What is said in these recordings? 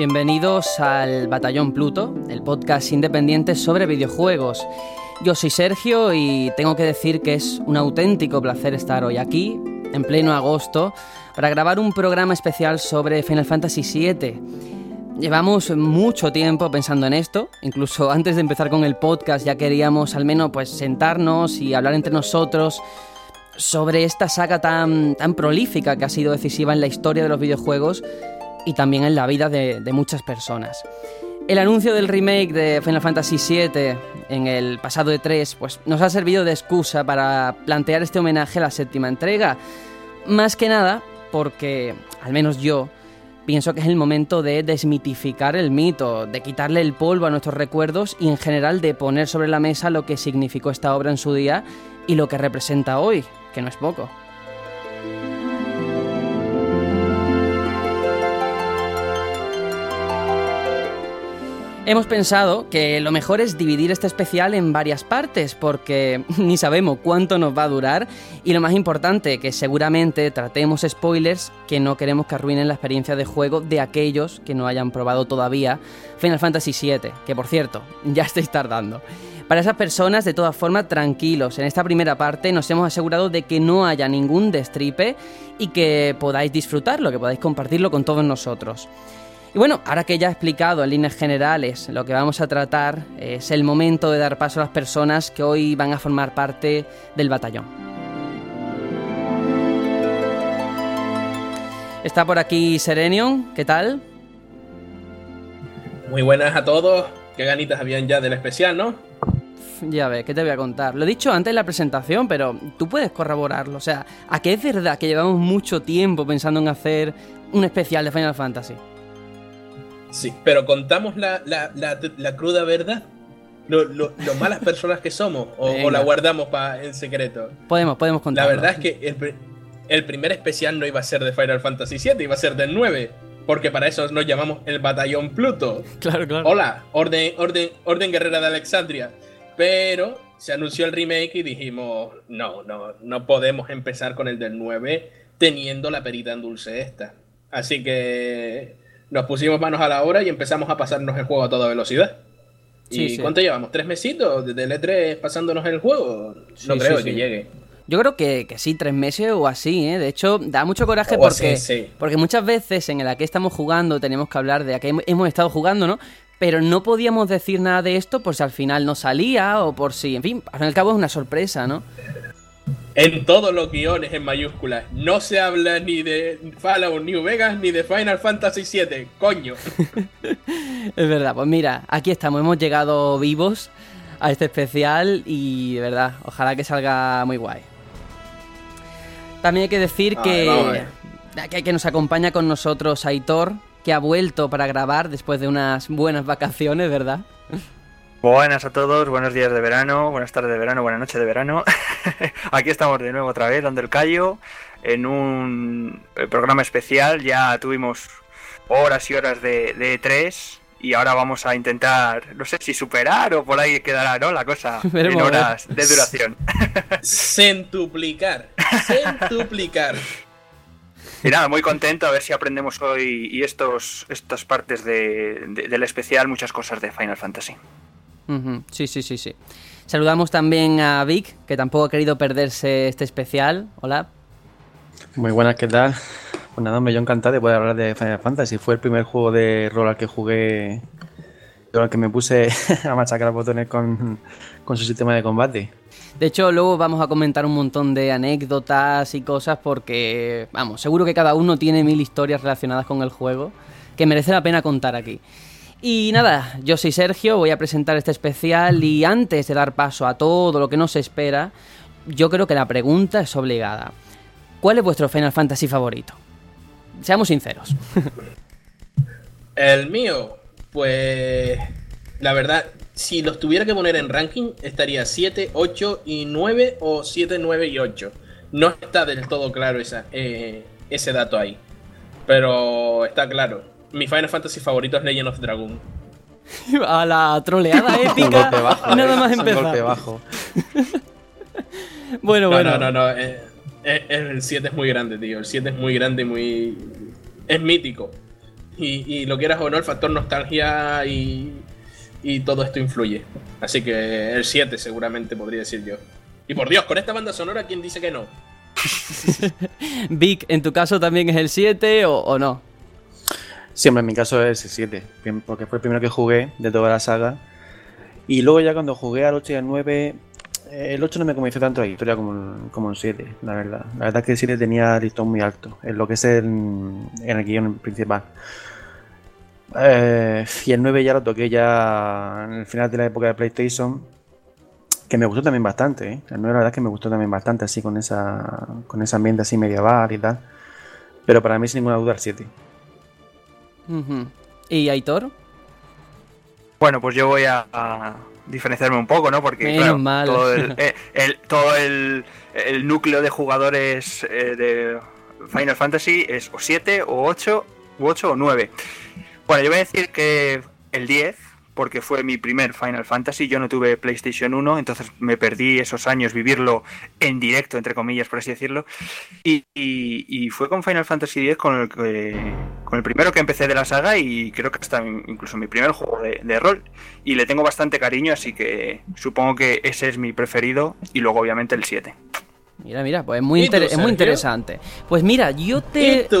Bienvenidos al Batallón Pluto, el podcast independiente sobre videojuegos. Yo soy Sergio y tengo que decir que es un auténtico placer estar hoy aquí, en pleno agosto, para grabar un programa especial sobre Final Fantasy VII. Llevamos mucho tiempo pensando en esto, incluso antes de empezar con el podcast ya queríamos al menos pues sentarnos y hablar entre nosotros sobre esta saga tan, tan prolífica que ha sido decisiva en la historia de los videojuegos y también en la vida de, muchas personas. El anuncio del remake de Final Fantasy VII en el pasado E3 pues, nos ha servido de excusa para plantear este homenaje a la séptima entrega. Más que nada porque, al menos yo, pienso que es el momento de desmitificar el mito, de quitarle el polvo a nuestros recuerdos y en general de poner sobre la mesa lo que significó esta obra en su día y lo que representa hoy, que no es poco. Hemos pensado que lo mejor es dividir este especial en varias partes porque ni sabemos cuánto nos va a durar y lo más importante, que seguramente tratemos spoilers que no queremos que arruinen la experiencia de juego de aquellos que no hayan probado todavía Final Fantasy VII, que por cierto, ya estáis tardando. Para esas personas, de todas formas, tranquilos. En esta primera parte nos hemos asegurado de que no haya ningún destripe y que podáis disfrutarlo, que podáis compartirlo con todos nosotros. Y bueno, ahora que ya he explicado en líneas generales lo que vamos a tratar, es el momento de dar paso a las personas que hoy van a formar parte del batallón. Está por aquí Serenion, ¿qué tal? Muy buenas a todos, qué ganitas habían ya del especial, ¿no? Ya ves, ¿qué te voy a contar? Lo he dicho antes en la presentación, pero tú puedes corroborarlo. O sea, ¿a qué es verdad que llevamos mucho tiempo pensando en hacer un especial de Final Fantasy? Sí, pero contamos la, cruda verdad. Lo, malas personas que somos o, la guardamos pa, en secreto. Podemos, podemos contar. La verdad es que el, primer especial no iba a ser de Final Fantasy VII, iba a ser del 9. Porque para eso nos llamamos el Batallón Pluto. Claro, claro. Hola, Orden, Orden, Orden Guerrera de Alexandria. Pero se anunció el remake y dijimos, no, no, no podemos empezar con el del 9 teniendo la perita en dulce esta. Así que nos pusimos manos a la obra y empezamos a pasarnos el juego a toda velocidad. ¿Y cuánto llevamos? ¿Tres mesitos desde el E3 pasándonos el juego? No creo que llegue. Yo creo que, sí, tres meses o así, ¿eh? De hecho, da mucho coraje porque, porque muchas veces en el que estamos jugando tenemos que hablar de a qué hemos estado jugando, ¿no? Pero no podíamos decir nada de esto por si al final no salía o por si, en fin, al fin y al cabo es una sorpresa, ¿no? En todos los guiones en mayúsculas. No se habla ni de Fallout New Vegas ni de Final Fantasy VII, coño. es verdad, pues mira, aquí estamos, hemos llegado vivos a este especial y de verdad, ojalá que salga muy guay. También hay que decir que, que nos acompaña con nosotros Aitor, que ha vuelto para grabar después de unas buenas vacaciones, ¿verdad? Buenas a todos, buenos días de verano, buenas tardes de verano, buenas noches de verano. Aquí estamos de nuevo otra vez, dando el callo, en un eh, programa especial. Ya tuvimos horas y horas de, de E3 y ahora vamos a intentar, no sé si superar o por ahí quedará, ¿no? La cosa en horas de duración. Centuplicar, centuplicar. Y nada, muy contento a ver si aprendemos hoy y estos, estas partes del especial muchas cosas de Final Fantasy. Sí, sí, sí, sí. Saludamos también a Vic, que tampoco ha querido perderse este especial. Hola. Muy buenas, ¿qué tal? Pues nada, me yo encantado de poder hablar de Final Fantasy. Fue el primer juego de rol al que jugué, al que me puse a machacar botones con, con su sistema de combate. De hecho, luego vamos a comentar un montón de anécdotas y cosas porque, vamos, seguro que cada uno tiene mil historias relacionadas con el juego que merece la pena contar aquí. Y nada, yo soy Sergio, voy a presentar este especial y antes de dar paso a todo lo que nos espera, yo creo que la pregunta es obligada. ¿Cuál es vuestro Final Fantasy favorito? Seamos sinceros. El mío, pues la verdad, si los tuviera que poner en ranking, estaría 7, 8 y 9 o 7, 9 y 8. No está del todo claro eh, ese dato ahí. Pero está claro mi Final Fantasy favorito es Legend of Dragon. A la troleada épica. nada más empezar. bajo. bueno, bueno. No, no, no. Eh, eh, el 7 es muy grande, tío. El 7 es muy grande y muy. Es mítico. Y, lo quieras o no, el factor nostalgia y, y todo esto influye. Así que el 7 seguramente podría decir yo. Y por Dios, con esta banda sonora, ¿quién dice que no? Vic, ¿en tu caso también es el 7 o, no? Siempre en mi caso es el 7, porque fue el primero que jugué de toda la saga. Y luego ya cuando jugué al 8 y al 9, eh, el 8 no me convenció tanto la historia como, como el 7, la verdad. La verdad es que el 7 tenía listón muy alto, en lo que es el, en el guion principal. Eh, y el 9 ya lo toqué ya en el final de la época de PlayStation que me gustó también bastante, ¿eh? La verdad es que me gustó también bastante, así con esa, con esa ambiente así medieval y tal. Pero para mí, sin ninguna duda, el 7. ¿Y Aitor? Bueno, pues yo voy a, diferenciarme un poco, ¿no? Porque todo, eh, el, todo el, núcleo de jugadores eh, de Final Fantasy es o 7 o 8 u 8 o 9. Bueno, yo voy a decir que el 10 porque fue mi primer Final Fantasy. Yo no tuve PlayStation 1, entonces me perdí esos años vivirlo en directo, entre comillas, por así decirlo. Y, fue con Final Fantasy X con el, con el primero que empecé de la saga y creo que hasta incluso mi primer juego de, rol. Y le tengo bastante cariño, así que supongo que ese es mi preferido y luego obviamente el 7. Mira, mira, pues es muy, es muy interesante. Pues mira, yo te.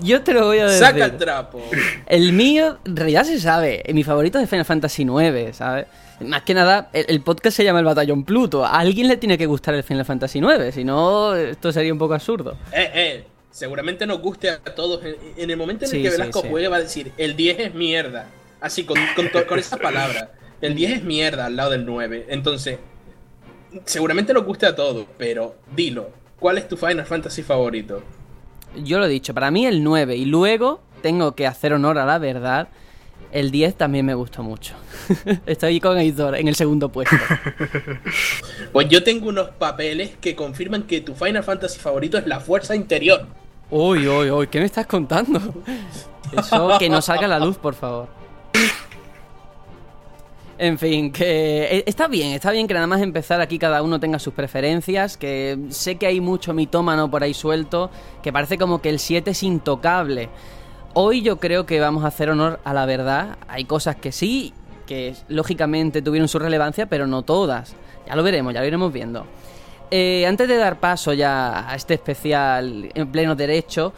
Yo te lo voy a decir. Saca el trapo. El mío, en realidad se sabe. Mi favorito es Final Fantasy IX, ¿sabes? Más que nada, el, podcast se llama El Batallón Pluto. A alguien le tiene que gustar el Final Fantasy IX, si no, esto sería un poco absurdo. Eh, eh, seguramente nos guste a todos. En, el momento en el que Velasco juegue, va a decir: el 10 es mierda. Así, con, con, con esa palabra. El 10 es mierda al lado del 9. Entonces, seguramente nos guste a todos, pero dilo. ¿Cuál es tu Final Fantasy favorito? yo lo he dicho, para mí el 9 y luego tengo que hacer honor a la verdad. El 10 también me gustó mucho. Estoy con Aitor en el segundo puesto. pues yo tengo unos papeles que confirman que tu Final Fantasy favorito es la fuerza interior. Uy, uy, uy, ¿qué me estás contando? Eso que no salga a la luz, por favor. En fin, que eh, está bien, está bien que nada más empezar aquí cada uno tenga sus preferencias, que sé que hay mucho mitómano por ahí suelto, que parece como que el 7 es intocable. Hoy yo creo que vamos a hacer honor a la verdad, hay cosas que sí, que lógicamente tuvieron su relevancia, pero no todas. Ya lo veremos, ya lo iremos viendo. Eh, antes de dar paso ya a este especial en pleno derecho,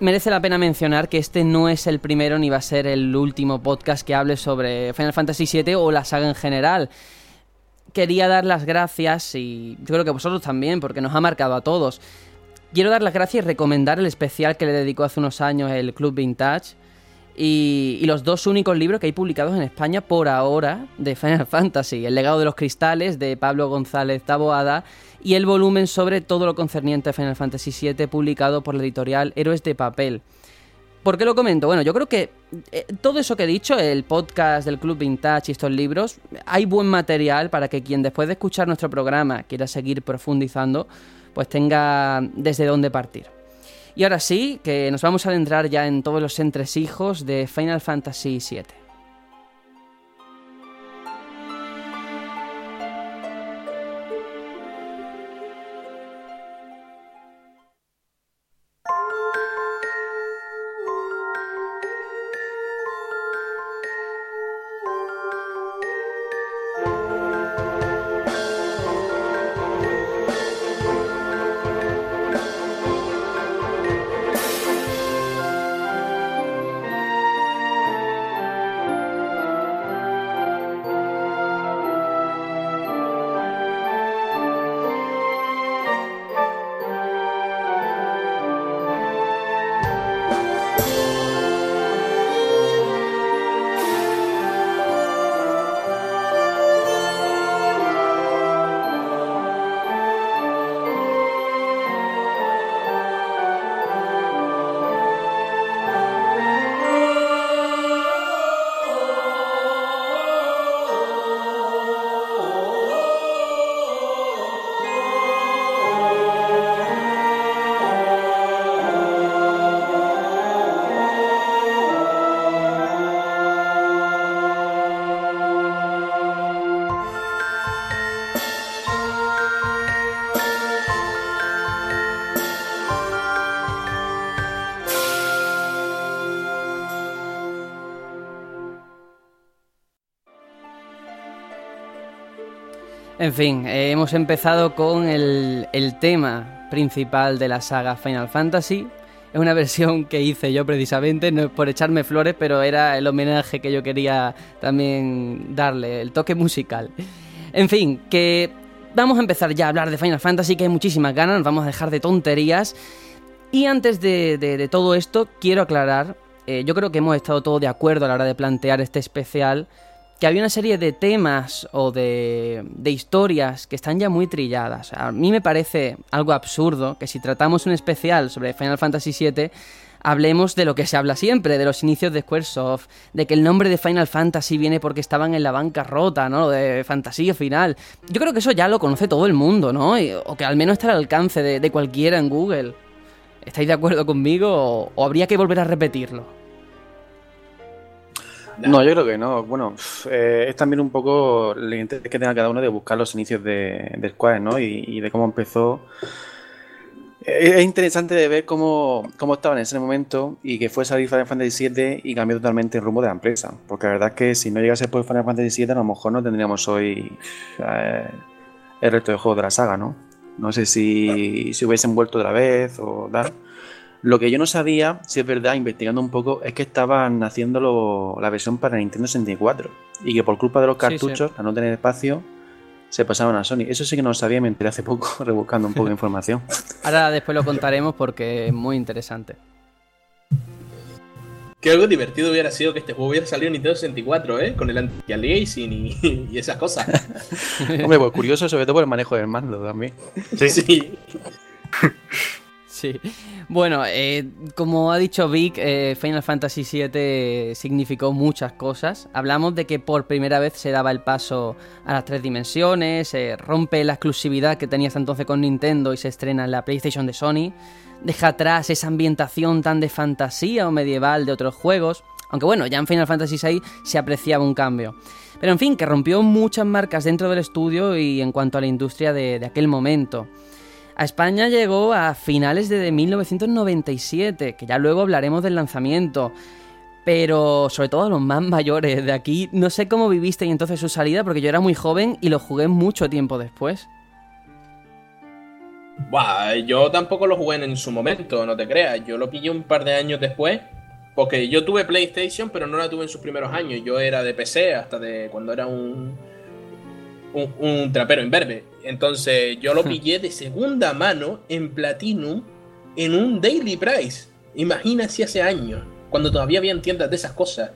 merece la pena mencionar que este no es el primero ni va a ser el último podcast que hable sobre Final Fantasy VII o la saga en general. Quería dar las gracias y yo creo que vosotros también, porque nos ha marcado a todos. Quiero dar las gracias y recomendar el especial que le dedicó hace unos años el Club Vintage y, y, los dos únicos libros que hay publicados en España por ahora de Final Fantasy, El legado de los cristales de Pablo González Taboada y el volumen sobre todo lo concerniente a Final Fantasy VII publicado por la editorial Héroes de Papel. ¿Por qué lo comento? Bueno, yo creo que eh, todo eso que he dicho, el podcast del Club Vintage y estos libros, hay buen material para que quien después de escuchar nuestro programa quiera seguir profundizando, pues tenga desde dónde partir. Y ahora sí, que nos vamos a adentrar ya en todos los entresijos de Final Fantasy VII. En fin, eh, hemos empezado con el, tema principal de la saga Final Fantasy, es una versión que hice yo precisamente, no es por echarme flores, pero era el homenaje que yo quería también darle, el toque musical. En fin, que vamos a empezar ya a hablar de Final Fantasy, que hay muchísimas ganas, vamos a dejar de tonterías. Y antes de, todo esto, quiero aclarar, eh, yo creo que hemos estado todos de acuerdo a la hora de plantear este especial, que había una serie de temas o de, historias que están ya muy trilladas. A mí me parece algo absurdo que si tratamos un especial sobre Final Fantasy VII, hablemos de lo que se habla siempre, de los inicios de Squaresoft, de que el nombre de Final Fantasy viene porque estaban en la banca rota, ¿no? De fantasía final. Yo creo que eso ya lo conoce todo el mundo, ¿no? o que al menos está al alcance de, cualquiera en Google. ¿Estáis de acuerdo conmigo o habría que volver a repetirlo? No, yo creo que no. Bueno, eh, es también un poco el interés que tenga cada uno de buscar los inicios de, de Square, ¿no? Y, de cómo empezó. Eh, es interesante de ver cómo, cómo estaba en ese momento y que fue salir Final Fantasy VII y cambió totalmente el rumbo de la empresa. Porque la verdad es que si no llegase por Final Fantasy VII, a lo mejor no tendríamos hoy eh, el resto de juegos de la saga, ¿no? No sé si, si hubiesen vuelto otra vez o tal. Lo que yo no sabía, si es verdad, investigando un poco, es que estaban haciendo la versión para Nintendo 64 y que por culpa de los cartuchos, a no tener espacio, se pasaban a Sony. Eso sí que no lo sabía, me enteré hace poco rebuscando un poco de información. Ahora después lo contaremos porque es muy interesante. Que algo divertido hubiera sido que este juego hubiera salido en Nintendo 64, ¿eh? Con el anti-aliasing y, y, esas cosas. Hombre, pues curioso, sobre todo por el manejo del mando también. Sí. sí. Sí. Bueno, eh, como ha dicho Vic, eh, Final Fantasy VII significó muchas cosas. Hablamos de que por primera vez se daba el paso a las tres dimensiones, rompe la exclusividad que tenía hasta entonces con Nintendo y se estrena en la PlayStation de Sony. Deja atrás esa ambientación tan de fantasía o medieval de otros juegos. Aunque bueno, ya en Final Fantasy VI se apreciaba un cambio. Pero en fin, que rompió muchas marcas dentro del estudio y en cuanto a la industria de aquel momento. A España llegó a finales de 1997, que ya luego hablaremos del lanzamiento. Pero sobre todo a los más mayores de aquí, no sé cómo viviste entonces su salida, porque yo era muy joven y lo jugué mucho tiempo después. Buah, yo tampoco lo jugué en su momento, no te creas. Yo lo pillé un par de años después, porque yo tuve PlayStation, pero no la tuve en sus primeros años. Yo era de PC hasta de cuando era un, un, un trapero imberbe. Entonces yo lo pillé de segunda mano en Platinum en un Daily Price. Imagina si hace años, cuando todavía había tiendas de esas cosas.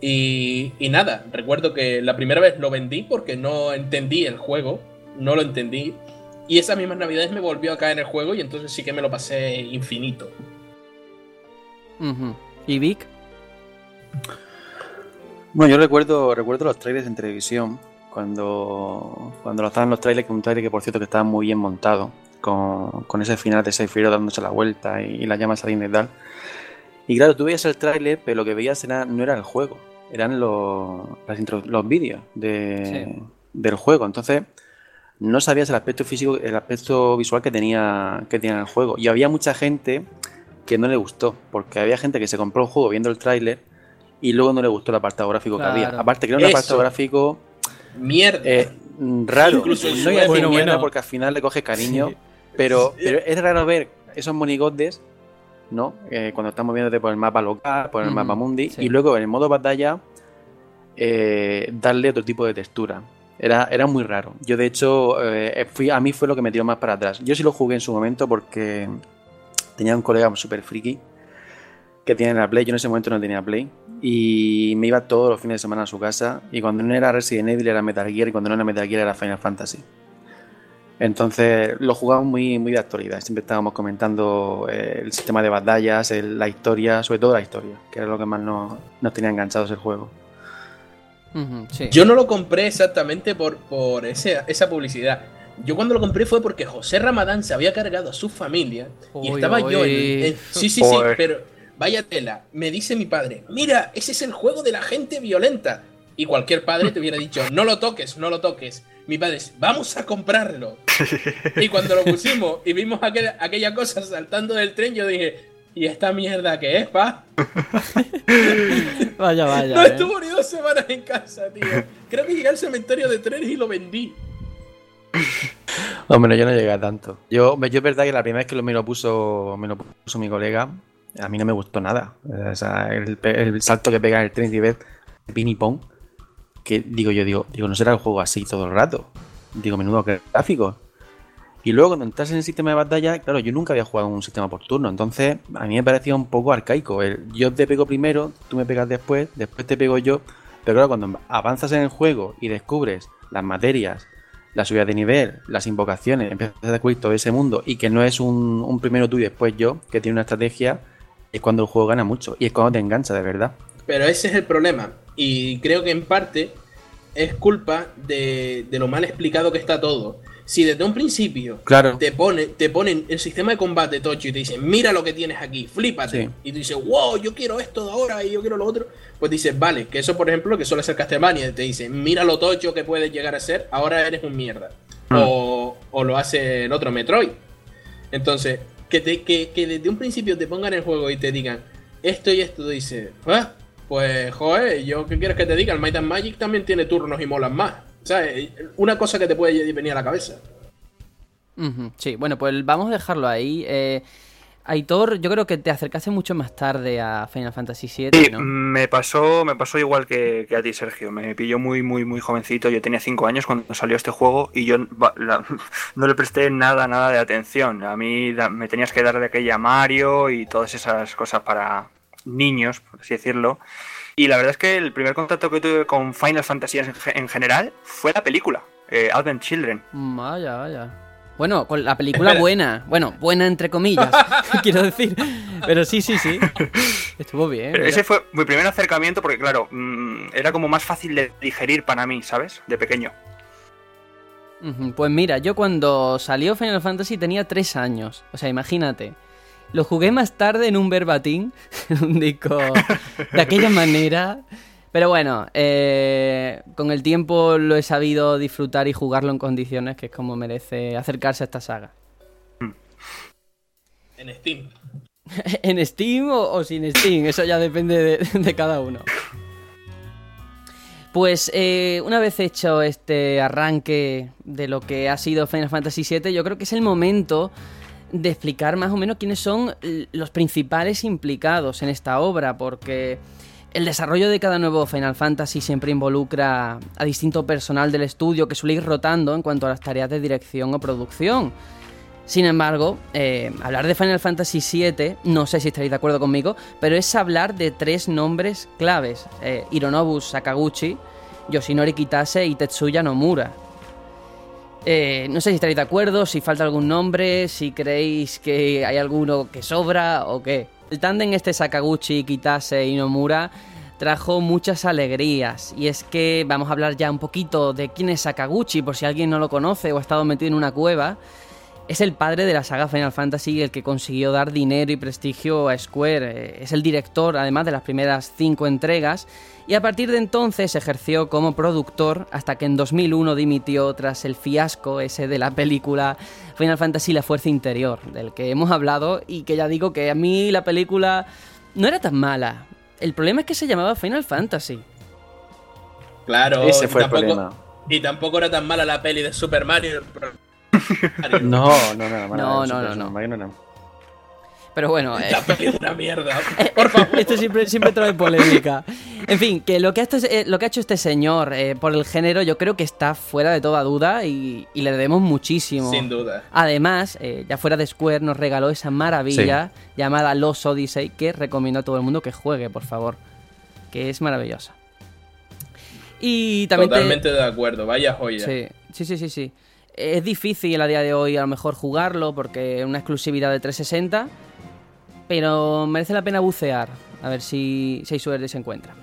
Y, y, nada, recuerdo que la primera vez lo vendí porque no entendí el juego, no lo entendí. Y esas mismas navidades me volvió a caer en el juego y entonces sí que me lo pasé infinito. ¿Y Vic? Bueno, yo recuerdo, recuerdo los trailers en televisión cuando, cuando lo estaban los trailers, que un trailer que por cierto que estaba muy bien montado, con, con ese final de Sephiroth dándose la vuelta y, la llama saliendo y tal. Y claro, tú veías el trailer, pero lo que veías era, no era el juego, eran los, los vídeos de, del juego. Entonces, no sabías el aspecto físico, el aspecto visual que tenía, que tenía el juego. Y había mucha gente que no le gustó, porque había gente que se compró el juego viendo el tráiler y luego no le gustó el apartado gráfico que había. Aparte que era un apartado gráfico Mierda. Eh, raro. Incluso no voy a decir mierda porque al final le coge cariño. Pero, pero es raro ver esos monigotes, ¿no? Eh, cuando estamos viéndote por el mapa local, por el mapa mundi. Y luego en el modo batalla, eh, darle otro tipo de textura. Era, era muy raro. Yo, de hecho, fui, a mí fue lo que me tiró más para atrás. Yo sí lo jugué en su momento porque tenía un colega súper friki que tiene la Play. Yo en ese momento no tenía Play. Y me iba todos los fines de semana a su casa. Y cuando no era Resident Evil era Metal Gear. Y cuando no era Metal Gear era Final Fantasy. Entonces lo jugábamos muy, muy de actualidad. Siempre estábamos comentando eh, el sistema de batallas, la historia, sobre todo la historia, que era lo que más nos, tenía enganchados el juego. Yo no lo compré exactamente por, por esa publicidad. Yo cuando lo compré fue porque José Ramadán se había cargado a su familia y estaba yo en, Sí, sí, sí, pero Vaya tela, me dice mi padre, mira, ese es el juego de la gente violenta. Y cualquier padre te hubiera dicho, no lo toques, no lo toques. Mi padre dice, vamos a comprarlo. y cuando lo pusimos y vimos aquella, cosa saltando del tren, yo dije, ¿y esta mierda qué es, pa? vaya, vaya. No eh. estuvo ni dos semanas en casa, tío. Creo que llegué al cementerio de trenes y lo vendí. Hombre, yo no llegué a tanto. Yo, yo es verdad que la primera vez que me lo puso, me lo puso mi colega, a mí no me gustó nada. O sea, el, salto que pega el Trinity Bed, ping pong, que digo yo, digo, digo, no será el juego así todo el rato. Digo, menudo gráfico. Y luego cuando entras en el sistema de batalla, claro, yo nunca había jugado un sistema por turno, entonces a mí me parecía un poco arcaico. El, yo te pego primero, tú me pegas después, después te pego yo. Pero claro, cuando avanzas en el juego y descubres las materias, la subida de nivel, las invocaciones, empiezas a descubrir todo ese mundo y que no es un, un primero tú y después yo, que tiene una estrategia, es cuando el juego gana mucho y es cuando te engancha de verdad. Pero ese es el problema. Y creo que en parte es culpa de, lo mal explicado que está todo. Si desde un principio claro. te, pone, te ponen el sistema de combate tocho y te dicen, mira lo que tienes aquí, flípate. Y tú dices, wow, yo quiero esto de ahora y yo quiero lo otro. Pues dices, vale, que eso por ejemplo, que suele ser Castlevania, te dice, mira lo tocho que puedes llegar a ser, ahora eres un mierda. Hmm. O, lo hace el otro Metroid. Entonces, que, te, que, que desde un principio te pongan el juego y te digan, esto y esto, dices, ah, pues, joder, yo qué quieres que te diga, el Might and Magic también tiene turnos y molan más. ¿Sabes? Una cosa que te puede venir a la cabeza. sí, bueno, pues vamos a dejarlo ahí. Eh, Aitor, yo creo que te acercaste mucho más tarde a Final Fantasy VII, sí, me pasó, me pasó igual que, a ti, Sergio. Me pilló muy, muy, muy jovencito. Yo tenía 5 años cuando salió este juego y yo no le presté nada, nada de atención. A mí me tenías que dar de aquella Mario y todas esas cosas para, niños, por así decirlo. Y la verdad es que el primer contacto que tuve con Final Fantasy en, general fue la película, eh, Advent Children. Vaya, vaya. Bueno, con la película buena. Bueno, buena entre comillas, quiero decir. Pero sí, sí, sí. Estuvo bien. ese fue mi primer acercamiento porque, claro, mm, era como más fácil de digerir para mí, ¿sabes? De pequeño. Pues mira, yo cuando salió Final Fantasy tenía tres años. O sea, imagínate. Lo jugué más tarde en un verbatim, un disco de aquella manera. Pero bueno, eh, con el tiempo lo he sabido disfrutar y jugarlo en condiciones que es como merece acercarse a esta saga. En Steam. en Steam o, sin Steam, eso ya depende de, cada uno. Pues eh, una vez hecho este arranque de lo que ha sido Final Fantasy VII, yo creo que es el momento de explicar más o menos quiénes son los principales implicados en esta obra, porque el desarrollo de cada nuevo Final Fantasy siempre involucra a distinto personal del estudio que suele ir rotando en cuanto a las tareas de dirección o producción. Sin embargo, eh, hablar de Final Fantasy VII, no sé si estaréis de acuerdo conmigo, pero es hablar de tres nombres claves: eh, Hironobu Sakaguchi, Yoshinori Kitase y Tetsuya Nomura. Eh, no sé si estaréis de acuerdo, si falta algún nombre, si creéis que hay alguno que sobra o qué. El tándem este Sakaguchi, Kitase y Nomura trajo muchas alegrías y es que vamos a hablar ya un poquito de quién es Sakaguchi por si alguien no lo conoce o ha estado metido en una cueva. Es el padre de la saga Final Fantasy el que consiguió dar dinero y prestigio a Square. Eh, es el director además de las primeras cinco entregas y a partir de entonces ejerció como productor hasta que en 2001 dimitió tras el fiasco ese de la película Final Fantasy La Fuerza Interior, del que hemos hablado y que ya digo que a mí la película no era tan mala. El problema es que se llamaba Final Fantasy. Claro, ese fue el problema. Y tampoco era tan mala la peli de Super Mario. no, no, no, no, no, no, no, no. Pero bueno. La eh, peli es una mierda. Por favor. Esto siempre, siempre trae polémica. En fin, que lo que ha, eh, lo que ha hecho este señor eh, por el género, yo creo que está fuera de toda duda y, le debemos muchísimo. Sin duda. Además, ya fuera de Square, nos regaló esa maravilla llamada Los Odyssey que recomiendo a todo el mundo que juegue, por favor. Que es maravillosa. Y también. Totalmente de acuerdo, vaya joya. Sí, sí, sí, sí. sí. Es difícil a día de hoy a lo mejor jugarlo porque es una exclusividad de 360 pero merece la pena bucear, a ver si, si suerte se encuentra.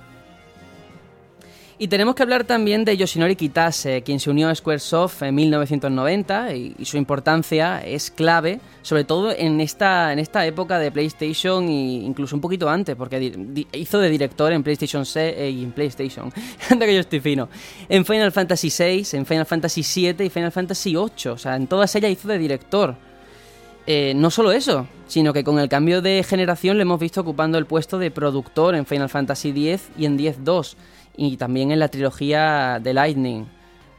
Y tenemos que hablar también de Yoshinori Kitase, quien se unió a Squaresoft en 1990 y, su importancia es clave, sobre todo en esta, en esta época de PlayStation e incluso un poquito antes, porque hizo de director en PlayStation 6 eh, y en PlayStation. Anda que yo estoy fino. En Final Fantasy VI, en Final Fantasy VII y Final Fantasy VIII, o sea, en todas ellas hizo de director. Eh, no solo eso, sino que con el cambio de generación le hemos visto ocupando el puesto de productor en Final Fantasy X y en X-2, y también en la trilogía de Lightning.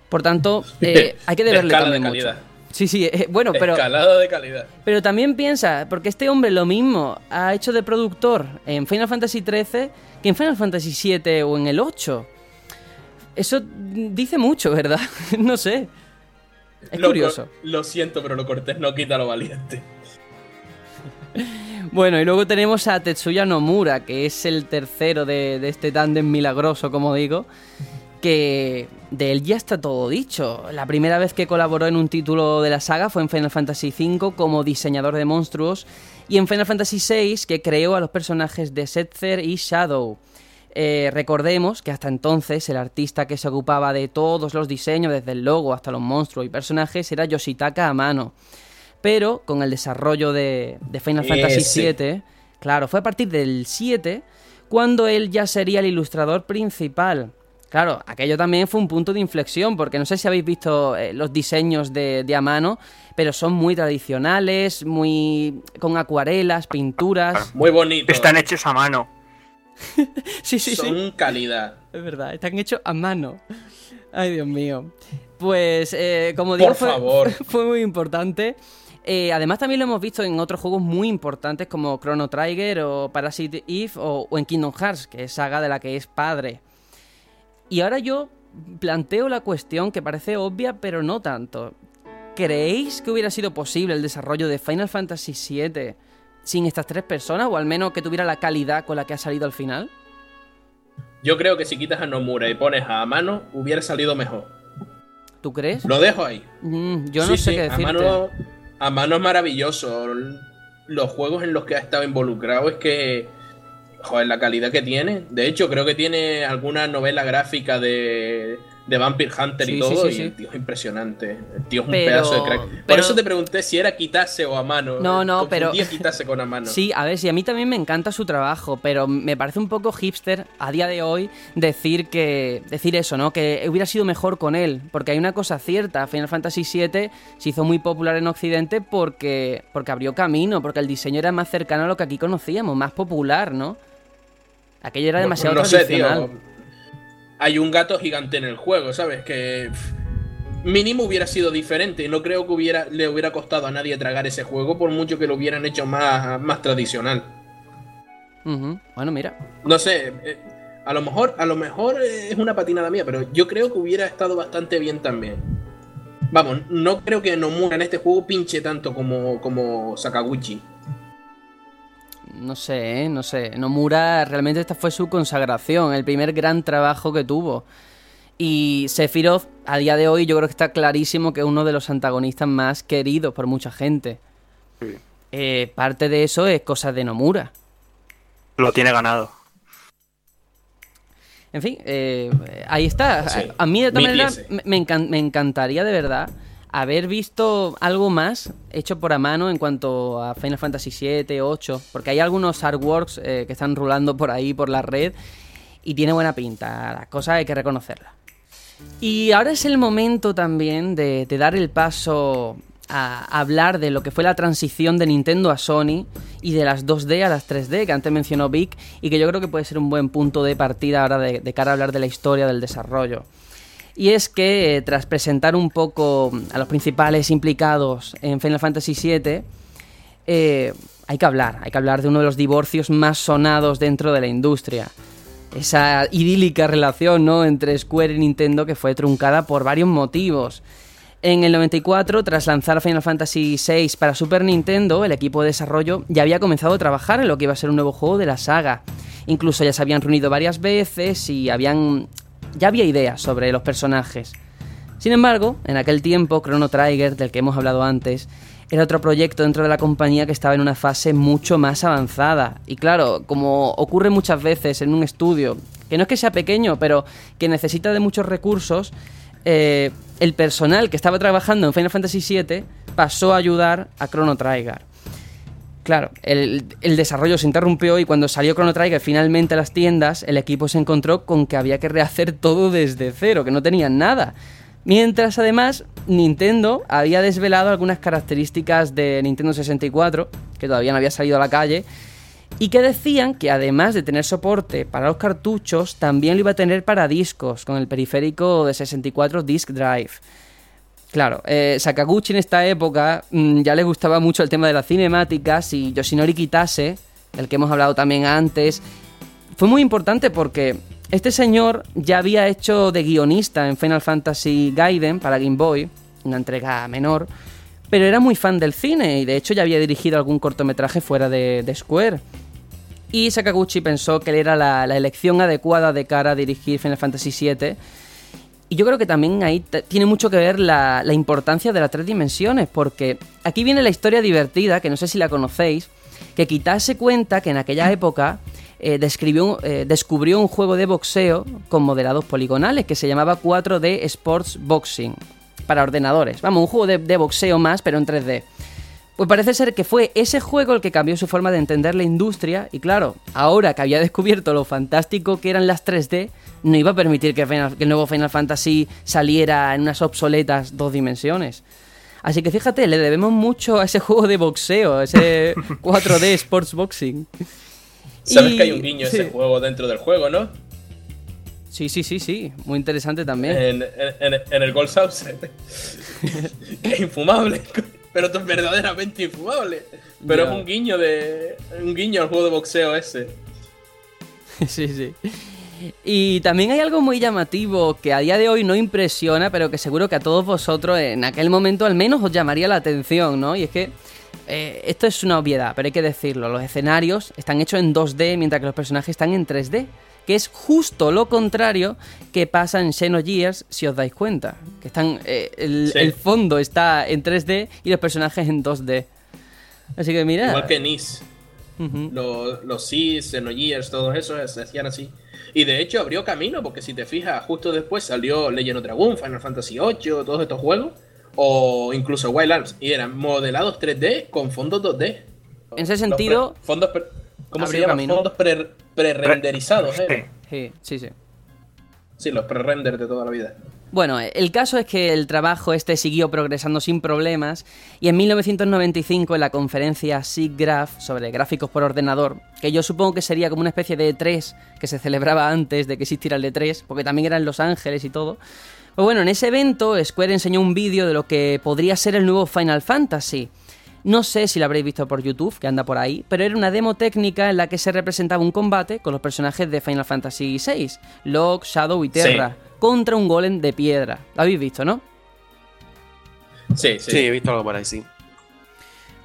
Por tanto, eh, hay que deberle Escala de también mucho. calidad. Sí, sí, eh, bueno, pero, Escalada de calidad. pero también piensa, porque este hombre lo mismo ha hecho de productor en Final Fantasy XIII que en Final Fantasy VII o en el 8. Eso dice mucho, ¿verdad? no sé. Es Lo curioso. Lo siento, pero lo cortés no quita lo valiente. Bueno, y luego tenemos a Tetsuya Nomura, que es el tercero de, de este tándem milagroso, como digo, que de él ya está todo dicho. La primera vez que colaboró en un título de la saga fue en Final Fantasy V como diseñador de monstruos y en Final Fantasy VI que creó a los personajes de Setzer y Shadow. Eh, recordemos que hasta entonces el artista que se ocupaba de todos los diseños, desde el logo hasta los monstruos y personajes, era Yoshitaka Amano. Pero con el desarrollo de, de Final Fantasy. VII, claro, fue a partir del 7 cuando él ya sería el ilustrador principal. Claro, aquello también fue un punto de inflexión, porque no sé si habéis visto eh, los diseños de, de Amano, pero son muy tradicionales, muy con acuarelas, pinturas. Muy bonito. Están hechos a mano. Sí, sí, sí. Son calidad. Es verdad, están hechos a mano. Ay, Dios mío. Pues, eh, como digo, Por fue, favor. fue muy importante. Eh, además, también lo hemos visto en otros juegos muy importantes como Chrono Trigger o Parasite Eve o, o en Kingdom Hearts, que es saga de la que es padre. Y ahora yo planteo la cuestión que parece obvia, pero no tanto. ¿Creéis que hubiera sido posible el desarrollo de Final Fantasy VII sin estas tres personas, o al menos que tuviera la calidad con la que ha salido al final? Yo creo que si quitas a Nomura y pones a Amano, hubiera salido mejor. ¿Tú crees? Lo dejo ahí. Mm, yo no Sí, sé sí, qué decirte. Amano, Amano es maravilloso. Los juegos en los que ha estado involucrado es que. Joder, la calidad que tiene. De hecho, creo que tiene alguna novela gráfica de, de Vampire Hunter Sí, y todo. sí, y el tío es impresionante. El tío es un Pero- pedazo de crack. Por pero- eso te pregunté si era Kitase o Amano. No, no, pero- Kitase con Amano. Sí, a ver, sí, a mí también me encanta su trabajo, pero me parece un poco hipster a día de hoy decir que decir eso, ¿no? Que hubiera sido mejor con él, porque hay una cosa cierta, Final Fantasy VII se hizo muy popular en Occidente porque porque abrió camino, porque el diseño era más cercano a lo que aquí conocíamos, más popular, ¿no? Aquello era No- demasiado no sé, tío. Hay un gato gigante en el juego, ¿sabes? Que pff, mínimo hubiera sido diferente. No creo que hubiera, le hubiera costado a nadie tragar ese juego por mucho que lo hubieran hecho más, más tradicional. Bueno, mira, No sé, eh, a lo mejor, a lo mejor es una patinada mía, pero yo creo que hubiera estado bastante bien también. Vamos, no creo que Nomura en este juego pinche tanto como, como Sakaguchi. No sé, ¿eh? no sé. Nomura realmente esta fue su consagración, el primer gran trabajo que tuvo. Y Sephiroth, a día de hoy, yo creo que está clarísimo que es uno de los antagonistas más queridos por mucha gente. Sí. Eh, parte de eso es cosa de Nomura. Lo tiene ganado. En fin, eh, ahí está. Sí. A, a mí, de todas maneras, encan- me encantaría de verdad haber visto algo más hecho por a mano en cuanto a Final Fantasy VII, 8, porque hay algunos artworks eh, que están rulando por ahí, por la red, y tiene buena pinta. Las cosas hay que reconocerlas. Y ahora es el momento también de, dar el paso a hablar de lo que fue la transición de Nintendo a Sony y de las 2D a las 3D que antes mencionó Vic y que yo creo que puede ser un buen punto de partida ahora de cara a hablar de la historia del desarrollo. Y es que eh, tras presentar un poco a los principales implicados en Final Fantasy VII, eh, hay que hablar, hay que hablar de uno de los divorcios más sonados dentro de la industria. Esa idílica relación ¿no? entre Square y Nintendo que fue truncada por varios motivos. En el 94, tras lanzar Final Fantasy VI para Super Nintendo, el equipo de desarrollo ya había comenzado a trabajar en lo que iba a ser un nuevo juego de la saga. Incluso ya se habían reunido varias veces y habían ya había ideas sobre los personajes. Sin embargo, en aquel tiempo, Chrono Trigger, del que hemos hablado antes, era otro proyecto dentro de la compañía que estaba en una fase mucho más avanzada. Y claro, como ocurre muchas veces en un estudio, que no es que sea pequeño, pero que necesita de muchos recursos, eh, el personal que estaba trabajando en Final Fantasy VII pasó a ayudar a Chrono Trigger. Claro, el, desarrollo se interrumpió y cuando salió Chrono Trigger finalmente a las tiendas, el equipo se encontró con que había que rehacer todo desde cero, que no tenían nada. Mientras además Nintendo había desvelado algunas características de Nintendo 64, que todavía no había salido a la calle, y que decían que además de tener soporte para los cartuchos, también lo iba a tener para discos, con el periférico de 64 Disk Drive. Claro, eh, Sakaguchi en esta época mm, ya le gustaba mucho el tema de las cinemáticas y Yoshinori Kitase, del que hemos hablado también antes, fue muy importante porque este señor ya había hecho de guionista en Final Fantasy Gaiden para Game Boy, una entrega menor, pero era muy fan del cine y de hecho ya había dirigido algún cortometraje fuera de, Square. Y Sakaguchi pensó que él era la, elección adecuada de cara a dirigir Final Fantasy VII. Y yo creo que también ahí tiene mucho que ver la, importancia de las tres dimensiones, porque aquí viene la historia divertida, que no sé si la conocéis, que Kitase cuenta que en aquella época eh, eh, descubrió un juego de boxeo con modelados poligonales que se llamaba 4D Sports Boxing para ordenadores. Vamos, un juego de, de boxeo más, pero en 3D. Pues parece ser que fue ese juego el que cambió su forma de entender la industria y claro, ahora que había descubierto lo fantástico que eran las 3D, no iba a permitir que, el nuevo Final Fantasy saliera en unas obsoletas dos dimensiones. Así que fíjate, le debemos mucho a ese juego de boxeo, a ese 4D Sports Boxing. Sabes que hay un guiño ese juego dentro del juego, ¿no? Sí, sí, sí, sí. Muy interesante también. En, el Gold Sauce. es infumable. Pero es verdaderamente infumable. Pero es un guiño de. Un guiño al juego de boxeo ese. sí, sí. Y también hay algo muy llamativo que a día de hoy no impresiona, pero que seguro que a todos vosotros en aquel momento al menos os llamaría la atención, ¿no? Y es que eh, esto es una obviedad, pero hay que decirlo. Los escenarios están hechos en 2D mientras que los personajes están en 3D. Que es justo lo contrario que pasa en Xenogears, si os dais cuenta. Que están. Eh, el, fondo está en 3D y los personajes en 2D. Así que mira. Igual que Nice. Los, los Cs, Xenogears, todos esos se hacían así. Y de hecho abrió camino, porque si te fijas, justo después salió Legend of Dragon, Final Fantasy VIII, todos estos juegos o incluso Wild Arms, y eran modelados 3D con fondos 2D. En ese sentido, fondos ¿cómo se llama? Fondos pre-renderizados, ¿eh? Sí, sí, sí. Sí, los pre-render de toda la vida. Bueno, el caso es que el trabajo este siguió progresando sin problemas y en 1995 en la conferencia SIGGRAPH sobre gráficos por ordenador, que yo supongo que sería como una especie de E3 que se celebraba antes de que existiera el E3, porque también era en Los Ángeles y todo, pues bueno, en ese evento Square enseñó un vídeo de lo que podría ser el nuevo Final Fantasy. No sé si lo habréis visto por YouTube, que anda por ahí, pero era una demo técnica en la que se representaba un combate con los personajes de Final Fantasy VI, Locke, Shadow y Terra, contra un golem de piedra. Lo habéis visto, ¿no? Sí, sí. Sí, he visto algo por ahí, sí.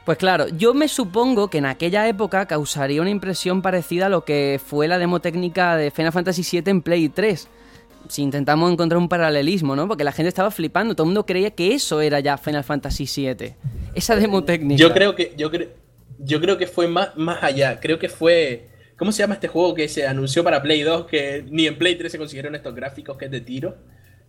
Pues claro, yo me supongo que en aquella época causaría una impresión parecida a lo que fue la demo técnica de Final Fantasy VII en Play 3, si intentamos encontrar un paralelismo, ¿no? Porque la gente estaba flipando, todo el mundo creía que eso era ya Final Fantasy VII. Esa demo técnica. Yo creo que, yo yo creo que fue más, más allá. Creo que fue. ¿Cómo se llama este juego que se anunció para Play 2? Que ni en Play 3 se consiguieron estos gráficos que es de tiro.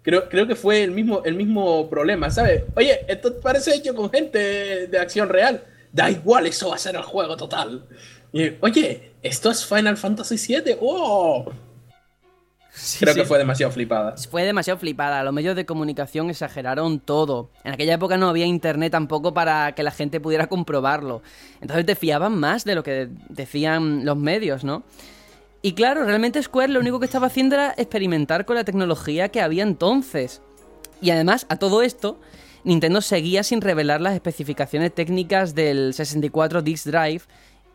Creo, creo que fue el mismo, el mismo problema, ¿sabes? Oye, esto parece hecho con gente de acción real. Da igual, eso va a ser el juego total. Y, oye, esto es Final Fantasy VII. ¡Oh! Creo que fue demasiado flipada. Fue demasiado flipada. Los medios de comunicación exageraron todo. En aquella época no había internet tampoco para que la gente pudiera comprobarlo. Entonces te fiaban más de lo que decían los medios, ¿no? Y claro, realmente Square lo único que estaba haciendo era experimentar con la tecnología que había entonces. Y además, a todo esto, Nintendo seguía sin revelar las especificaciones técnicas del 64 Disk Drive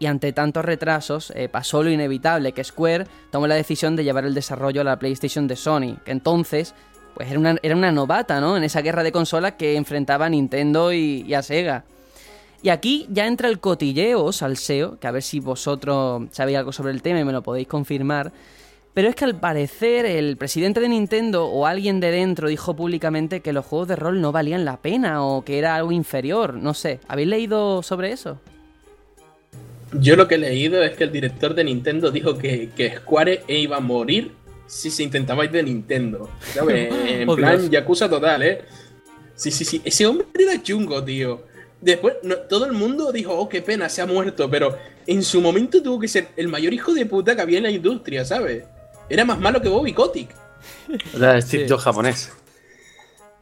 y ante tantos retrasos eh, pasó lo inevitable, que Square tomó la decisión de llevar el desarrollo a la PlayStation de Sony, que entonces pues era una, era una novata, ¿no? En esa guerra de consolas que enfrentaba a Nintendo y, a Sega. Y aquí ya entra el cotilleo salseo, que a ver si vosotros sabéis algo sobre el tema y me lo podéis confirmar. Pero es que al parecer el presidente de Nintendo o alguien de dentro dijo públicamente que los juegos de rol no valían la pena o que era algo inferior, no sé. ¿Habéis leído sobre eso? Yo lo que he leído es que el director de Nintendo dijo que, que Square iba a morir si se intentaba ir de Nintendo. ¿Sabes? En oh, plan, Yakuza total, ¿eh? Sí, sí, sí. Ese hombre era chungo, tío. Después, todo el mundo dijo, oh, qué pena, se ha muerto. Pero en su momento tuvo que ser el mayor hijo de puta que había en la industria, ¿sabes? Era más malo que Bobby Kotick. Era Steve Jobs japonés.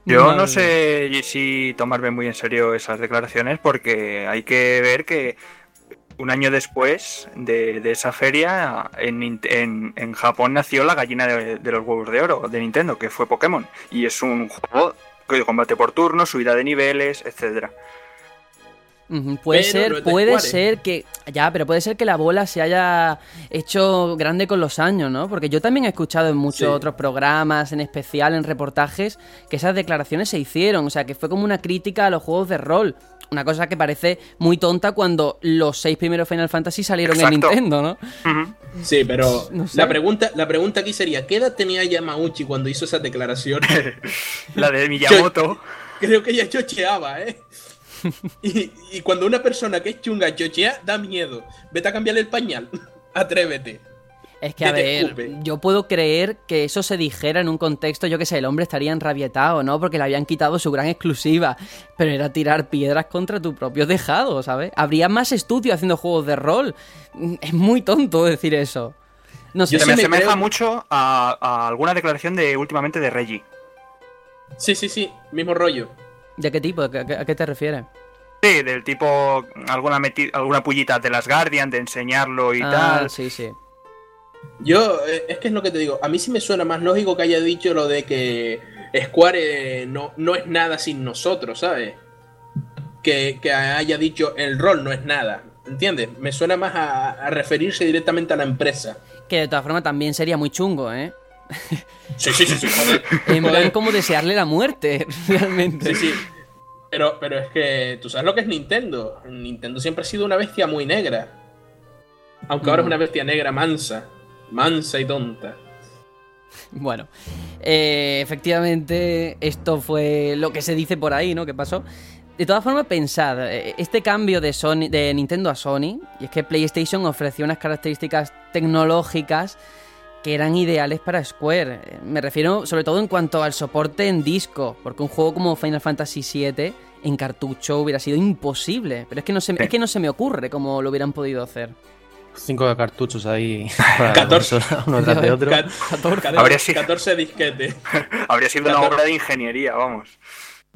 Yo no sé si tomarme muy en serio esas declaraciones porque hay que ver que un año después de, esa feria, en, en, Japón nació la gallina de, de, los huevos de oro de Nintendo, que fue Pokémon. Y es un juego de combate por turno, subida de niveles, etcétera. Puede ser, puede ser que. Ya, pero puede ser que la bola se haya hecho grande con los años, ¿no? Porque yo también he escuchado en muchos otros programas, en especial en reportajes, que esas declaraciones se hicieron. O sea, que fue como una crítica a los juegos de rol. Una cosa que parece muy tonta cuando los seis primeros Final Fantasy salieron en Nintendo, ¿no? Sí, pero la, pregunta, la pregunta aquí sería: ¿qué edad tenía Yamauchi cuando hizo esa declaración? la de Miyamoto. creo que ya chocheaba, ¿eh? y, cuando una persona que es chunga chochea, da miedo. Vete a cambiarle el pañal. Atrévete. Es que, a ver, yo puedo creer que eso se dijera en un contexto, yo que sé, el hombre estaría enrabietado, ¿no? Porque le habían quitado su gran exclusiva. Pero era tirar piedras contra tu propio tejado, ¿sabes? Habría más estudios haciendo juegos de rol. Es muy tonto decir eso. No sé. me asemeja mucho a, alguna declaración de últimamente de Reggie. Sí, sí, sí, mismo rollo. ¿De qué tipo? ¿A qué, te refieres? Sí, del tipo alguna alguna pullita de las Guardian, de enseñarlo y ah, tal. Sí, sí. Yo, eh, es que es lo que te digo, a mí sí me suena más lógico que haya dicho lo de que Square eh, no, no es nada sin nosotros, ¿sabes? Que, haya dicho el rol no es nada, ¿entiendes? Me suena más a, referirse directamente a la empresa. Que de todas formas también sería muy chungo, ¿eh? Sí, sí, sí, sí joder. En plan, como desearle la muerte, realmente. Sí, sí. Pero, pero es que tú sabes lo que es Nintendo. Nintendo siempre ha sido una bestia muy negra. Aunque ahora es mm. una bestia negra mansa. Mansa y tonta. Bueno, eh, efectivamente, esto fue lo que se dice por ahí, ¿no? ¿Qué pasó? De todas formas, pensad, eh, este cambio de, Sony, de Nintendo a Sony, y es que PlayStation ofreció unas características tecnológicas que eran ideales para Square. Me refiero sobre todo en cuanto al soporte en disco, porque un juego como Final Fantasy VII en cartucho hubiera sido imposible. Pero es que no se, es que no se me ocurre cómo lo hubieran podido hacer. Cinco cartuchos ahí. 14. uno tras de otro. 14, disquetes. Habría sido una obra de ingeniería, vamos.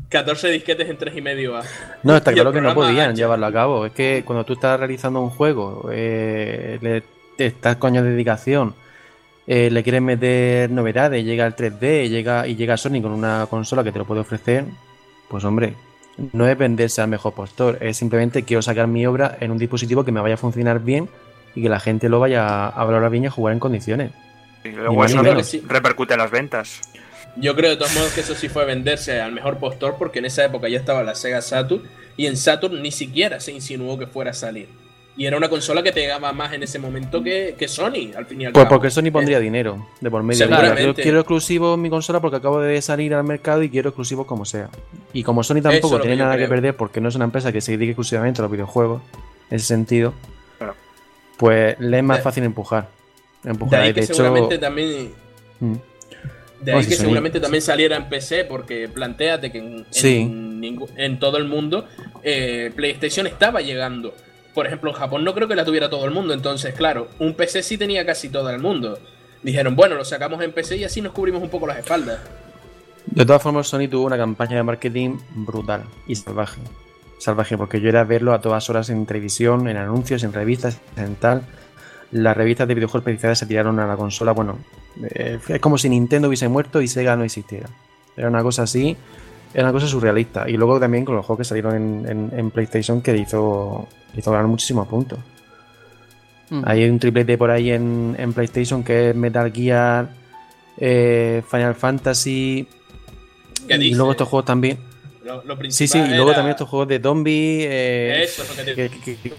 14 disquetes en 3 y medio A. No, está claro que no podían llevarlo a cabo. Es que cuando tú estás realizando un juego, eh, le estás coño de dedicación eh, le quieren meter novedades, llega el 3D llega, y llega Sony con una consola que te lo puede ofrecer, pues hombre, no es venderse al mejor postor, es simplemente quiero sacar mi obra en un dispositivo que me vaya a funcionar bien y que la gente lo vaya a valorar bien y a jugar en condiciones. Y luego eso repercute en las ventas. Yo creo de todos modos que eso sí fue venderse al mejor postor porque en esa época ya estaba la Sega Saturn y en Saturn ni siquiera se insinuó que fuera a salir. Y era una consola que pegaba más en ese momento que, Sony, al fin y al pues porque Sony pondría dinero de por medio. Yo quiero exclusivo en mi consola porque acabo de salir al mercado y quiero exclusivo como sea. Y como Sony tampoco tiene nada que perder porque no es una empresa que se dedique exclusivamente a los videojuegos, en ese sentido, pues le es más fácil empujar. empujar. De ahí que seguramente también... Mm. De ahí que seguramente también saliera en PC, porque planteate que en, en, todo el mundo eh, PlayStation estaba llegando por ejemplo, en Japón no creo que la tuviera todo el mundo, entonces, claro, un PC sí tenía casi todo el mundo. Dijeron, bueno, lo sacamos en PC y así nos cubrimos un poco las espaldas. De todas formas, Sony tuvo una campaña de marketing brutal y salvaje. Salvaje, porque yo era verlo a todas horas en televisión, en anuncios, en revistas, en tal. Las revistas de videojuegos especializadas se tiraron a la consola. Bueno, eh, es como si Nintendo hubiese muerto y Sega no existiera. Era una cosa así, era una cosa surrealista. Y luego también con los juegos que salieron en, en PlayStation que hizo hizo ganar muchísimos puntos. Hay un triplete por ahí en, PlayStation que es Metal Gear, eh, Final Fantasy. y luego estos juegos también. Sí, sí, y luego también estos juegos de zombie. Eh, Eso es lo que te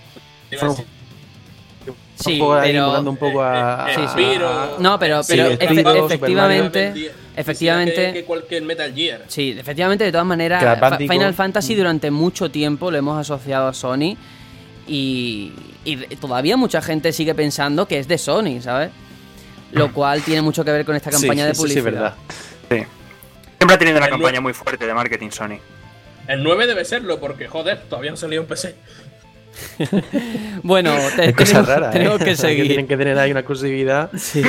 Sí, pero, un poco a, no, pero, pero efectivamente, efectivamente, que, cualquier Metal Gear. Sí, efectivamente, de todas maneras, Final Fantasy durante mucho tiempo lo hemos asociado a Sony y, todavía mucha gente sigue pensando que es de Sony, ¿sabes? Lo cual tiene mucho que ver con esta campaña de publicidad. Sí, verdad. Sí. Siempre ha tenido una campaña muy fuerte de marketing Sony. El 9 debe serlo, porque joder, todavía han salido en PC. bueno, tenemos, rara, tenemos ¿eh? que seguir. tienen que tener ahí una exclusividad. Sí.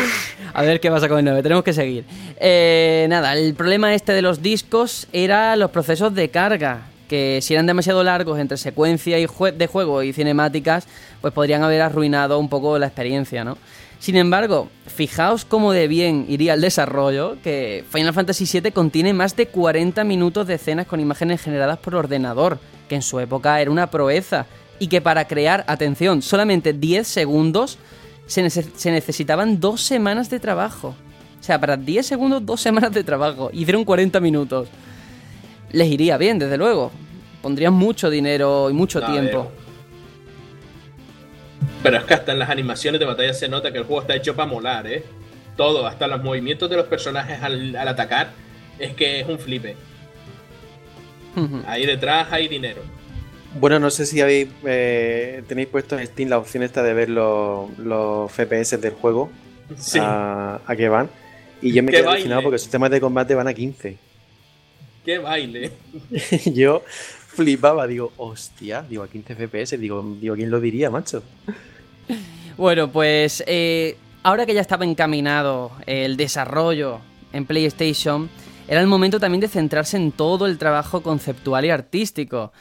A ver qué pasa con el 9, tenemos que seguir. Eh, nada, el problema este de los discos era los procesos de carga que que si eran demasiado largos entre secuencia y de juego y cinemáticas, pues podrían haber arruinado un poco la experiencia, ¿no? Sin embargo, fijaos cómo de bien iría el desarrollo, que Final Fantasy VII contiene más de 40 minutos de escenas con imágenes generadas por ordenador, que en su época era una proeza, y que para crear, atención, solamente 10 segundos se, necesitaban dos semanas de trabajo. O sea, para 10 segundos, dos semanas de trabajo. Hicieron 40 minutos. Les iría bien, desde luego. Pondrían mucho dinero y mucho tiempo. Pero es que hasta en las animaciones de batalla se nota que el juego está hecho para molar, ¿eh? Todo, hasta los movimientos de los personajes al, atacar, es que es un flipe. Ahí detrás hay dinero. Bueno, no sé si habéis eh, tenéis puesto en Steam la opción esta de ver los, FPS del juego. Sí. A, qué van. Y yo me quedé alucinado porque sus temas de combate van a 15. ¡Qué baile! yo flipaba, digo, hostia, digo, a 15 FPS, digo, digo, ¿quién lo diría, macho? Bueno, pues eh, ahora que ya estaba encaminado el desarrollo en PlayStation, era el momento también de centrarse en todo el trabajo conceptual y artístico.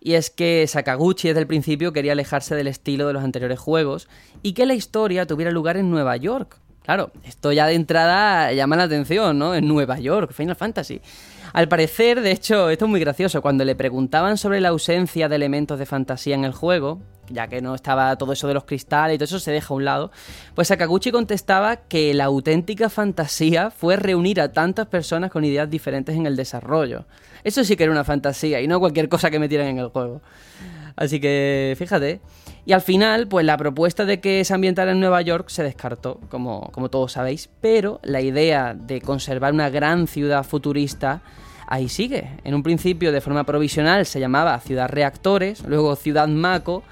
Y es que Sakaguchi desde el principio quería alejarse del estilo de los anteriores juegos y que la historia tuviera lugar en Nueva York. Claro, esto ya de entrada llama la atención, ¿no? En Nueva York, Final Fantasy. Al parecer, de hecho, esto es muy gracioso, cuando le preguntaban sobre la ausencia de elementos de fantasía en el juego, ya que no estaba todo eso de los cristales y todo eso se deja a un lado, pues Sakaguchi contestaba que la auténtica fantasía fue reunir a tantas personas con ideas diferentes en el desarrollo. Eso sí que era una fantasía y no cualquier cosa que metieran en el juego. Así que, fíjate. Y al final, pues la propuesta de que se ambientara en Nueva York se descartó, como, como todos sabéis, pero la idea de conservar una gran ciudad futurista ahí sigue. En un principio, de forma provisional, se llamaba Ciudad Reactores, luego Ciudad Mako,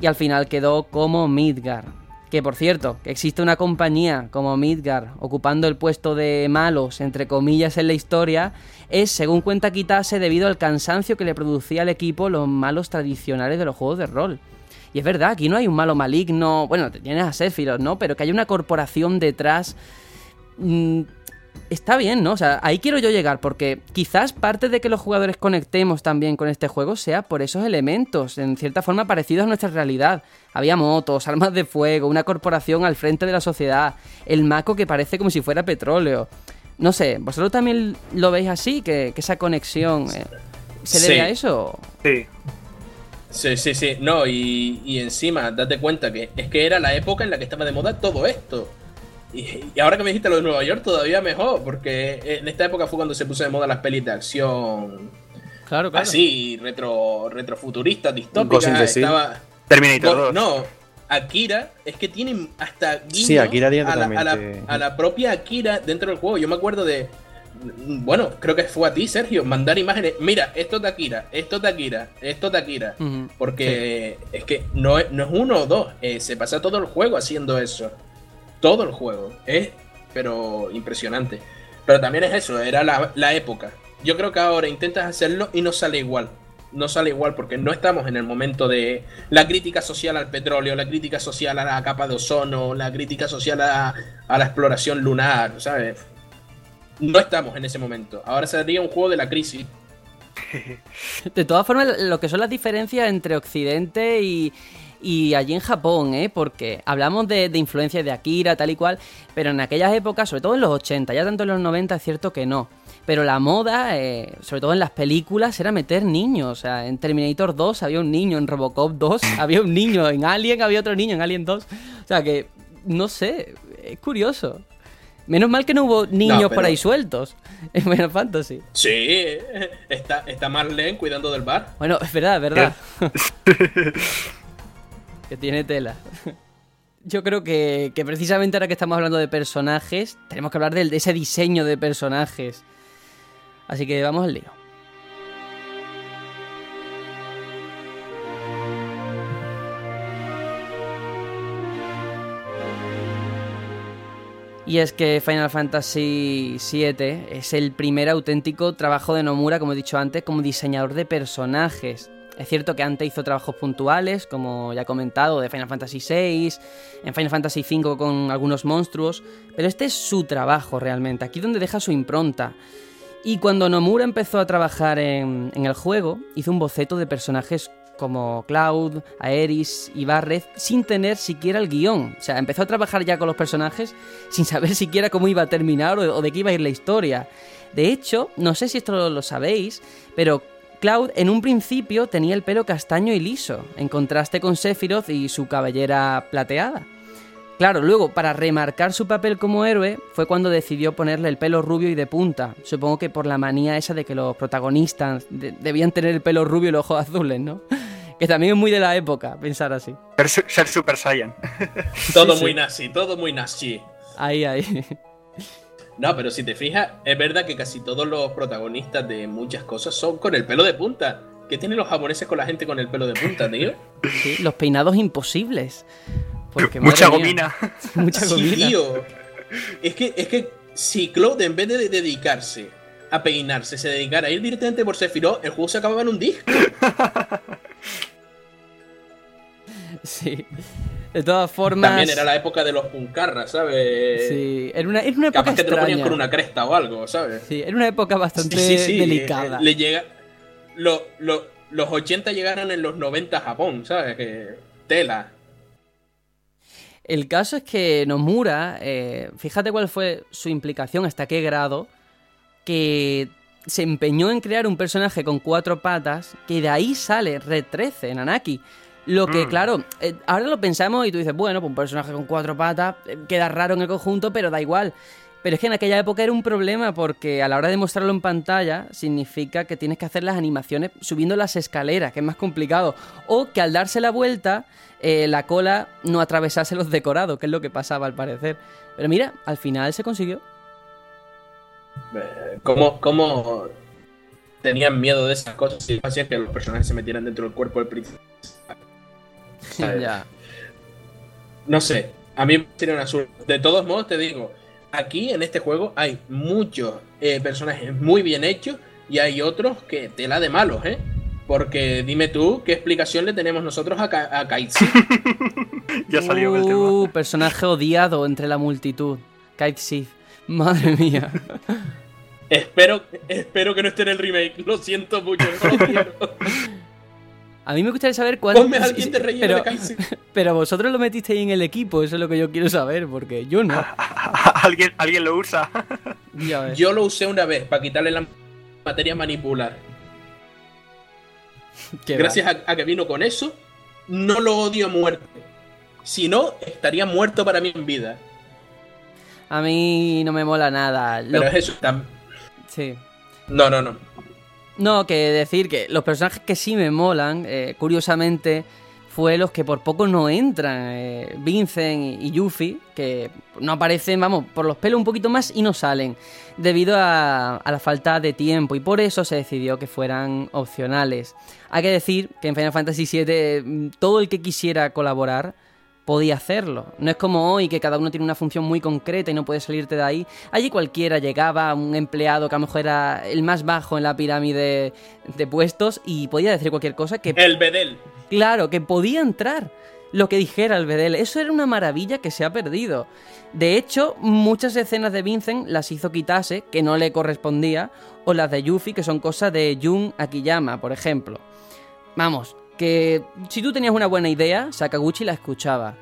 y al final quedó como Midgar. Que por cierto, que existe una compañía como Midgar ocupando el puesto de malos, entre comillas, en la historia, es, según cuenta Kitase, debido al cansancio que le producía al equipo los malos tradicionales de los juegos de rol. Y es verdad, aquí no hay un malo maligno. Bueno, tienes a Sephiroth, ¿no? Pero que hay una corporación detrás. Mm, está bien, ¿no? O sea, ahí quiero yo llegar, porque quizás parte de que los jugadores conectemos también con este juego sea por esos elementos, en cierta forma parecidos a nuestra realidad. Había motos, armas de fuego, una corporación al frente de la sociedad, el maco que parece como si fuera petróleo. No sé, ¿vosotros también lo veis así? Que, esa conexión eh, se debe a eso. Sí. Sí, sí, sí. No, y, encima, date cuenta que es que era la época en la que estaba de moda todo esto. Y, ahora que me dijiste lo de Nueva York, todavía mejor, porque en esta época fue cuando se puso de moda las pelis de acción. Claro, claro. Así, retro, retrofuturistas, distópicas. Estaba. Terminator 2. No, Akira es que tienen hasta sí, Akira a, la, a, la, propia Akira dentro del juego. Yo me acuerdo de. Bueno, creo que fue a ti, Sergio, mandar imágenes. Mira, esto es Akira, esto es Akira, esto es Akira. Porque es que no es, no es uno o dos, eh, se pasa todo el juego haciendo eso. Todo el juego. Es, pero impresionante. Pero también es eso, era la, la época. Yo creo que ahora intentas hacerlo y no sale igual no sale igual porque no estamos en el momento de la crítica social al petróleo, la crítica social a la capa de ozono, la crítica social a, la exploración lunar, ¿sabes? No estamos en ese momento. Ahora sería un juego de la crisis. De todas formas, lo que son las diferencias entre Occidente y, y allí en Japón, ¿eh? Porque hablamos de, de influencia de Akira, tal y cual, pero en aquellas épocas, sobre todo en los 80, ya tanto en los 90 es cierto que no. Pero la moda, eh, sobre todo en las películas, era meter niños. O sea, en Terminator 2 había un niño, en Robocop 2 había un niño, en Alien había otro niño, en Alien 2. O sea que, no sé, es curioso. Menos mal que no hubo niños por ahí sueltos en Final Fantasy. Sí, está, está Marlene cuidando del bar. Bueno, es verdad, es verdad. que tiene tela. Yo creo que, que, precisamente ahora que estamos hablando de personajes, tenemos que hablar de, de ese diseño de personajes. Así que vamos al lío. Y es que Final Fantasy VII es el primer auténtico trabajo de Nomura, como he dicho antes, como diseñador de personajes. Es cierto que antes hizo trabajos puntuales, como ya he comentado, de Final Fantasy VI, en Final Fantasy V con algunos monstruos, pero este es su trabajo realmente, aquí donde deja su impronta. Y cuando Nomura empezó a trabajar en, en el juego, hizo un boceto de personajes como Cloud, Aeris y Barret sin tener siquiera el guion. O sea, empezó a trabajar ya con los personajes sin saber siquiera cómo iba a terminar o, de qué iba a ir la historia. De hecho, no sé si esto lo, sabéis, pero Cloud en un principio tenía el pelo castaño y liso, en contraste con Sephiroth y su cabellera plateada. Claro, luego, para remarcar su papel como héroe, fue cuando decidió ponerle el pelo rubio y de punta. Supongo que por la manía esa de que los protagonistas debían tener el pelo rubio y los ojos azules, ¿no? Que también es muy de la época, pensar así. Ser, Super Saiyan. todo muy nazi, todo muy nazi. Ahí, ahí. No, pero si te fijas, es verdad que casi todos los protagonistas de muchas cosas son con el pelo de punta. ¿Qué tienen los japoneses con la gente con el pelo de punta, tío? Sí, los peinados imposibles. Mucha gomina. Mucha gomina. Sí, tío. Es que, es que si Claude, en vez de dedicarse a peinarse, se dedicara a ir directamente por Sephiroth, el juego se acababa en un disco. sí. De todas formas. También era la época de los puncarras, ¿sabes? Sí, era una, era una época. Capaz que te lo ponían con una cresta o algo, ¿sabes? Sí, era una época bastante delicada. Le llega. los 80 llegaron en los 90 a Japón, ¿sabes? Que. Tela. El caso es que Nomura, eh, fíjate cuál fue su implicación, hasta qué grado, que se empeñó en crear un personaje con cuatro patas, que de ahí sale Red 13 en Anaki. Lo que, mm. claro, eh, ahora lo pensamos y tú dices, bueno, pues un personaje con cuatro patas eh, queda raro en el conjunto, pero da igual. Pero es que en aquella época era un problema porque a la hora de mostrarlo en pantalla significa que tienes que hacer las animaciones subiendo las escaleras, que es más complicado. O que al darse la vuelta, eh, la cola no atravesase los decorados, que es lo que pasaba al parecer. Pero mira, al final se consiguió. ¿Cómo, cómo tenían miedo de esas cosas y hacían que los personajes se metieran dentro del cuerpo del príncipe? ya. No sé, a mí me sería una De todos modos, te digo, aquí en este juego hay muchos eh, personajes muy bien hechos y hay otros que tela de malos, ¿eh? Porque dime tú, ¿qué explicación le tenemos nosotros a, Ka ya salió el tema. Uh, personaje odiado entre la multitud. Kaitsi. Madre mía. espero, espero que no esté en el remake. Lo siento mucho. A mí me gustaría saber cuánto. Ponme a alguien de relleno pero, de Pero vosotros lo metisteis en el equipo, eso es lo que yo quiero saber, porque yo no. ¿Alguien, alguien lo usa. yo lo usé una vez para quitarle la materia manipular. Gracias a, que vino con eso, no lo odio a muerte. Si no, estaría muerto para mí en vida. A mí no me mola nada. Pero es eso. Sí. No, no, no. No, que decir que los personajes que sí me molan, eh, curiosamente, fue los que por poco no entran. Eh, Vincent y Yuffie, que no aparecen, vamos, por los pelos un poquito más y no salen, debido a, a, la falta de tiempo, y por eso se decidió que fueran opcionales. Hay que decir que en Final Fantasy VII mm, todo el que quisiera colaborar podía hacerlo. No es como hoy que cada uno tiene una función muy concreta y no puede salirte de ahí. Allí cualquiera llegaba, un empleado que a lo mejor era el más bajo en la pirámide de puestos y podía decir cualquier cosa que... El Bedel. Claro, que podía entrar lo que dijera el Bedel. Eso era una maravilla que se ha perdido. De hecho, muchas escenas de Vincent las hizo Kitase, que no le correspondía, o las de Yuffie, que son cosas de Jun Akiyama, por ejemplo. Vamos, que si tú tenías una buena idea, Sakaguchi la escuchaba.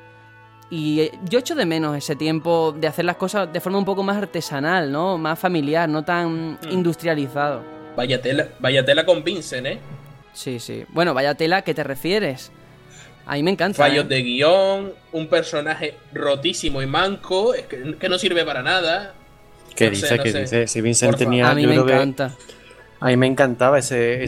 Y eh, yo echo de menos ese tiempo de hacer las cosas de forma un poco más artesanal, ¿no? Más familiar, no tan mm. industrializado. Vaya tela, vaya tela con Vincent, ¿eh? Sí, sí. Bueno, vaya tela, ¿qué te refieres? A mí me encanta. Fallos ¿eh? de guion, un personaje rotísimo y manco, que, no sirve para nada. ¿Qué dice? ¿Qué dice? Si Vincent tenía. A mí me encanta. A mí me encantaba ese.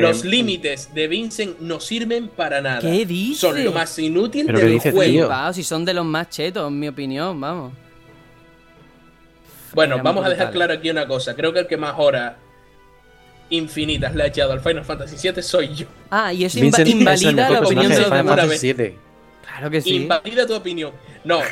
Los, límites de Vincent no sirven para nada. ¿Qué dices? Son lo más inútil del juego. si son de los más chetos, en mi opinión, vamos. Bueno, vamos a dejar claro aquí una cosa. Creo que el que más horas infinitas le ha echado al Final Fantasy VII soy yo. Ah, y eso invalida la opinión de los demás. Claro que sí. Invalida tu opinión. No,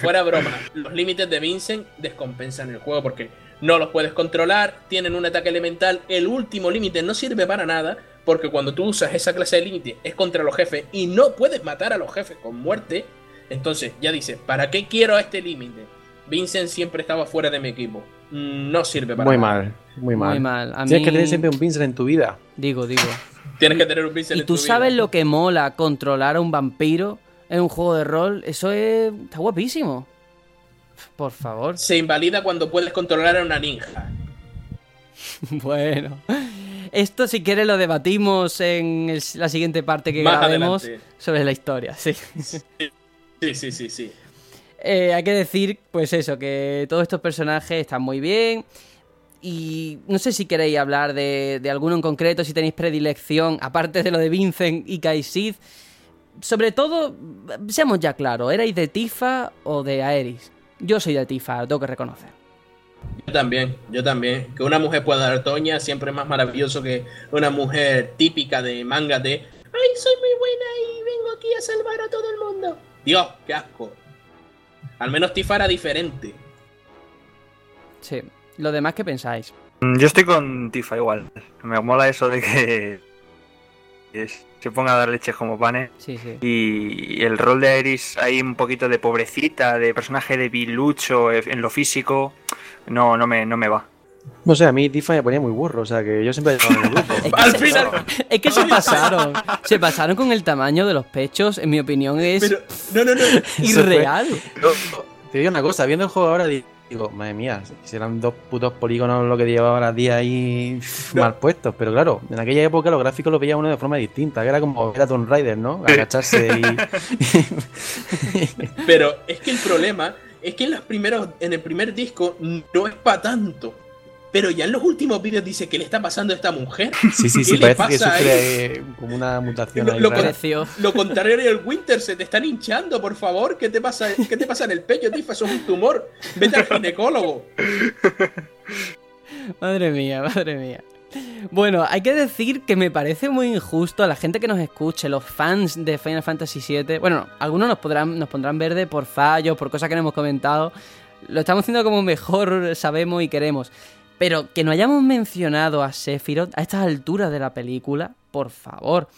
fuera broma. Los límites de Vincent descompensan el juego porque no los puedes controlar, tienen un ataque elemental, el último límite no sirve para nada, porque cuando tú usas esa clase de límite es contra los jefes y no puedes matar a los jefes con muerte, entonces ya dices, ¿para qué quiero este límite? Vincent siempre estaba fuera de mi equipo. No sirve para Muy nada. mal, muy mal. Muy mal. A Tienes mí- que tener siempre un Vincent en tu vida. Digo, digo. Tienes que tener un Vincent ¿Y en tú tu sabes vida. lo que mola controlar a un vampiro en un juego de rol? Eso es... está guapísimo. Por favor. Se invalida cuando puedes controlar a una ninja. Bueno. Esto si quieres lo debatimos en el- la siguiente parte que Más grabemos adelante. sobre la historia, sí. Sí, sí, sí, sí. Eh, hay que decir, pues eso, que todos estos personajes están muy bien. Y no sé si queréis hablar de, de alguno en concreto, si tenéis predilección, aparte de lo de Vincent y Kaisid. Sobre todo, seamos ya claros, ¿erais de Tifa o de Aeris? Yo soy de Tifa, lo tengo que reconocer. Yo también, yo también. Que una mujer pueda dar toña siempre es más maravilloso que una mujer típica de manga de ¡Ay, soy muy buena y vengo aquí a salvar a todo el mundo! Dios, qué asco. Al menos Tifa era diferente. Sí. ¿Lo demás qué pensáis? Mm, Yo estoy con Tifa igual. Me mola eso de que es- se ponga a dar leches como panes. Sí, sí. Y el rol de Aeris hay un poquito de pobrecita, de personaje de bilucho en lo físico. No, no me, no me va. No sé, a mí Tifa me ponía muy burro, o sea que yo siempre he estado en el grupo. Es que, Al se, final. es que se pasaron. Se pasaron con el tamaño de los pechos, en mi opinión es Pero, no, no, no. irreal. Te digo una cosa, viendo el juego ahora digo, madre mía, si eran dos putos polígonos lo que llevaba las 10 ahí No. mal puestos, pero claro, en aquella época los gráficos los veía uno de forma distinta, que era como ver a Tomb Raider, ¿no? Agacharse y... Pero es que el problema es que en los primeros, en el primer disco no es para tanto. Pero ya en los últimos vídeos dice que le está pasando a esta mujer. Sí, sí, ¿Qué sí, le parece que sufre como una mutación Lo- ahí lo. Lo contrario el Winter, se te están hinchando, por favor. ¿Qué te pasa, qué te pasa en el pecho, Tifa? Eso es un tumor. Vete al ginecólogo. Madre mía, madre mía. Bueno, hay que decir que me parece muy injusto a la gente que nos escuche, los fans de Final Fantasy VII. Bueno, algunos nos, podrán, nos pondrán verde por fallos, por cosas que no hemos comentado. Lo estamos haciendo como mejor sabemos y queremos. Pero que no hayamos mencionado a Sephiroth a estas alturas de la película, por favor.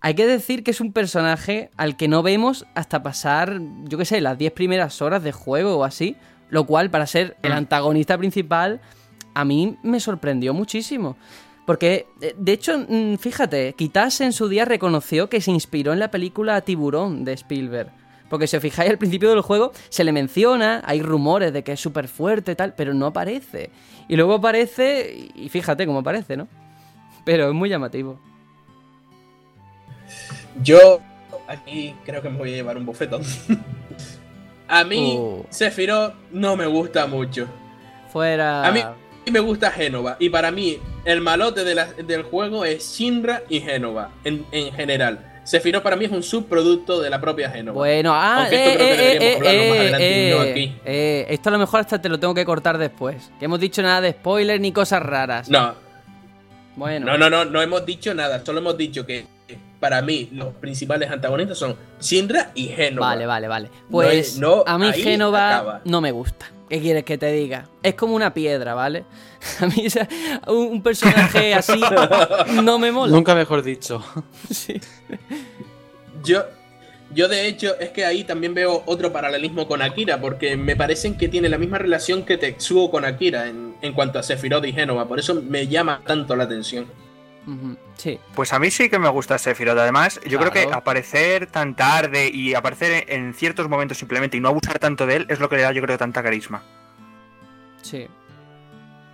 Hay que decir que es un personaje al que no vemos hasta pasar, yo qué sé, las 10 primeras horas de juego o así. Lo cual, para ser el antagonista principal, a mí me sorprendió muchísimo. Porque, eh, de hecho, mm, fíjate, Kitase en su día reconoció que se inspiró en la película Tiburón de Spielberg. Porque si os fijáis al principio del juego, se le menciona, hay rumores de que es súper fuerte y tal, pero no aparece. Y luego aparece, y fíjate cómo aparece, ¿no? Pero es muy llamativo. Yo aquí creo que me voy a llevar un bofetón. A mí. Sephiroth no me gusta mucho. Fuera. A mí me gusta Génova. Y para mí, el malote de la- del juego es Shinra y Génova, en, en general. Sephiroth para mí es un subproducto de la propia Génova. Bueno, ah, Aunque eh, esto creo que eh, deberíamos hablarlo más adelante y no aquí. esto a lo mejor hasta te lo tengo que cortar después. Que hemos dicho nada de spoilers ni cosas raras. No, Bueno. no, no, no, no hemos dicho nada. Solo hemos dicho que para mí los principales antagonistas son Shinra y Génova. Vale, vale, vale. Pues no, a mí acaba. no me gusta. ¿Qué quieres que te diga? Es como una piedra, ¿vale? A mí esa- un, un personaje así no me mola. Nunca mejor dicho. Sí. Yo, yo de hecho es que ahí también veo otro paralelismo con Akira, porque me parecen que tiene la misma relación que Tetsuo con Akira en, en cuanto a Sephiroth y Génova, por eso me llama tanto la atención. Sí. Pues a mí sí que me gusta Sephiroth. Además, yo creo que aparecer tan tarde y aparecer en ciertos momentos simplemente y no abusar tanto de él es lo que le da, yo creo, tanta carisma. Sí.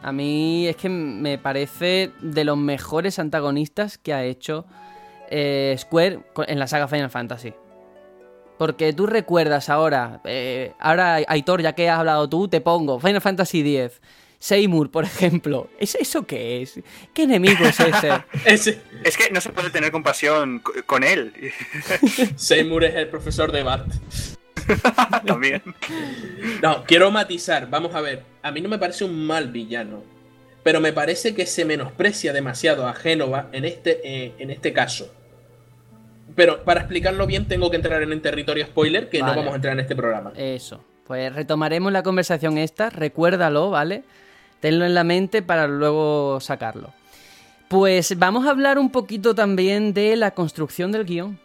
A mí es que me parece de los mejores antagonistas que ha hecho eh, Square en la saga Final Fantasy. Porque tú recuerdas ahora, eh, ahora Aitor, ya que has hablado tú, te pongo Final Fantasy X. Seymour, por ejemplo. ¿Es eso qué es? ¿Qué enemigo es ese? Es que no se puede tener compasión co- con él Seymour es el profesor de Bart. también. No, quiero matizar, vamos a ver. A mí no me parece un mal villano, pero me parece que se menosprecia demasiado a Génova en este, eh, en este caso. Pero para explicarlo bien tengo que entrar en el territorio spoiler, que Vale. no vamos a entrar en este programa. Eso. Pues retomaremos la conversación esta, recuérdalo, ¿vale? Tenlo en la mente para luego sacarlo. Pues vamos a hablar un poquito también de la construcción del guion.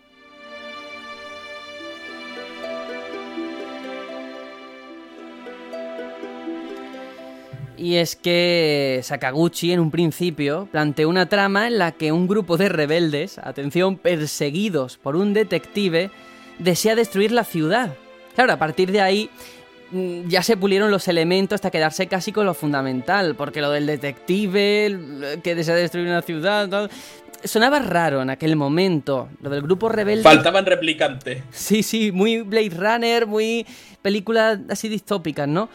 Y es que Sakaguchi en un principio planteó una trama en la que un grupo de rebeldes, atención, perseguidos por un detective, desea destruir la ciudad. Claro, a partir de ahí ya se pulieron los elementos hasta quedarse casi con lo fundamental, porque lo del detective que desea destruir una ciudad, sonaba raro en aquel momento, lo del grupo rebelde. Faltaban replicantes. Sí, sí, muy Blade Runner, muy películas así distópicas, ¿no?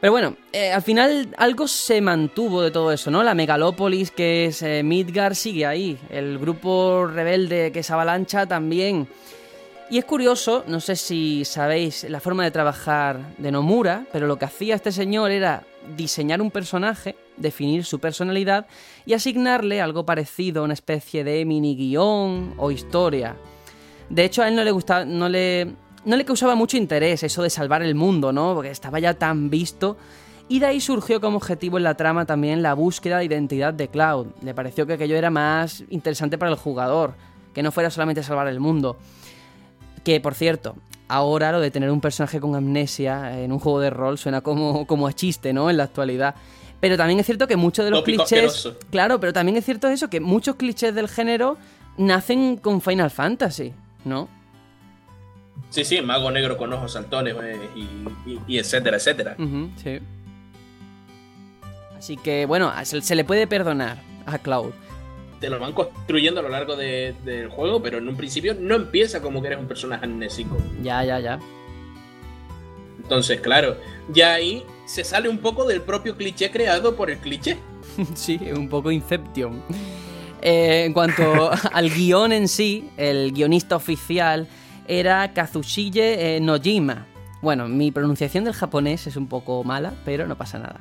Pero bueno, eh, al final algo se mantuvo de todo eso, ¿no? La megalópolis que es eh, Midgar sigue ahí, el grupo rebelde que es Avalancha también. Y es curioso, no sé si sabéis la forma de trabajar de Nomura, pero lo que hacía este señor era diseñar un personaje, definir su personalidad y asignarle algo parecido a una especie de mini guion o historia. De hecho, a él no le gustaba, no le, no le causaba mucho interés eso de salvar el mundo, ¿no? Porque estaba ya tan visto. Y de ahí surgió como objetivo en la trama también la búsqueda de identidad de Cloud. Le pareció que aquello era más interesante para el jugador, que no fuera solamente salvar el mundo. Que, por cierto, ahora lo de tener un personaje con amnesia en un juego de rol suena como, como a chiste, ¿no? En la actualidad. Pero también es cierto que muchos de los clichés... Claro, pero también es cierto eso, que muchos clichés del género nacen con Final Fantasy, ¿no? Sí, sí, mago negro con ojos saltones eh, y, etcétera, etcétera. sí. Así que, bueno, se, le puede perdonar a Cloud. Te lo van construyendo a lo largo del juego, pero en un principio no empieza como que eres un personaje amnésico. Ya, ya, ya. Entonces, claro, ya ahí se sale un poco del propio cliché creado por el cliché. sí, un poco Inception. Eh, en cuanto al guion en sí, el guionista oficial era Kazushige eh, Nojima. Bueno, mi pronunciación del japonés es un poco mala, pero no pasa nada.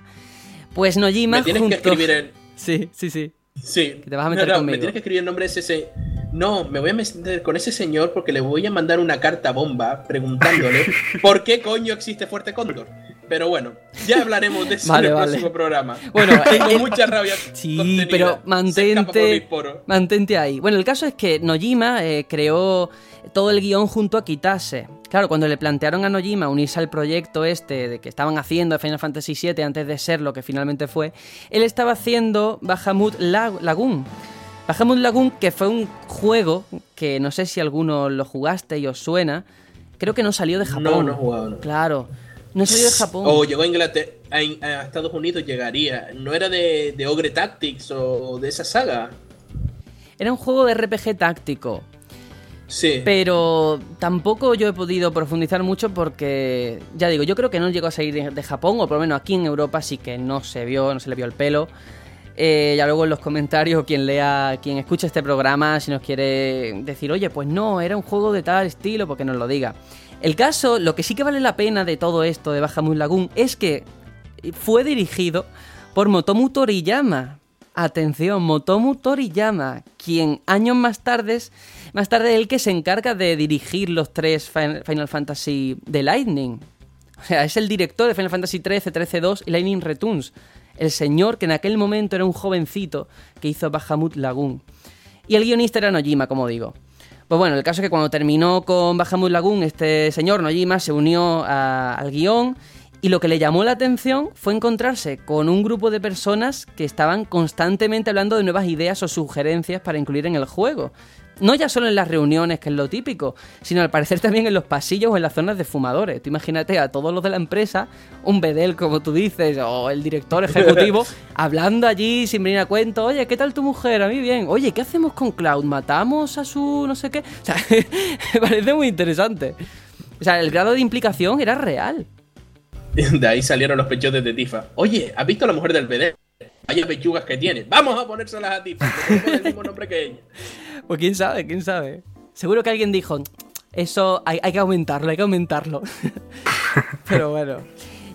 Pues Nojima. Me tienes que escribir el. Sí, sí, sí. Sí. te vas a meter no, Me tienes que escribir el nombre de ese. No, me voy a meter con ese señor porque le voy a mandar una carta bomba preguntándole por qué coño existe Fuerte Cóndor. Pero bueno, ya hablaremos de eso en el próximo programa. Bueno, tengo mucha rabia. Sí, pero mantente, mantente ahí. Bueno, el caso es que Nojima eh, creó todo el guion junto a Kitase. Claro, cuando le plantearon a Nojima unirse al proyecto este de que estaban haciendo Final Fantasy VII antes de ser lo que finalmente fue, él estaba haciendo Bahamut Lagoon. Bahamut Lagoon, que fue un juego que no sé si alguno lo jugaste y os suena, creo que no salió de Japón. No, no he jugado. No. Claro. No salió de Japón. O llegó a Inglaterra, a, Estados Unidos llegaría. ¿No era de, de Ogre Tactics o de esa saga? Era un juego de RPG táctico. Pero tampoco yo he podido profundizar mucho porque, ya digo, yo creo que no llegó a salir de, Japón, o por lo menos aquí en Europa sí que no se vio, no se le vio el pelo. Eh, ya luego en los comentarios, quien lea, quien escuche este programa, si nos quiere decir, oye, pues no, era un juego de tal estilo, porque nos lo diga. El caso, lo que sí que vale la pena de todo esto de Bahamut Lagoon es que fue dirigido por Motomu Toriyama. Atención, Motomu Toriyama, quien años más tarde más tarde el que se encarga de dirigir los tres Final Fantasy de Lightning. O sea, es el director de Final Fantasy 13, 13-2 y Lightning Returns. El señor que en aquel momento era un jovencito que hizo Bahamut Lagoon. Y el guionista era Nojima, como digo. Pues bueno, el caso es que cuando terminó con Bahamut Lagoon, este señor Nojima se unió al guion y lo que le llamó la atención fue encontrarse con un grupo de personas que estaban constantemente hablando de nuevas ideas o sugerencias para incluir en el juego. No ya solo en las reuniones, que es lo típico, sino al parecer también en los pasillos o en las zonas de fumadores. Tú imagínate a todos los de la empresa, un bedel, como tú dices, o el director ejecutivo, hablando allí sin venir a cuento, oye, ¿qué tal tu mujer? A mí bien. Oye, ¿qué hacemos con Cloud? ¿Matamos a su no sé qué? O sea, me parece muy interesante. O sea, el grado de implicación era real. De ahí salieron los pechotes de Tifa. Oye, ¿has visto a la mujer del bedel? Hay pechugas que tiene. Vamos a ponérselas a Tifa, que el mismo nombre que ella. Pues quién sabe, quién sabe. Seguro que alguien dijo, eso hay, que aumentarlo, hay que aumentarlo. Pero bueno.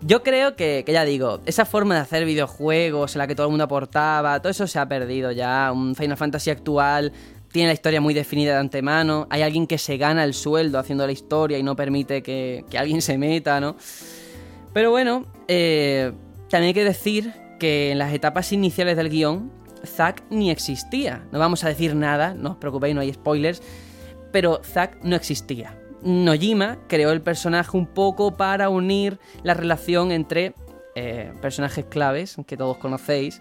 Yo creo que, que, ya digo, esa forma de hacer videojuegos en la que todo el mundo aportaba, todo eso se ha perdido ya. Un Final Fantasy actual tiene la historia muy definida de antemano. Hay alguien que se gana el sueldo haciendo la historia y no permite que, alguien se meta, ¿no? Pero bueno, eh, también hay que decir que en las etapas iniciales del guion Zack ni existía. No vamos a decir nada, no os preocupéis, no hay spoilers, pero Zack no existía. Nojima creó el personaje un poco para unir la relación entre eh, personajes claves que todos conocéis.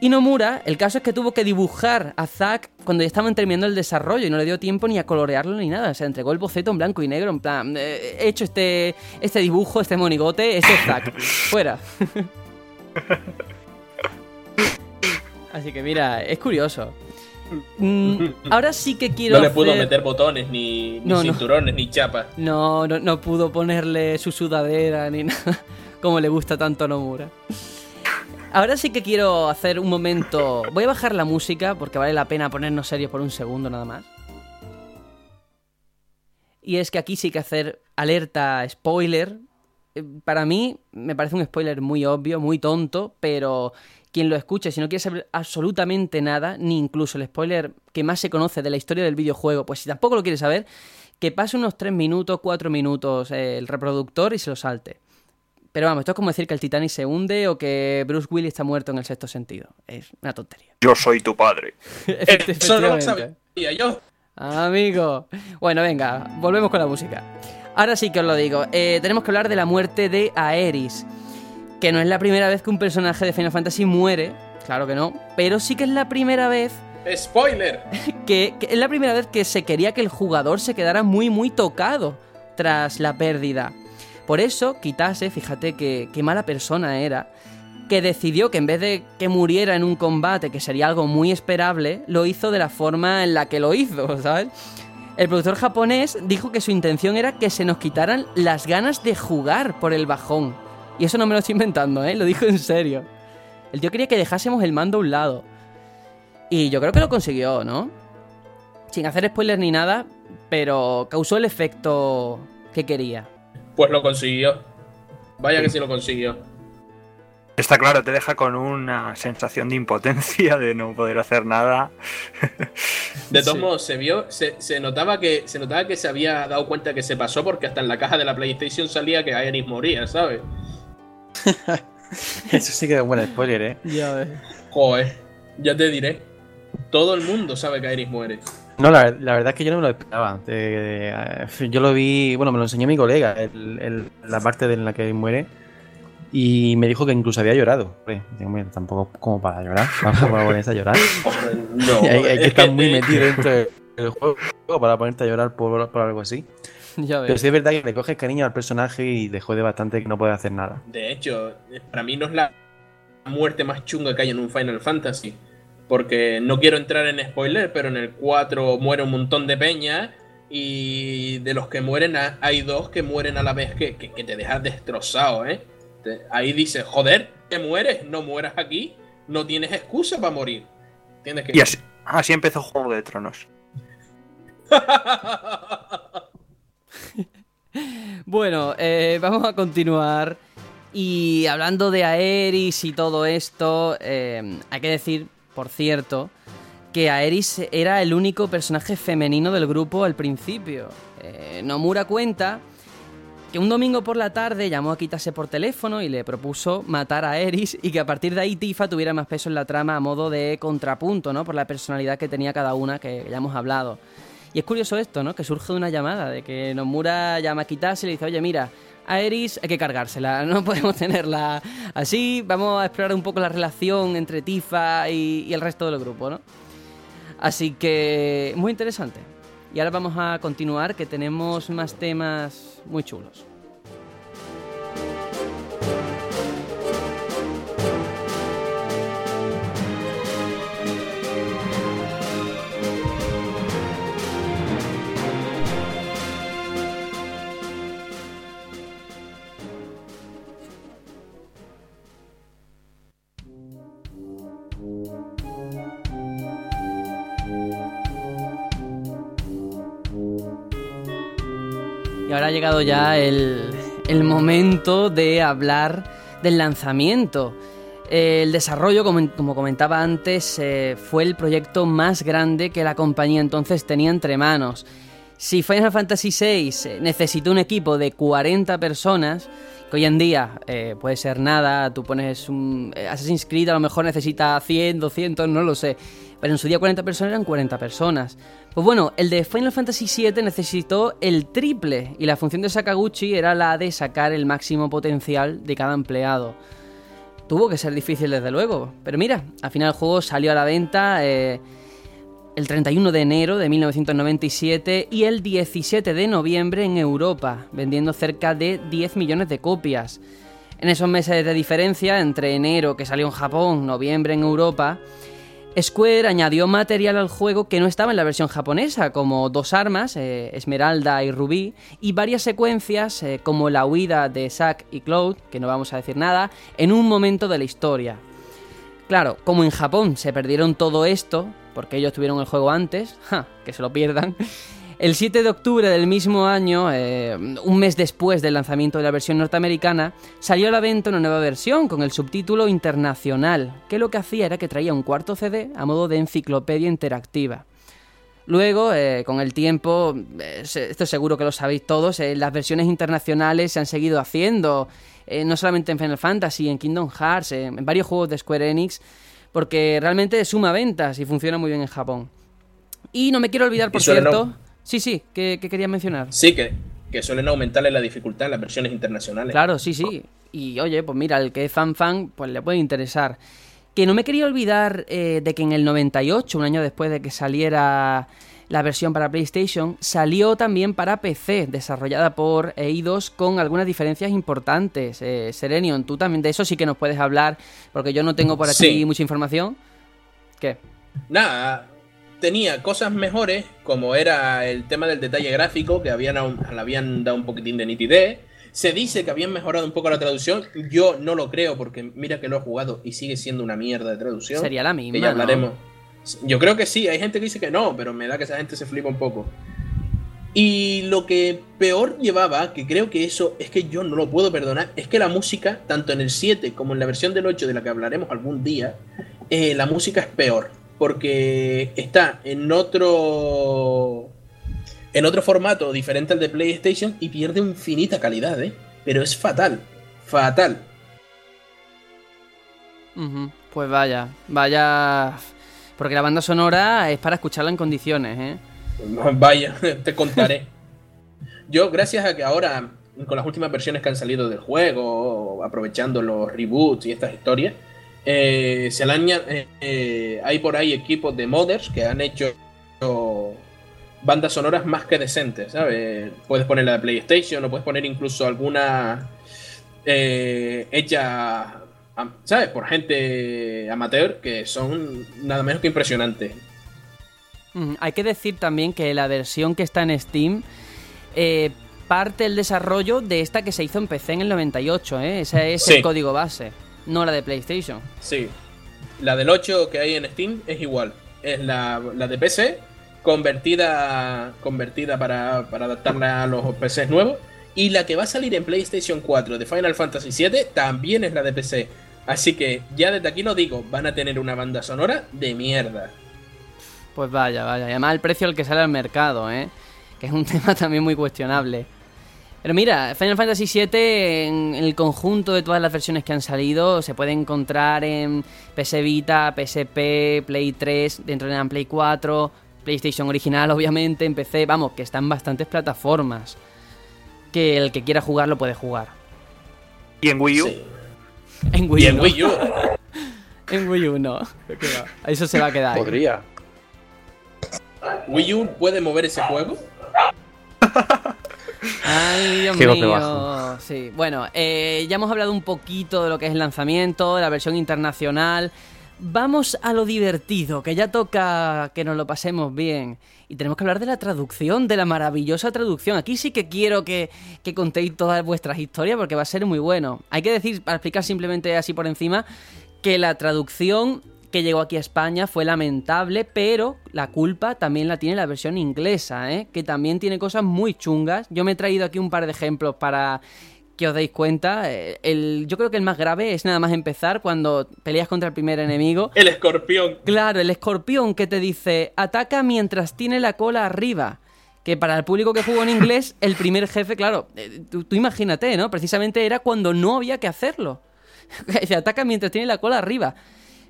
Y Nomura, el caso es que tuvo que dibujar a Zack cuando ya estaban terminando el desarrollo y no le dio tiempo ni a colorearlo ni nada. O sea, entregó el boceto en blanco y negro, en plan, eh, he hecho este, este dibujo, este monigote, este es Zack. Fuera. Así que mira, es curioso. Mm, ahora sí que quiero. No le pudo hacer- meter botones, ni, ni No, no. cinturones, ni chapas. No, no, no pudo ponerle su sudadera ni nada, como le gusta tanto a Nomura. Ahora sí que quiero hacer un momento. Voy a bajar la música porque vale la pena ponernos serios por un segundo nada más. Y es que aquí sí que hacer alerta spoiler. Eh, Para mí me parece un spoiler muy obvio, muy tonto, pero quien lo escuche, si no quiere saber absolutamente nada, ni incluso el spoiler que más se conoce de la historia del videojuego, pues si tampoco lo quiere saber, que pase unos 3 minutos, 4 minutos eh, el reproductor y se lo salte. Pero vamos, esto es como decir que el Titanic se hunde o que Bruce Willis está muerto en el sexto sentido. Es una tontería. Yo soy tu padre. Eso no lo sabía yo. Amigo. Bueno, venga, volvemos con la música. Ahora sí que os lo digo. eh, tenemos que hablar de la muerte de Aeris. Que no es la primera vez que un personaje de Final Fantasy muere. Claro que no. Pero sí que es la primera vez ¡Spoiler! que, que es la primera vez que se quería que el jugador se quedara muy, muy tocado tras la pérdida. Por eso, Kitase, fíjate que, qué mala persona era, que decidió que en vez de que muriera en un combate, que sería algo muy esperable, lo hizo de la forma en la que lo hizo, ¿sabes? El productor japonés dijo que su intención era que se nos quitaran las ganas de jugar por el bajón. Y eso no me lo estoy inventando, ¿eh? Lo dijo en serio. El tío quería que dejásemos el mando a un lado. Y yo creo que lo consiguió, ¿no? Sin hacer spoilers ni nada, pero causó el efecto que quería. Pues lo consiguió. Vaya que sí lo consiguió. Está claro, te deja con una sensación de impotencia, de no poder hacer nada. De todos Sí. modos, se vio, se, se notaba que se notaba que se había dado cuenta que se pasó porque hasta en la caja de la PlayStation salía que Aeris moría, ¿sabes? Eso sí que es un buen spoiler, ¿eh? Ya ves. Joder, ya te diré. Todo el mundo sabe que Aeris muere. No, la, la verdad es que yo no me lo esperaba. Eh, eh, yo lo vi, bueno, me lo enseñó mi colega, el- el- la parte en la que muere, y me dijo que incluso había llorado. Hombre, digo, mira, tampoco como para llorar, vamos a ponerse a llorar. No, hay, hay que es estar muy metido dentro del juego para ponerte a llorar por, por algo así. Ya Pero sí es verdad que le coges cariño al personaje y te jode bastante que no puede hacer nada. De hecho, para mí no es la muerte más chunga que hay en un Final Fantasy. Porque no quiero entrar en spoiler, pero en el 4 muere un montón de peña. Y de los que mueren, hay dos que mueren a la vez que, que, que te dejas destrozado, ¿eh? Te- ahí dice, joder, que mueres, no mueras aquí, no tienes excusa para morir. Tienes que... Y así, así empezó Juego de Tronos. Bueno, eh, vamos a continuar. Y hablando de Aeris y todo esto, eh, hay que decir, por cierto, que Aeris era el único personaje femenino del grupo al principio. Eh, Nomura cuenta que un domingo por la tarde llamó a Kitase por teléfono y le propuso matar a Aeris y que a partir de ahí Tifa tuviera más peso en la trama a modo de contrapunto, ¿no? Por la personalidad que tenía cada una que ya hemos hablado. Y es curioso esto, ¿no? Que surge de una llamada, de que Nomura llama a Kitase y le dice, oye, mira, a Eris hay que cargársela, no podemos tenerla así, vamos a explorar un poco la relación entre Tifa y, y el resto del grupo, ¿no? Así que, muy interesante. Y ahora vamos a continuar, que tenemos más temas muy chulos. Ahora ha llegado ya el, el momento de hablar del lanzamiento. El desarrollo, como, como comentaba antes, eh, fue el proyecto más grande que la compañía entonces tenía entre manos. Si Final Fantasy VI necesita un equipo de 40 personas, que hoy en día eh, puede ser nada, tú pones un eh, Assassin's Creed, a lo mejor necesita 100, 200, no lo sé, pero en su día 40 personas eran 40 personas. Pues bueno, el de Final Fantasy VII necesitó el triple y la función de Sakaguchi era la de sacar el máximo potencial de cada empleado. Tuvo que ser difícil desde luego, pero mira, al final el juego salió a la venta eh, el 31 de enero de 1997 y el 17 de noviembre en Europa, vendiendo cerca de 10 millones de copias. En esos meses de diferencia, entre enero que salió en Japón, noviembre en Europa, Square añadió material al juego que no estaba en la versión japonesa, como dos armas, eh, Esmeralda y Rubí, y varias secuencias eh, como la huida de Zack y Cloud, que no vamos a decir nada, en un momento de la historia. Claro, como en Japón se perdieron todo esto, porque ellos tuvieron el juego antes, que se lo pierdan. El 7 de octubre del mismo año, eh, un mes después del lanzamiento de la versión norteamericana, salió a la venta una nueva versión con el subtítulo internacional, que lo que hacía era que traía un cuarto CD a modo de enciclopedia interactiva. Luego, eh, con el tiempo, eh, esto seguro que lo sabéis todos, las versiones internacionales se han seguido haciendo, no solamente en Final Fantasy, en Kingdom Hearts, en varios juegos de Square Enix, porque realmente suma ventas y funciona muy bien en Japón. Y no me quiero olvidar, por cierto... Sí, sí, ¿qué, quería mencionar? Sí, que, que suelen aumentarle la dificultad en las versiones internacionales. Claro, sí, sí. Y oye, pues mira, el que es fan fan, pues le puede interesar. Que no me quería olvidar eh, de que en el 98, un año después de que saliera la versión para PlayStation, salió también para PC, desarrollada por Eidos con algunas diferencias importantes. Eh, Serenion, tú también de eso sí que nos puedes hablar, porque yo no tengo por aquí mucha información. ¿Qué? Nada, tenía cosas mejores, como era el tema del detalle gráfico, que habían, le habían dado un poquitín de nitidez. Se dice que habían mejorado un poco la traducción. Yo no lo creo, porque mira que lo he jugado y sigue siendo una mierda de traducción. Sería la misma. ya hablaremos. Yo creo que sí, hay gente que dice que no, pero me da que esa gente se flipa un poco. Y lo que peor llevaba, que creo que eso es que yo no lo puedo perdonar, es que la música, tanto en el 7 como en la versión del 8 de la que hablaremos algún día, eh, la música es peor. Porque está en otro. En otro formato diferente al de PlayStation y pierde infinita calidad, ¿eh? Pero es fatal. Fatal. Pues vaya, vaya porque la banda sonora es para escucharla en condiciones, ¿eh? Vaya, te contaré. Yo, gracias a que ahora, con las últimas versiones que han salido del juego, aprovechando los reboots y estas historias, eh, se eh, eh, hay por ahí equipos de modders que han hecho bandas sonoras más que decentes, ¿sabes? Puedes poner la de PlayStation o puedes poner incluso alguna hecha ¿sabes? Por gente amateur que son nada menos que impresionantes. Hay que decir también que la versión que está en Steam eh, parte el desarrollo de esta que se hizo en PC en el 98, ¿eh? Ese es el código base, no la de PlayStation. Sí. La del 8 que hay en Steam es igual. Es la, de PC convertida, convertida para, para adaptarla a los PCs nuevos. Y la que va a salir en PlayStation 4 de Final Fantasy VII también es la de PC. Así que ya desde aquí lo digo, van a tener una banda sonora de mierda. Pues vaya, vaya. Y además el precio al que sale al mercado, ¿eh? Que es un tema también muy cuestionable. Pero mira, Final Fantasy VII en el conjunto de todas las versiones que han salido se puede encontrar en PS Vita, PSP, Play 3, dentro de la Play 4, PlayStation original obviamente, en PC, vamos, que están bastantes plataformas. Que el que quiera jugar lo puede jugar. ¿Y en Wii U? En Wii U. Y en Wii U. en Wii U no. Eso se va a quedar. Podría. ¿Wii U puede mover ese juego? Ay, Dios mío. Sí, bueno, eh, ya hemos hablado un poquito de lo que es el lanzamiento, de la versión internacional. Vamos a lo divertido, que ya toca que nos lo pasemos bien. Y tenemos que hablar de la traducción, de la maravillosa traducción. Aquí sí que quiero que, que contéis todas vuestras historias porque va a ser muy bueno. Hay que decir, para explicar simplemente así por encima, que la traducción que llegó aquí a España fue lamentable, pero la culpa también la tiene la versión inglesa, ¿eh? que también tiene cosas muy chungas. Yo me he traído aquí un par de ejemplos para que os deis cuenta. Eh, el, yo creo que el más grave es nada más empezar cuando peleas contra el primer enemigo. El escorpión. Claro, el escorpión que te dice ataca mientras tiene la cola arriba. que para el público que jugó en inglés, el primer jefe, claro, eh, tú, tú imagínate, ¿no? Precisamente era cuando no había que hacerlo. Se ataca mientras tiene la cola arriba.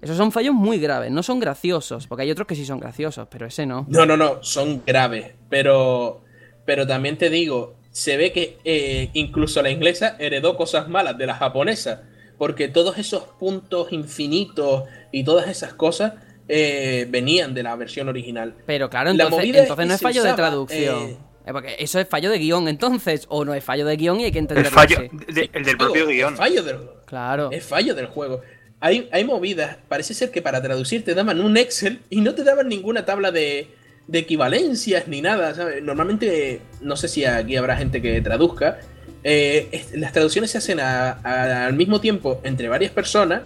Esos son fallos muy graves, no son graciosos, porque hay otros que sí son graciosos, pero ese no. No, no, no, son graves. Pero, pero también te digo, se ve que eh, incluso la inglesa heredó cosas malas de la japonesa, porque todos esos puntos infinitos y todas esas cosas eh, venían de la versión original. Pero claro, La entonces, entonces es no es fallo de traducción. eh, Porque eso es fallo de guion, entonces, o no es fallo de guion y hay que El entenderlo fallo, así. de- el del Juego, propio es guion. fallo del, Claro. es fallo del juego. Hay, hay movidas, parece ser que para traducir te daban un Excel y no te daban ninguna tabla de, de equivalencias ni nada, ¿sabes? Normalmente, no sé si aquí habrá gente que traduzca, eh, las traducciones se hacen a- a- al mismo tiempo entre varias personas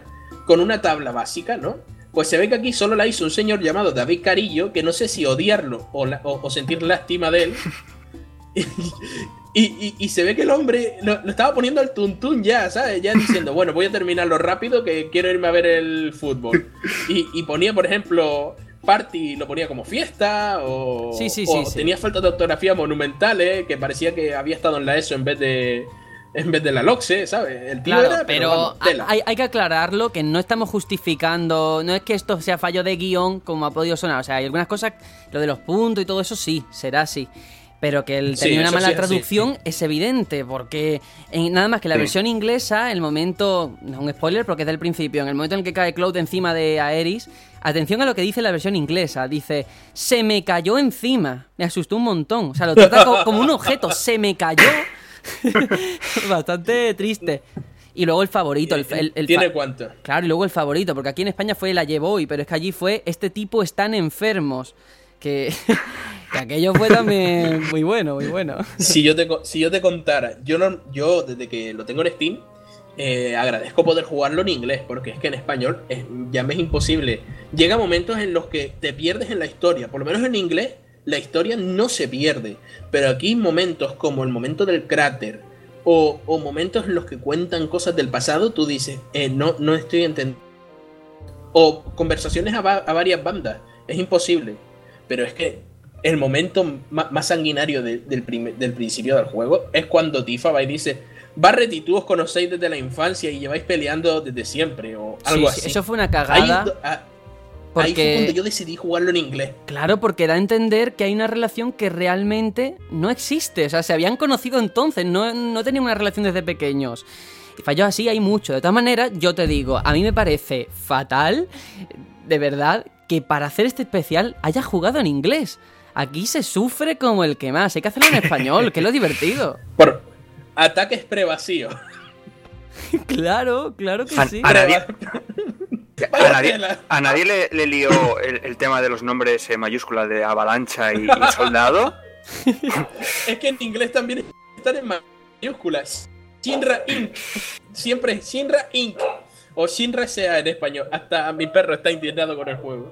con una tabla básica, ¿no? Pues se ve que aquí solo la hizo un señor llamado David Carillo, que no sé si odiarlo o, la- o- o sentir lástima de él. Y, y- y se ve que el hombre lo, lo estaba poniendo al tuntún ya, ¿sabes? Ya diciendo, bueno, voy a terminarlo rápido que quiero irme a ver el fútbol. Y, y ponía, por ejemplo, party, lo ponía como fiesta, o, Sí, sí, o sí, sí. tenía faltas de ortografía monumentales, que parecía que había estado en la ESO en vez de en vez de la LOXE, ¿sabes? El tío Claro, era, pero vamos, tela. hay, hay que aclararlo que no estamos justificando, no es que esto sea fallo de guion como ha podido sonar, o sea, hay algunas cosas, lo de los puntos y todo eso sí, será así. Pero que el Sí, tenía una eso mala sí traducción sí. es evidente, porque en- nada más que la Sí. versión inglesa, el momento, no es un spoiler porque es del principio, en el momento en el que cae Cloud encima de Aeris, atención a lo que dice la versión inglesa, dice, se me cayó encima, me asustó un montón, o sea, lo trata co- como un objeto, se me cayó, bastante triste. Y luego el favorito, el, el- el fa- ¿Tiene cuánto? Claro, y luego el favorito, porque aquí en España fue la llevó y pero es que allí fue este tipo están enfermos. Que, que aquello fue también muy bueno, muy bueno. si yo te, si yo te contara, yo no, yo desde que lo tengo en Steam, eh, agradezco poder jugarlo en inglés, porque es que en español es- ya me es imposible. Llega momentos en los que te pierdes en la historia, por lo menos en inglés la historia no se pierde, pero aquí momentos como el momento del cráter o, o momentos en los que cuentan cosas del pasado, tú dices, eh, no, no estoy entendiendo. O conversaciones a, a varias bandas, es imposible. Pero es que el momento más sanguinario de- del, del principio del juego es cuando Tifa va y dice: Barret y tú os conocéis desde la infancia y lleváis peleando desde siempre, o algo Sí, sí, así. eso fue una Ahí, cagada. ah, ahí fue Porque- cuando yo decidí jugarlo en inglés. Claro, porque da a entender que hay una relación que realmente no existe. O sea, se habían conocido entonces, no, no tenían una relación desde pequeños. Y falló así, hay mucho. De todas maneras, yo te digo, a mí me parece fatal, de verdad, que para hacer este especial haya jugado en inglés. Aquí se sufre como el que más. Hay que hacerlo en español, que es lo divertido. Por ataques pre-vacío. Claro, claro que A, sí. a nadie, Vaya a nadie, tela. a nadie le, le lió el, el tema de los nombres en mayúscula de avalancha y, y soldado. Es que en inglés también están en mayúsculas. Shinra Inc. Siempre Shinra Inc. O Shinra sea en español. Hasta mi perro está indignado con el juego.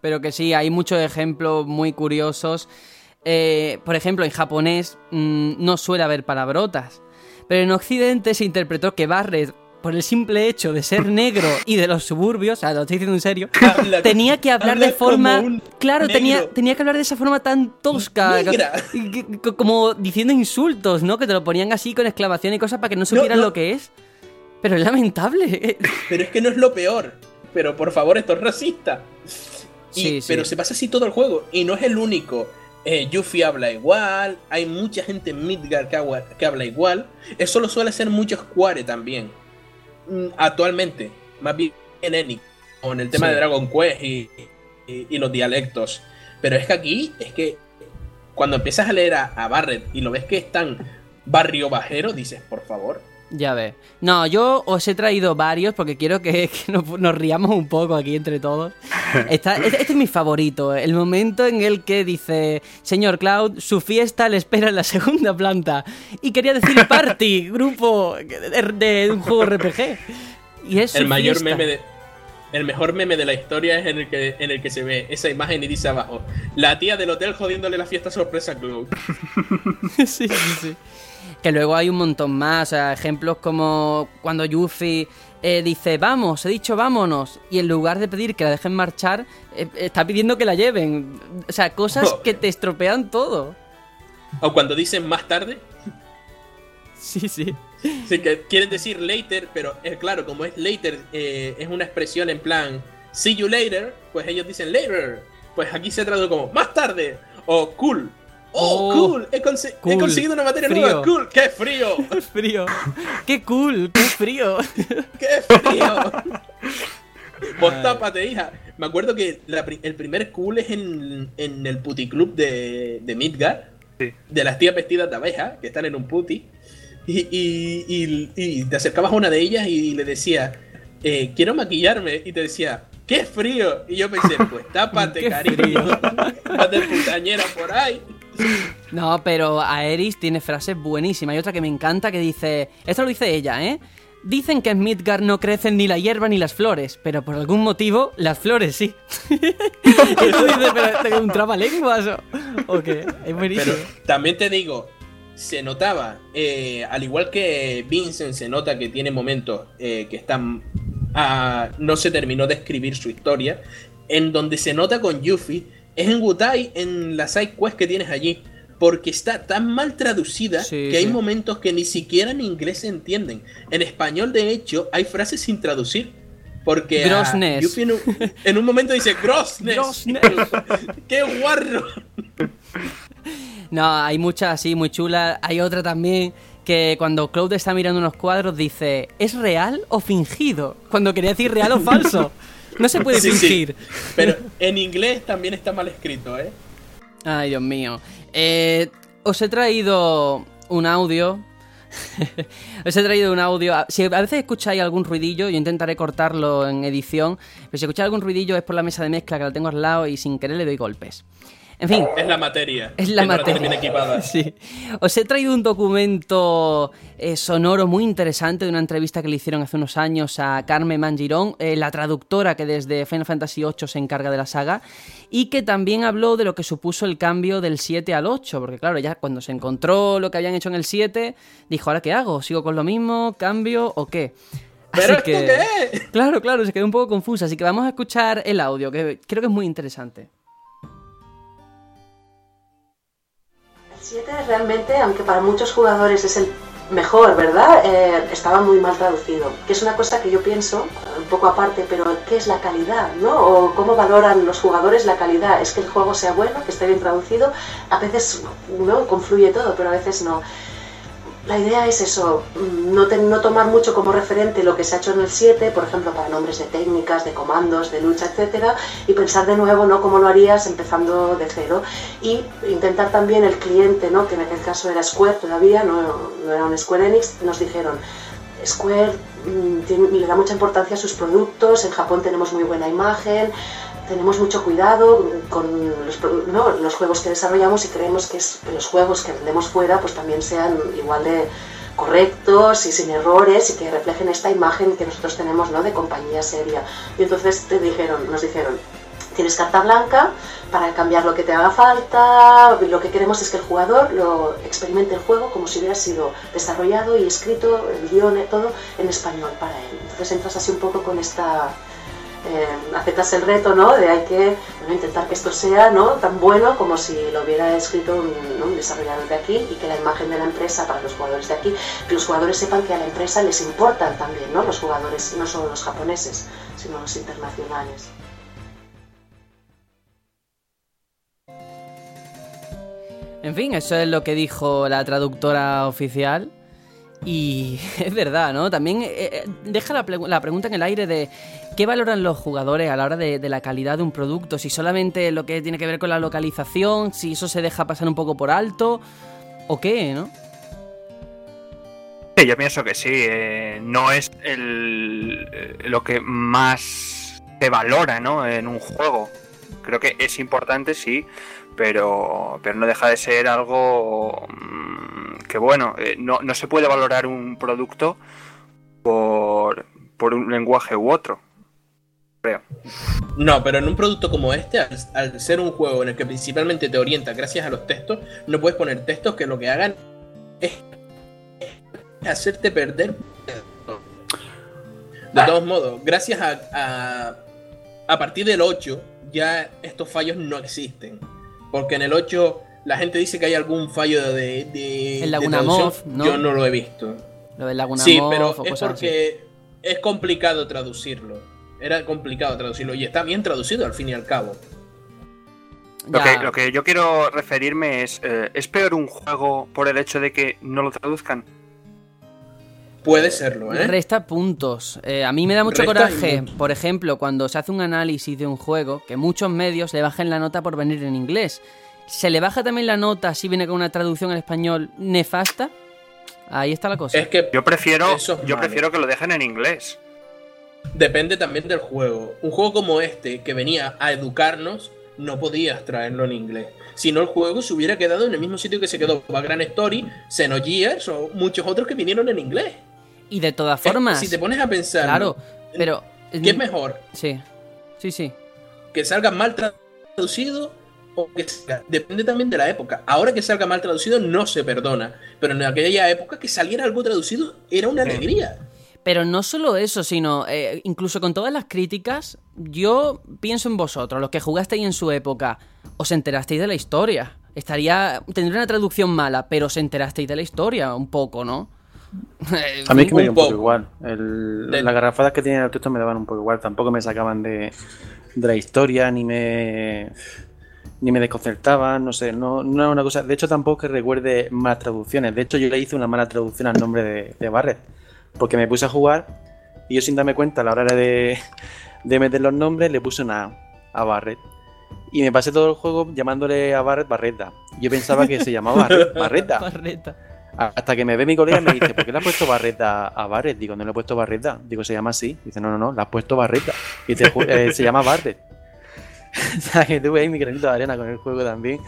Pero que sí, hay muchos ejemplos muy curiosos. Eh, por ejemplo, en japonés mm, no suele haber palabrotas. Pero en Occidente se interpretó que Barret, por el simple hecho de ser negro y de los suburbios, o sea, lo estoy diciendo en serio, Habla- tenía que hablar habla de forma. como Claro, tenía, negro. tenía que hablar de esa forma tan tosca. Que- Como diciendo insultos, ¿no? Que te lo ponían así con exclamación y cosas para que no supieran no. lo que es. Pero es lamentable. Pero es que no es lo peor. Pero por favor, esto es racista. Y- Sí, sí. Pero se pasa así todo el juego. Y no es el único. Eh, Yuffie habla igual. Hay mucha gente en Midgar que, agua- que habla igual. Eso lo suele hacer muchos Square también. Mm, Actualmente. Más bien Enix. Con el tema Sí. de Dragon Quest y, y- y los dialectos. Pero es que aquí, es que cuando empiezas a leer a, a Barret y lo ves que es tan barrio bajero, dices, por favor. Ya ves. No, yo os he traído varios porque quiero que, que nos, nos riamos un poco aquí entre todos. Está- este, este es mi favorito, el momento en el que dice, señor Cloud, su fiesta le espera en la segunda planta. Y quería decir party, grupo de, de un juego RPG. Y es el mayor fiesta. meme de el mejor meme de la historia es en el que en el que se ve esa imagen y dice abajo la tía del hotel jodiéndole la fiesta sorpresa a Cloud sí, sí, sí. Que luego hay un montón más, o sea, ejemplos como cuando Yuffie eh, dice, vamos, he dicho vámonos, y en lugar de pedir que la dejen marchar, eh, está pidiendo que la lleven. O sea, cosas Oh. que te estropean todo. O cuando dicen más tarde, Sí, sí. sí que quieren decir later, pero es claro, como es later, eh, es una expresión en plan see you later, pues ellos dicen later. Pues aquí se traduce como más tarde o cool. Oh, Oh, cool. He, conseguido una materia Frío. nueva. Cool. ¡Qué frío! frío. ¡Qué cool! ¡Qué frío! ¡Qué frío! Vos tápate, hija. Me acuerdo que la el primer cool es en, en el puticlub de, de Midgar. Sí. De las tías vestidas de abeja, que están en un puti. Y, y- y- y te acercabas a una de ellas y le decía, eh, quiero maquillarme. Y te decía, ¡qué frío! Y yo pensé, pues tápate, ¡Qué cariño. Vas de putañera por ahí. No, pero Aeris tiene frases buenísimas. Hay otra que me encanta que dice. Esto lo dice ella, ¿eh? Dicen que en Midgard no crecen ni la hierba ni las flores, pero por algún motivo las flores sí. y tú dices, pero ¿tengo un trabalenguas o, o qué? Es buenísimo. Pero también te digo, se notaba, eh, al igual que Vincent se nota que tiene momentos eh, que están... ah, no se terminó de escribir su historia, en donde se nota con Yuffie es en Wutai, en la side quest que tienes allí, porque está tan mal traducida Sí, que hay sí. momentos que ni siquiera en inglés se entienden. En español, de hecho, hay frases sin traducir. Porque a Grossness. Yuffie en un, en un momento dice grossness. Grossness. ¡Qué guarro! No, hay muchas así muy chulas. Hay otra también que cuando Claude está mirando unos cuadros dice, ¿es real o fingido? Cuando quería decir real o falso. No se puede Sí, sí. fingir. Pero en inglés también está mal escrito, ¿eh? Ay, Dios mío. Eh, os he traído un audio. os he traído un audio. Si a veces escucháis algún ruidillo, yo intentaré cortarlo en edición. Pero si escucháis algún ruidillo es por la mesa de mezcla que la tengo al lado y sin querer le doy golpes. En fin. Es la materia. Es la que materia. bien equipada. Sí. Os he traído un documento eh, sonoro muy interesante de una entrevista que le hicieron hace unos años a Carmen Mangirón, eh, la traductora que desde Final Fantasy VIII se encarga de la saga, y que también habló de lo que supuso el cambio del 7 al 8, porque claro, ya cuando se encontró lo que habían hecho en el 7, dijo, ¿ahora qué hago? ¿Sigo con lo mismo? ¿Cambio o qué? ¿Pero Así esto qué es? Claro, claro, se quedó un poco confusa, así que vamos a escuchar el audio, que creo que es muy interesante. 7 realmente, aunque para muchos jugadores es el mejor, ¿verdad? Eh, estaba muy mal traducido. Que es una cosa que yo pienso, un poco aparte, pero ¿qué es la calidad? ¿no? ¿O cómo valoran los jugadores la calidad? ¿Es que el juego sea bueno, que esté bien traducido? A veces no confluye todo, pero a veces no. La idea es eso, mm, no, no tomar mucho como referente lo que se ha hecho en el 7, por ejemplo, para nombres de técnicas, de comandos, de lucha, etcétera, y pensar de nuevo, ¿no? Cómo lo harías empezando de cero. Y intentar también el cliente, ¿no? Que en aquel caso era Square todavía, no, no era un Square Enix, nos dijeron, Square mm, le da mucha importancia a sus productos, en Japón tenemos muy buena imagen, tenemos mucho cuidado con los, ¿no? los juegos que desarrollamos y creemos que es- los juegos que vendemos fuera pues también sean igual de correctos y sin errores y que reflejen esta imagen que nosotros tenemos ¿no? de compañía seria. Y entonces te dijeron, nos dijeron, tienes carta blanca para cambiar lo que te haga falta. Lo que queremos es que el jugador lo experimente el juego como si hubiera sido desarrollado y escrito, el guion, eh, todo en español para él. Entonces entras así un poco con esta. Eh, aceptas el reto, ¿no? De hay que intentar que esto sea ¿no? tan bueno como si lo hubiera escrito un, desarrollador de aquí y que la imagen de la empresa para los jugadores de aquí, que los jugadores sepan que a la empresa les importan también, ¿no? Los jugadores, no solo los japoneses, sino los internacionales. En fin, eso es lo que dijo la traductora oficial. Y es verdad, ¿no? También eh, eh, deja la pregunta en el aire de qué valoran los jugadores a la hora de, la calidad de un producto. Si solamente lo que tiene que ver con la localización, si eso se deja pasar un poco por alto, o qué, ¿no? Sí, yo pienso que sí. eh, no es el, eh, lo que más se valora ¿no? en un juego. Creo que es importante, sí, pero, pero no deja de ser algo mm, que, bueno, eh, no, no se puede valorar un producto por, por un lenguaje u otro. Creo. No, pero en un producto como este, al, al ser un juego en el que principalmente te orienta gracias a los textos, no puedes poner textos que lo que hagan es hacerte perder. De todos modos, gracias a, a, a partir del 8, ya estos fallos no existen. Porque en el 8 la gente dice que hay algún fallo de, de, El Laguna. Yo no lo he visto. Lo del Laguna Sí, pero o es cosas porque es complicado traducirlo. Era complicado traducirlo y está bien traducido al fin y al cabo. Lo que, lo que yo quiero referirme es, eh, ¿es peor un juego por el hecho de que no lo traduzcan? Puede serlo, ¿eh? Resta puntos. Eh, a mí me da mucho Resta coraje, y por ejemplo, cuando se hace un análisis de un juego, que muchos medios le bajen la nota por venir en inglés. ¿Se le baja también la nota si viene con una traducción en español nefasta? Ahí está la cosa. Es que Yo prefiero, es yo malo. prefiero que lo dejen en inglés. Depende también del juego. Un juego como este, que venía a educarnos, no podías traerlo en inglés. Si no, el juego se hubiera quedado en el mismo sitio que se quedó Background Story, Xenogears o muchos otros que vinieron en inglés. Y de todas formas, si te pones a pensar, claro, pero... ¿qué es mejor? Sí, sí, sí. ¿Que salga mal traducido o que salga? Depende también de la época. Ahora que salga mal traducido no se perdona, pero en aquella época que saliera algo traducido era una Sí. alegría. Pero no solo eso, sino eh, incluso con todas las críticas, yo pienso en vosotros, los que jugasteis en su época, os enterasteis de la historia. Estaría. Tendría una traducción mala, pero os enterasteis de la historia un poco, ¿no? A mí es que me dio Un poco poco. igual. El- De- Las garrafadas que tenían el texto me daban un poco igual. Tampoco me sacaban de, de la historia, ni me ni me desconcertaban, no sé, no, no era una cosa. De hecho, tampoco que recuerde malas traducciones. De hecho, yo le hice una mala traducción al nombre de, de Barret. Porque me puse a jugar y yo sin darme cuenta a la hora de, de meter los nombres le puse una A a Barret. Y me pasé todo el juego llamándole a Barret Barreta. Yo pensaba que se llamaba Barret- Barreta. Barreta. Hasta que me ve mi colega y me dice, ¿por qué le has puesto barreta a Barret? Digo, no le he puesto barreta. Digo, se llama así. Dice, no, no, no, le has puesto barreta. Y ju- eh, se llama Barret. o sea, que tuve ahí mi granito de arena con el juego también.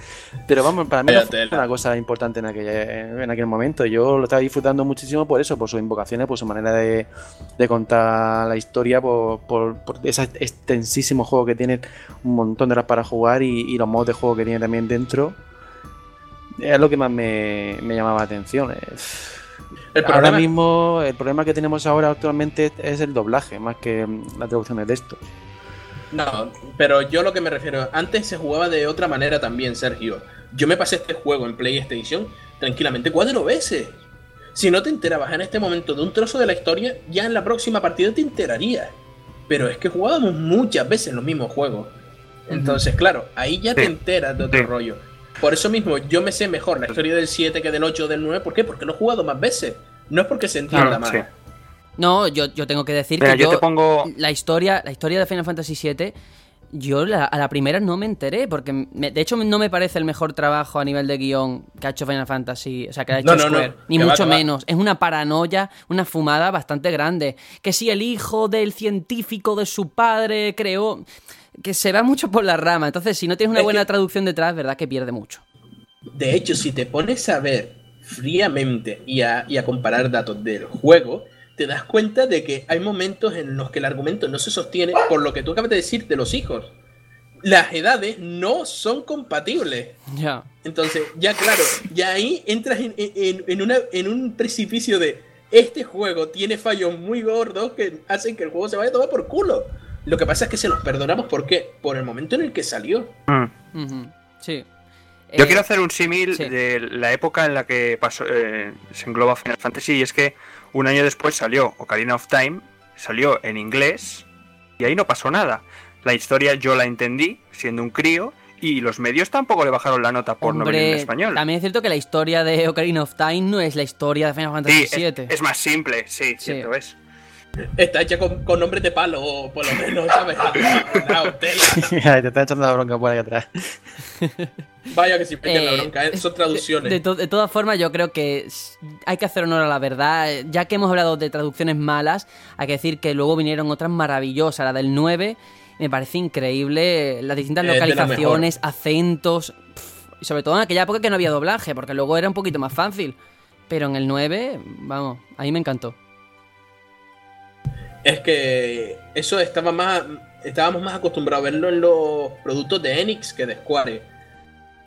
Pero vamos, para mí no fue una cosa importante en, aquella- en aquel momento. Yo lo estaba disfrutando muchísimo por eso, por sus invocaciones, por su manera de, de contar la historia, por, por, por ese extensísimo juego que tiene, un montón de horas para jugar y, y los modos de juego que tiene también dentro. Es lo que más me, me llamaba la atención. Es- El Ahora problema- mismo, el problema que tenemos ahora actualmente es- el doblaje, más que la traducción de texto. No, pero yo lo que me refiero, antes se jugaba de otra manera también, Sergio. Yo me pasé este juego en PlayStation tranquilamente cuatro veces. Si no te enterabas en este momento de un trozo de la historia, ya en la próxima partida te enterarías. Pero es que jugábamos muchas veces los mismos juegos. Entonces, claro, ahí ya te enteras de otro rollo. Por eso mismo, yo me sé mejor la historia del 7 que del 8 o del 9. ¿Por qué? Porque lo he jugado más veces. No es porque se entienda Claro, más. sí. No, yo, yo tengo que decir Mira, que yo yo, te pongo. la historia, la historia de Final Fantasy VII, yo la- a la primera no me enteré, porque me- de hecho no me parece el mejor trabajo a nivel de guion que ha hecho Final Fantasy, o sea, que ha hecho No, no, Square, no, ni mucho va. menos. Es una paranoia, una fumada bastante grande. Que si el hijo del científico de su padre creó... Que se va mucho por la rama. Entonces, si no tienes una Es buena que- traducción detrás, verdad que pierde mucho. De hecho, si te pones a ver fríamente y a, y a comparar datos del juego, te das cuenta de que hay momentos en los que el argumento no se sostiene por lo que tú acabas de decir de los hijos. Las edades no son compatibles. Ya. Entonces, ya claro, ya ahí entras en, en- en una, en un precipicio de este juego tiene fallos muy gordos que hacen que el juego se vaya a tomar por culo. Lo que pasa es que se los perdonamos ¿por qué? Por el momento en el que salió. Mm. Sí. Yo Eh, quiero hacer un símil sí. de la época en la que pasó, eh, se engloba Final Fantasy y es que un año después salió Ocarina of Time, salió en inglés y ahí no pasó nada. La historia yo la entendí siendo un crío y los medios tampoco le bajaron la nota por no venir en español. También es cierto que la historia de Ocarina of Time no es la historia de Final Fantasy Sí, es más simple, sí, Sí. cierto es. Está hecha con, con nombres de palo, o por lo menos, ¿sabes? La tela. Te está echando la bronca por ahí atrás. Vaya que si me la Eh, bronca, ¿eh? son traducciones. de to- de todas formas, yo creo que hay que hacer honor a la verdad. Ya que hemos hablado de traducciones malas, hay que decir que luego vinieron otras maravillosas. La del 9 me parece increíble. Las distintas Es localizaciones, acentos. pf, y sobre todo en aquella época que no había doblaje, porque luego era un poquito más fácil. Pero en el 9, vamos, a mí me encantó. Es que eso estaba más. Estábamos más acostumbrados a verlo en los productos de Enix que de Square.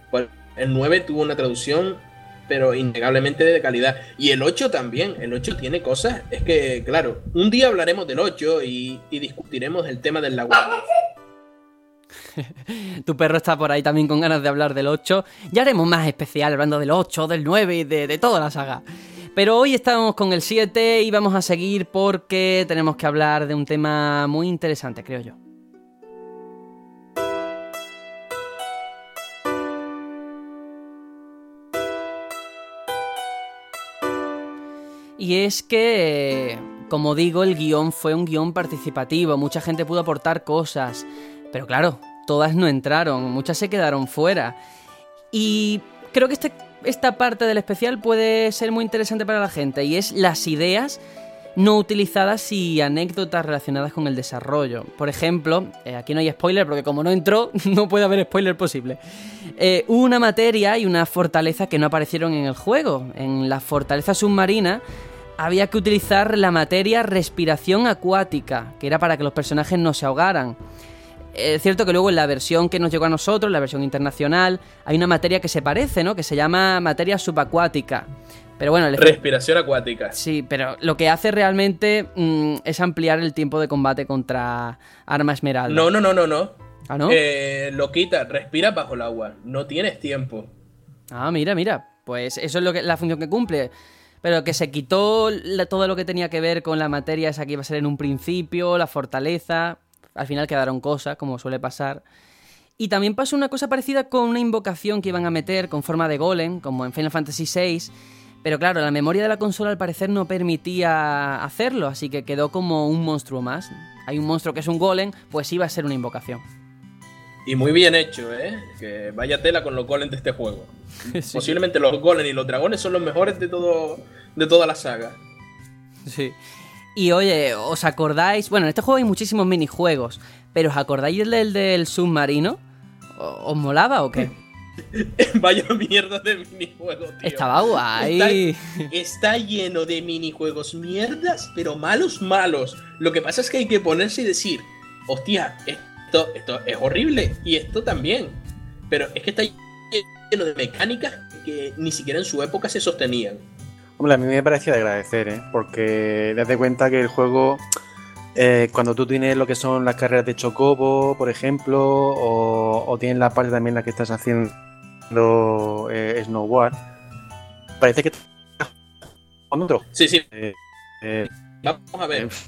Pues el 9 tuvo una traducción pero innegablemente de calidad. Y el 8 también, el 8 tiene cosas, es que, claro, un día hablaremos del 8 y, discutiremos el tema del lago. tu perro está por ahí también con ganas de hablar del 8. Ya haremos más especial hablando del 8, del 9 y de, de toda la saga. Pero hoy estamos con el 7 y vamos a seguir porque tenemos que hablar de un tema muy interesante, creo yo. Y es que, como digo, el guion fue un guion participativo, mucha gente pudo aportar cosas, pero claro, todas no entraron, muchas se quedaron fuera. Y creo que este, esta parte del especial puede ser muy interesante para la gente, y es las ideas no utilizadas y anécdotas relacionadas con el desarrollo. Por ejemplo, eh, aquí no hay spoiler porque como no entró, no puede haber spoiler posible. Eh, una materia y una fortaleza que no aparecieron en el juego. En la fortaleza submarina había que utilizar la materia respiración acuática, que era para que los personajes no se ahogaran. Es cierto que luego en la versión que nos llegó a nosotros, la versión internacional, hay una materia que se parece, ¿no? Que se llama materia subacuática. Pero bueno, el Respiración acuática. Sí, pero lo que hace realmente mm, es ampliar el tiempo de combate contra Arma Esmeralda. No, no, no, no, no. ¿Ah, no? Eh, lo quita, respira bajo el agua. No tienes tiempo. Ah, mira, mira. Pues eso es lo que, la función que cumple. Pero que se quitó la- todo lo que tenía que ver con la materia esa que iba a ser en un principio, la fortaleza. Al final quedaron cosas, como suele pasar. Y también pasó una cosa parecida con una invocación que iban a meter con forma de golem, como en Final Fantasy VI. Pero claro, la memoria de la consola al parecer no permitía hacerlo, así que quedó como un monstruo más. Hay un monstruo que es un golem, pues iba a ser una invocación. Y muy bien hecho, ¿eh? Que vaya tela con los golems de este juego. Sí. Posiblemente los golems y los dragones son los mejores de todo de toda la saga. Sí. Y oye, ¿os acordáis? Bueno, en este juego hay muchísimos minijuegos, pero ¿os acordáis del del, submarino? ¿O- ¿Os molaba o qué? Vaya mierda de minijuego, tío. Estaba guay. Está, está lleno de minijuegos mierdas, pero malos, malos. Lo que pasa es que hay que ponerse y decir, hostia, esto, esto es horrible y esto también. Pero es que está lleno de mecánicas que ni siquiera en su época se sostenían. Hombre, a mí me parecía de agradecer, ¿eh? Porque date cuenta que el juego, eh, cuando tú tienes lo que son las carreras de Chocobo, por ejemplo, o, o tienes la parte también en la que estás haciendo eh, snowboard, parece que estás con otro. Sí, sí, Eh, eh, vamos a ver.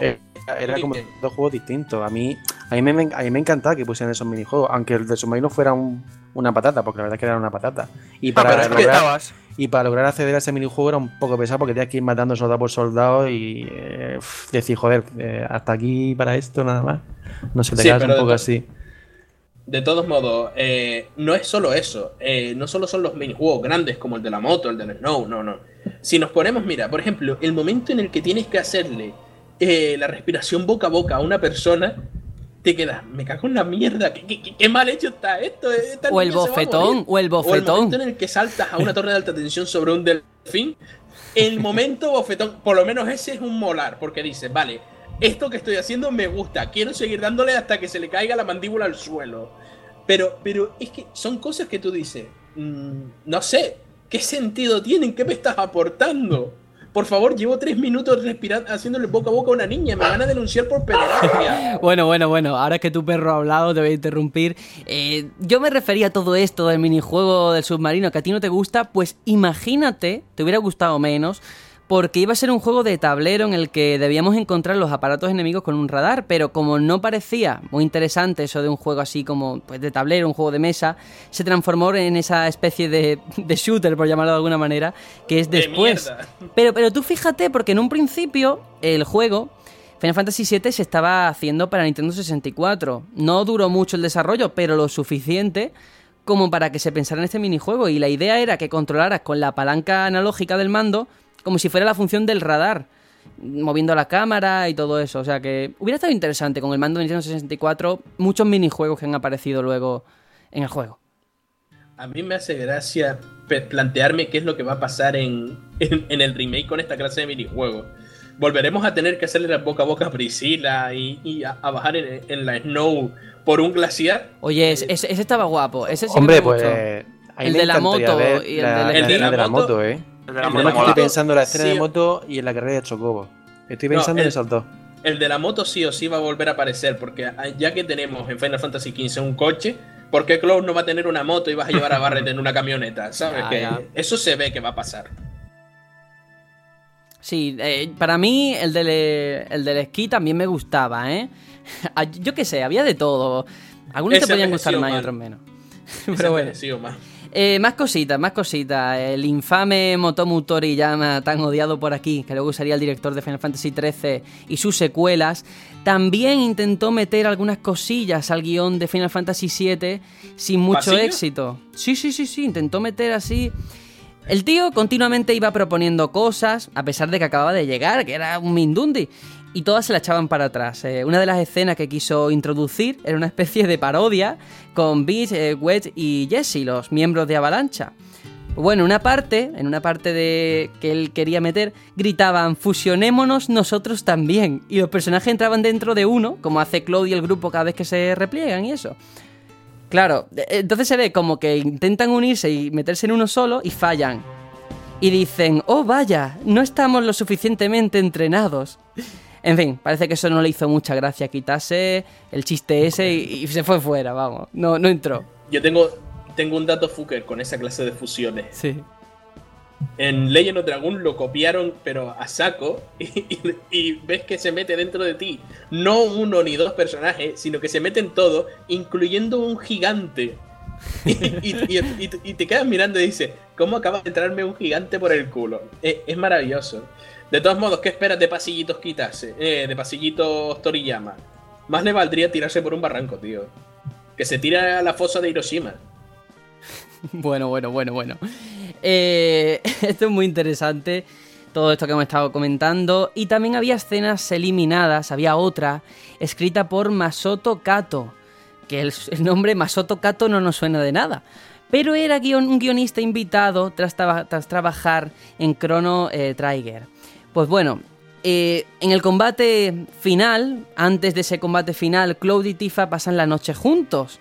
Eh, era como dos juegos distintos. A mí, a mí, me, a mí me encantaba que pusieran esos minijuegos, aunque el de submarino fuera un- una patata, porque la verdad es que era una patata. Y Ah, para, que lograr, estabas. Y para lograr acceder a ese minijuego era un poco pesado porque tenías que ir matando soldado por soldado y eh, decir, joder, eh, hasta aquí para esto nada más. No sé, te Sí, quedas un poco así. De todos modos, eh, no es solo eso. eh, no solo son los minijuegos grandes como el de la moto, el del snow, no, no. Si nos ponemos, mira, por ejemplo, el momento en el que tienes que hacerle eh, la respiración boca a boca a una persona, te quedas, me cago en la mierda, qué, qué- qué- qué mal hecho está esto. esta O el bofetón, morir". o el O el bofetón. momento en el que saltas a una torre de alta tensión sobre un delfín. El momento bofetón, por lo menos ese es un molar, porque dices, vale, esto que estoy haciendo me gusta, quiero seguir dándole hasta que se le caiga la mandíbula al suelo. Pero, pero es que son cosas que tú dices, mm, no sé, ¿qué sentido tienen? ¿Qué me estás aportando? Por favor, llevo tres minutos respirando, haciéndole boca a boca a una niña, me van a denunciar por pederastia. Bueno, bueno, bueno, ahora que tu perro ha hablado, te voy a interrumpir. Eh, yo me refería a todo esto del minijuego del submarino que a ti no te gusta, pues imagínate, te hubiera gustado menos, porque iba a ser un juego de tablero en el que debíamos encontrar los aparatos enemigos con un radar, pero como no parecía muy interesante eso de un juego así como pues, de tablero, un juego de mesa, se transformó en esa especie de, de shooter, por llamarlo de alguna manera, que es De después. Pero, pero tú fíjate, porque en un principio el juego, Final Fantasy VII, se estaba haciendo para Nintendo 64. No duró mucho el desarrollo, pero lo suficiente como para que se pensara en este minijuego. Y la idea era que controlaras con la palanca analógica del mando como si fuera la función del radar, moviendo la cámara y todo eso. O sea que hubiera estado interesante con el mando de Nintendo 64 muchos minijuegos que han aparecido luego en el juego. A mí me hace gracia plantearme qué es lo que va a pasar en, en, en el remake con esta clase de minijuegos. Volveremos a tener que hacerle la boca a boca a Priscila y, y a, a bajar en, en la Snow por un glaciar. Oye, ese, ese- ese estaba guapo. Ese sí Hombre, me pues gustó. El me de la moto ver y el la, de la- El de la de la moto. moto, ¿eh. El de la moto estoy pensando en la escena Sí. de moto y en la carrera de Chocobo. Estoy No, pensando en el- esos dos. El de la moto sí o sí va a volver a aparecer, porque ya que tenemos en Final Fantasy XV un coche, ¿por qué Cloud no va a tener una moto y vas a llevar a Barret en una camioneta? ¿Sabes? Ya, que ya. Eso se ve que va a pasar. Sí, eh, para mí el del, el del esquí también me gustaba, ¿eh? Ah, Yo qué sé, había de todo. Algunos te Ese podían gustar más y otros menos. Ese Pero bueno. Eh, más cositas, más cositas. El infame Motomu Toriyama, tan odiado por aquí, que luego sería el director de Final Fantasy XIII y sus secuelas, también intentó meter algunas cosillas al guion de Final Fantasy VII sin mucho ¿Pasillo? éxito. Sí, sí, sí, sí, intentó meter así... El tío continuamente iba proponiendo cosas, a pesar de que acababa de llegar, que era un Mindundi, y todas se la echaban para atrás. Eh, una de las escenas que quiso introducir era una especie de parodia con Beach, eh, Wedge y Jesse, los miembros de Avalancha. Bueno, una parte, en una parte de que él quería meter, gritaban fusionémonos nosotros también. Y los personajes entraban dentro de uno, como hace Claude y el grupo cada vez que se repliegan y eso. Claro, e- entonces se ve como que intentan unirse y meterse en uno solo y fallan. Y dicen, oh vaya, no estamos lo suficientemente entrenados. En fin, parece que eso no le hizo mucha gracia quitarse el chiste ese y, y se fue fuera, vamos. No, no entró. Yo tengo, tengo un dato fucker con esa clase de fusiones. Sí. En Legend of Dragon lo copiaron, pero a saco, y, y- y ves que se mete dentro de ti no uno ni dos personajes, sino que se meten todos, incluyendo un gigante. Y, te quedas mirando y dices, ¿cómo acaba de entrarme un gigante por el culo? Es, es maravilloso. De todos modos, ¿qué esperas de pasillitos quitarse? Eh, de pasillitos Toriyama. Más le valdría tirarse por un barranco, tío. Que se tira a la fosa de Hiroshima. Bueno, bueno, bueno, bueno. Eh, esto es muy interesante, todo esto que hemos estado comentando. Y también había escenas eliminadas, había otra, escrita por Masoto Kato, que el, nombre Masoto Kato no nos suena de nada. Pero era un guionista invitado tras trabajar en Chrono eh, Trigger. Pues bueno, eh, en el combate final, antes de ese combate final, Cloud y Tifa pasan la noche juntos.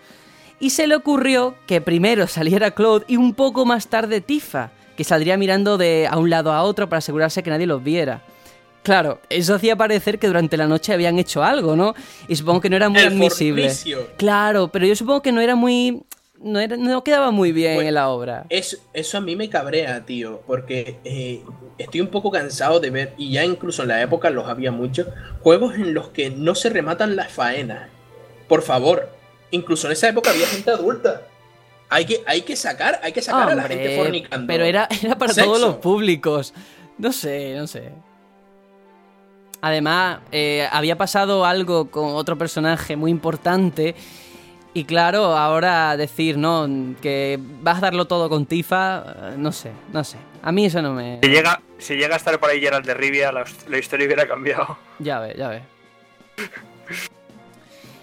Y se le ocurrió que primero saliera Claude y un poco más tarde Tifa, que saldría mirando de a un lado a otro para asegurarse que nadie los viera. Claro, eso hacía parecer que durante la noche habían hecho algo, ¿no? Y supongo que no era muy El admisible. fornicio. Claro, pero yo supongo que no era muy. No, era- no quedaba muy bien en la obra. Eso, eso a mí me cabrea, tío, porque eh, estoy un poco cansado de ver, y ya incluso en la época los había muchos, juegos en los que no se rematan las faenas. Por favor, incluso en esa época había gente adulta. Hay que, hay que sacar, hay que sacar a la gente fornicando. pero era, era para Sexo. todos los públicos. No sé, no sé. Además, eh, había pasado algo con otro personaje muy importante. Y claro, ahora decir, ¿no? Que vas a darlo todo con Tifa, eh, no sé, no sé. A mí eso no me... Si llega, si llega a estar por ahí Geralt de Rivia, la, la historia hubiera cambiado. Ya ves, ya ves.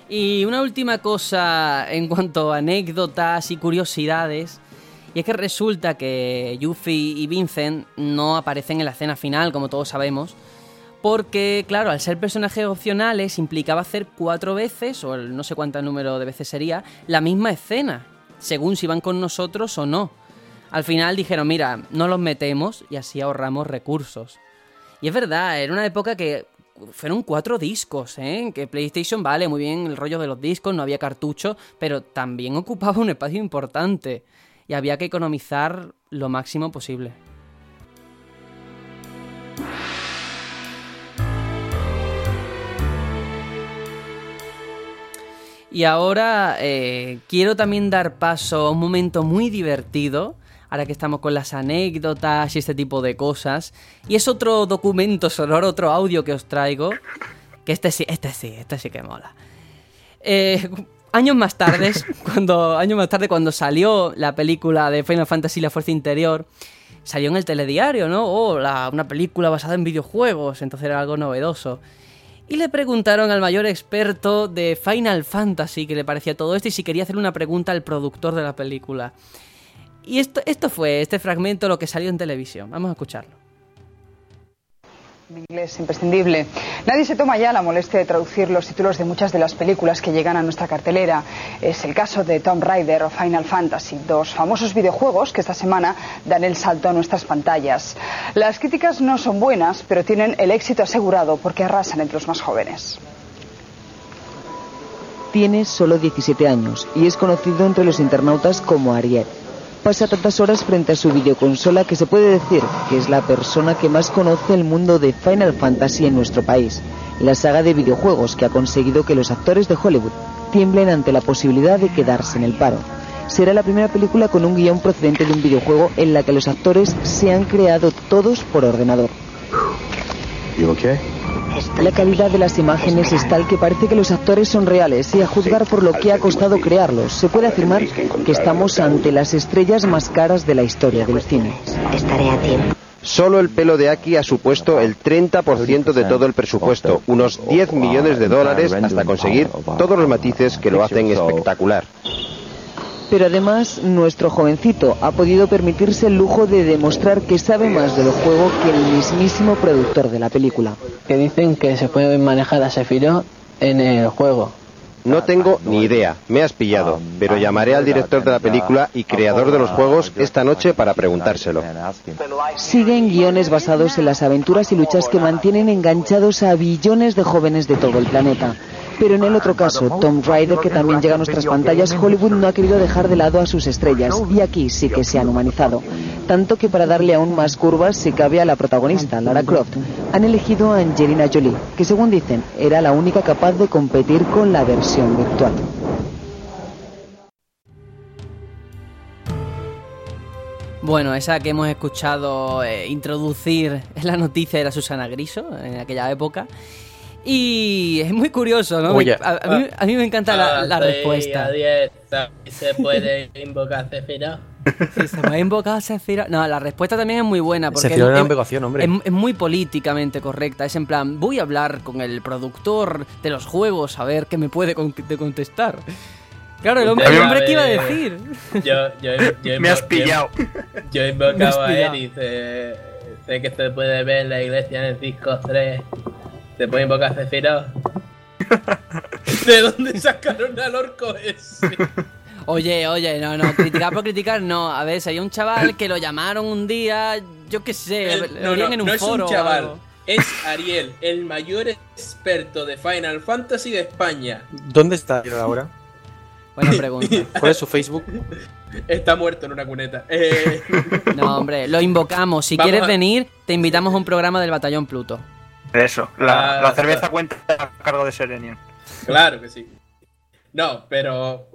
Y una última cosa en cuanto a anécdotas y curiosidades. Y es que resulta que Yuffie y Vincent no aparecen en la escena final, como todos sabemos. Porque, claro, al ser personajes opcionales implicaba hacer cuatro veces, o no sé cuánto número de veces sería, la misma escena, según si van con nosotros o no. Al final dijeron, mira, no los metemos y así ahorramos recursos. Y es verdad, era una época que fueron cuatro discos, ¿eh? Que PlayStation, vale, muy bien el rollo de los discos, no había cartucho, pero también ocupaba un espacio importante. Y había que economizar lo máximo posible. Y ahora eh, quiero también dar paso a un momento muy divertido, ahora que estamos con las anécdotas y este tipo de cosas. Y es otro documento sonoro, otro audio que os traigo. Que este sí, este sí, este sí que mola. Eh, años más tarde, cuando, años más tarde, cuando salió la película de Final Fantasy La Fuerza Interior, salió en el telediario, ¿no? Oh, la- una película basada en videojuegos, entonces era algo novedoso. Y le preguntaron al mayor experto de Final Fantasy que le parecía todo esto y si quería hacer una pregunta al productor de la película. Y esto, esto fue, este fragmento, lo que salió en televisión. Vamos a escucharlo. Inglés imprescindible. Nadie se toma ya la molestia de traducir los títulos de muchas de las películas que llegan a nuestra cartelera. Es el caso de Tomb Raider o Final Fantasy, dos famosos videojuegos que esta semana dan el salto a nuestras pantallas. Las críticas no son buenas, pero tienen el éxito asegurado porque arrasan entre los más jóvenes. Tiene solo 17 años y es conocido entre los internautas como Ariel pasa tantas horas frente a su videoconsola que se puede decir que es la persona que más conoce el mundo de Final Fantasy en nuestro país, la saga de videojuegos que ha conseguido que los actores de Hollywood tiemblen ante la posibilidad de quedarse en el paro. Será la primera película con un guion procedente de un videojuego en la que los actores se han creado todos por ordenador. La calidad de las imágenes es tal que parece que los actores son reales y a juzgar por lo que ha costado crearlos, se puede afirmar que estamos ante las estrellas más caras de la historia del cine. Estaré a tiempo. Solo el pelo de Aki ha supuesto el 30% de todo el presupuesto, unos 10 millones de dólares hasta conseguir todos los matices que lo hacen espectacular. Pero además, nuestro jovencito ha podido permitirse el lujo de demostrar que sabe más del juego que el mismísimo productor de la película. Que dicen que se puede manejar a Sephiroth en el juego. No tengo ni idea, me has pillado, pero llamaré al director de la película y creador de los juegos esta noche para preguntárselo. Siguen guiones basados en las aventuras y luchas que mantienen enganchados a billones de jóvenes de todo el planeta. Pero en el otro caso, Tomb Raider, que también llega a nuestras pantallas, Hollywood no ha querido dejar de lado a sus estrellas y aquí sí que se han humanizado. Tanto que para darle aún más curvas, si cabe a la protagonista, Lara Croft, han elegido a Angelina Jolie, que según dicen, era la única capaz de competir con la versión virtual. Bueno, esa que hemos escuchado eh, introducir la noticia era Susana Griso en aquella época. Y es muy curioso, ¿no? A, mí, me encanta la, respuesta. ¿Se puede invocar Cefira? Sí, se puede invocar Cefira. No, la respuesta también es muy buena. Porque es, una invocación, hombre. Es, muy políticamente correcta. Es en plan, voy a hablar con el productor de los juegos a ver qué me puede contestar. Claro, el hombre, ¿qué iba a decir? Yo, yo, me has pillado. Yo he invocado a él y sé, sé que se puede ver en la iglesia en el disco 3 ¿Se puede invocar Cefiro? ¿De dónde sacaron al orco ese? Oye, oye, no, no, criticar por criticar no. A ver, hay un chaval que lo llamaron un día, yo qué sé, no, no, en un no es un chaval, es Ariel, el mayor experto de Final Fantasy de España. ¿Dónde está ahora? Buena pregunta. ¿Cuál es su Facebook? Está muerto en una cuneta. Eh, no, hombre, lo invocamos. Si quieres venir, te invitamos a un programa del Batallón Pluto. Eso, la, cerveza cuenta a cargo de Serenian. Claro que sí. No, pero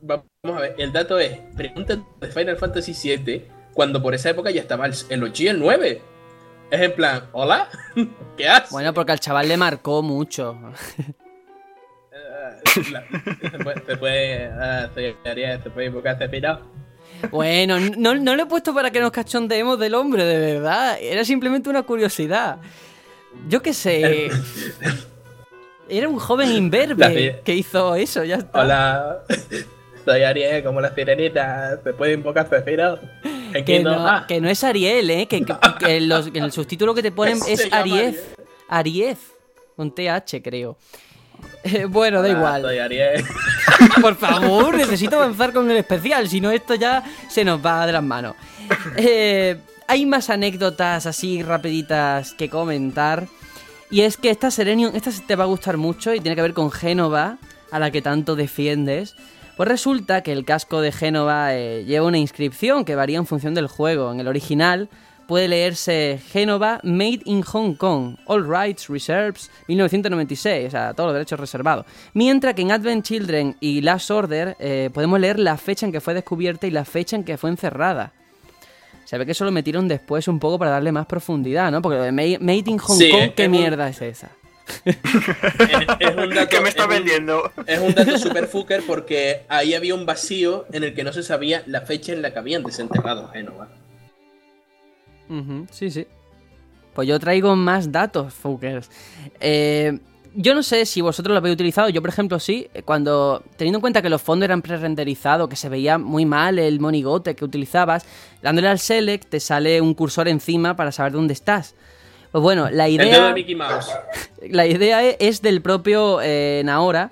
vamos a ver, el dato es, pregunta de Final Fantasy VII, cuando por esa época ya estaba el 8 y el 9. Es en plan, ¿hola? ¿Qué haces? Bueno, porque al chaval le marcó mucho. se puede, se puede invocar Bueno, no, no lo he puesto para que nos cachondeemos del hombre, de verdad. Era simplemente una curiosidad. Yo qué sé. Era un joven imberbe que hizo eso, ya está. Hola, soy Ariel, como la sirenita. ¿Se puede invocar Cefiro? Que no, ah. que no es Ariel, ¿eh? Que, en el subtítulo que te ponen es Arief. Arief. Con TH, creo. Eh, bueno, da igual. Soy Ariel. Por favor, necesito avanzar con el especial, si no esto ya se nos va de las manos. Eh, hay más anécdotas así rapiditas que comentar. Y es que esta Serenium, esta te va a gustar mucho y tiene que ver con Génova, a la que tanto defiendes. Pues resulta que el casco de Génova eh, lleva una inscripción que varía en función del juego. En el original puede leerse Génova Made in Hong Kong, All Rights Reserves 1996, o sea, todos los derechos reservados. Mientras que en Advent Children y Last Order eh, podemos leer la fecha en que fue descubierta y la fecha en que fue encerrada. Se ve que eso lo metieron después un poco para darle más profundidad, ¿no? Porque lo de Made in Hong Kong, ¿qué mierda es esa? es, un dato, ¿Qué me está vendiendo? es un dato super fucker porque ahí había un vacío en el que no se sabía la fecha en la que habían desenterrado a Génova. sí, sí. Pues yo traigo más datos, fuckers. Eh, yo no sé si vosotros lo habéis utilizado, yo por ejemplo sí, cuando teniendo en cuenta que los fondos eran pre-renderizados, que se veía muy mal el monigote que utilizabas, dándole al select te sale un cursor encima para saber dónde estás. Pues bueno, la El dedo idea, de Mickey Mouse. la idea e- es del propio eh, Naora,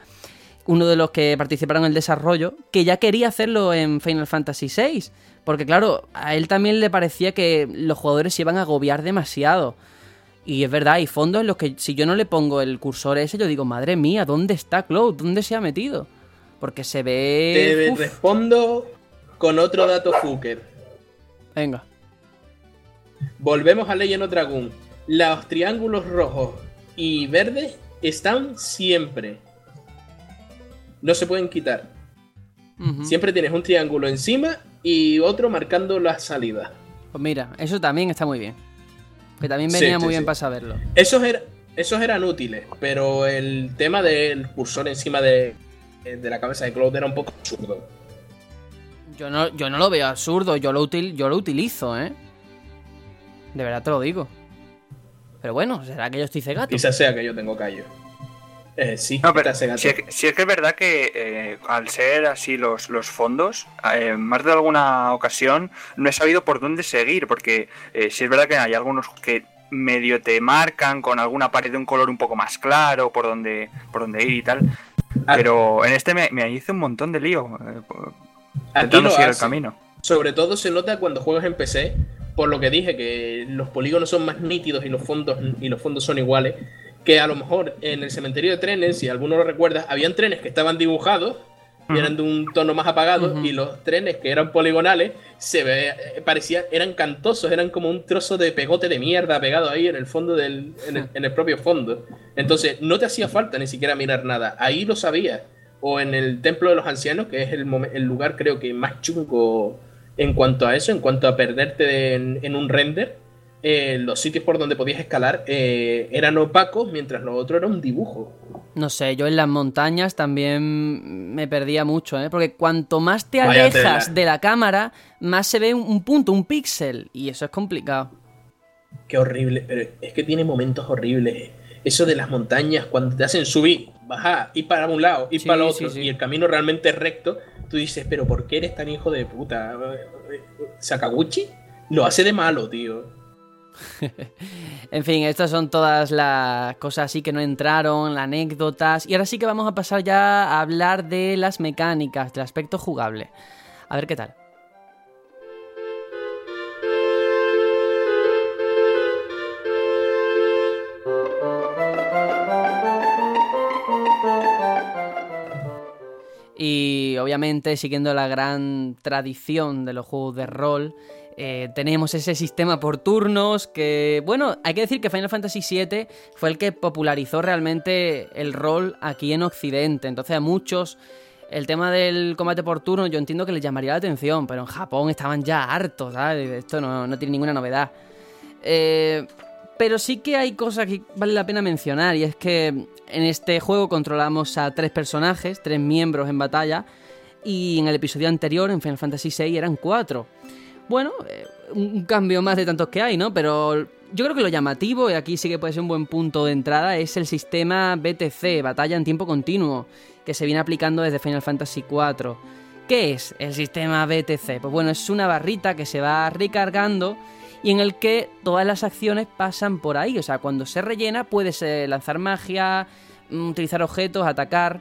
uno de los que participaron en el desarrollo, que ya quería hacerlo en Final Fantasy VI. Porque claro, a él también le parecía que los jugadores se iban a agobiar demasiado. Y es verdad, hay fondos en los que si yo no le pongo el cursor ese, yo digo, madre mía, ¿dónde está Cloud? ¿Dónde se ha metido? Porque se ve... Te uf, respondo con otro dato fucker. venga. Volvemos a Legend of Dragon. Los triángulos rojos y verdes están siempre. No se pueden quitar. Siempre tienes un triángulo encima y otro marcando la salida. Pues mira, eso también está muy bien. Que también venía sí, muy bien sí. para saberlo. Esos, er- esos eran útiles, pero el tema del cursor encima de, de la cabeza de Cloud era un poco absurdo. Yo no, yo no lo veo absurdo, yo lo, util, yo lo utilizo, ¿eh? De verdad te lo digo. Pero bueno, será que yo estoy cegato. Quizás sea que yo tengo callo. Eh, sí, No, pero si es, que- si es que es verdad que eh, al ser así los, los fondos, eh, en más de alguna ocasión no he sabido por dónde seguir, porque eh, si es verdad que hay algunos que medio te marcan con alguna pared de un color un poco más claro, por dónde, por dónde ir y tal. Ah. Pero en este me, me hizo un montón de lío, eh, intentando seguir el camino. Sobre todo se nota cuando juegas en PC, por lo que dije, que los polígonos son más nítidos y los fondos, y los fondos son iguales. Que a lo mejor en el cementerio de trenes, si alguno lo recuerda, habían trenes que estaban dibujados y eran de un tono más apagado, y los trenes que eran poligonales se ve, eh, parecían, eran cantosos, eran como un trozo de pegote de mierda pegado ahí en el fondo del, en el, en el propio fondo. Entonces, no te hacía falta ni siquiera mirar nada. Ahí lo sabías. O en el Templo de los Ancianos, que es el, lugar creo que más chungo en cuanto a eso, en cuanto a perderte en, en un render. Eh, los sitios por donde podías escalar eh, eran opacos, mientras lo otro era un dibujo. No sé, yo en las montañas también me perdía mucho, ¿eh? Porque cuanto más te alejas de la cámara, más se ve un, un punto, un píxel. Y eso es complicado. Qué horrible, pero es que tiene momentos horribles. Eso de las montañas, cuando te hacen subir, bajar, ir para un lado, ir Sí, para el sí, otro, sí. y el camino realmente es recto, tú dices, pero ¿por qué eres tan hijo de puta? ¿Sakaguchi? Lo hace de malo, tío. En fin, estas son todas las cosas así que no entraron, las anécdotas. Y ahora sí que vamos a pasar ya a hablar de las mecánicas, del aspecto jugable. A ver qué tal. Y obviamente, siguiendo la gran tradición de los juegos de rol, eh, tenemos ese sistema por turnos que, bueno, hay que decir que Final Fantasy VII fue el que popularizó realmente el rol aquí en Occidente. Entonces a muchos el tema del combate por turnos yo entiendo que les llamaría la atención, pero en Japón estaban ya hartos, ¿sabes? Esto no, no tiene ninguna novedad. Eh, pero sí que hay cosas que vale la pena mencionar y es que en este juego controlamos a tres personajes, tres miembros en batalla y en el episodio anterior, en Final Fantasy VI, eran cuatro. Bueno, eh, un un cambio más de tantos que hay, ¿no? Pero yo creo que lo llamativo, y aquí sí que puede ser un buen punto de entrada, es el sistema BTC, batalla en tiempo continuo, que se viene aplicando desde Final Fantasy IV. ¿Qué es el sistema BTC? Pues bueno, es una barrita que se va recargando y en el que todas las acciones pasan por ahí. O sea, cuando se rellena puedes eh, lanzar magia, mm, utilizar objetos, atacar,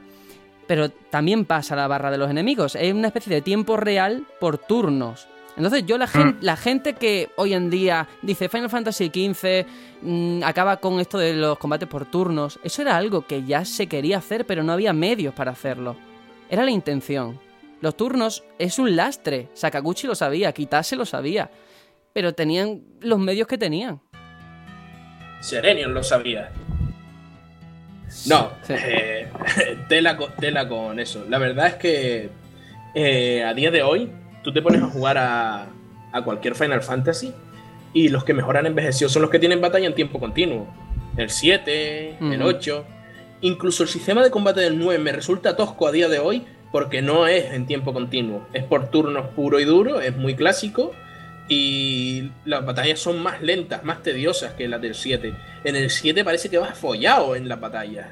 pero también pasa la barra de los enemigos. Es una especie de tiempo real por turnos. Entonces yo la, gen- la gente que hoy en día dice Final Fantasy XV mm, acaba con esto de los combates por turnos, eso era algo que ya se quería hacer pero no había medios para hacerlo. Era la intención. Los turnos es un lastre. Sakaguchi lo sabía, Kitase lo sabía. Pero tenían los medios que tenían. Serenion lo sabía. No, Sí. eh, tela, con, tela con eso. La verdad es que eh, a día de hoy tú te pones a jugar a, a cualquier Final Fantasy y los que mejor han envejecido son los que tienen batalla en tiempo continuo. El 7, el Ujú. 8. Incluso el sistema de combate del 9 me resulta tosco a día de hoy porque no es en tiempo continuo. Es por turnos puro y duro, es muy clásico y las batallas son más lentas, más tediosas que las del 7. En el 7 parece que vas follado en las batallas.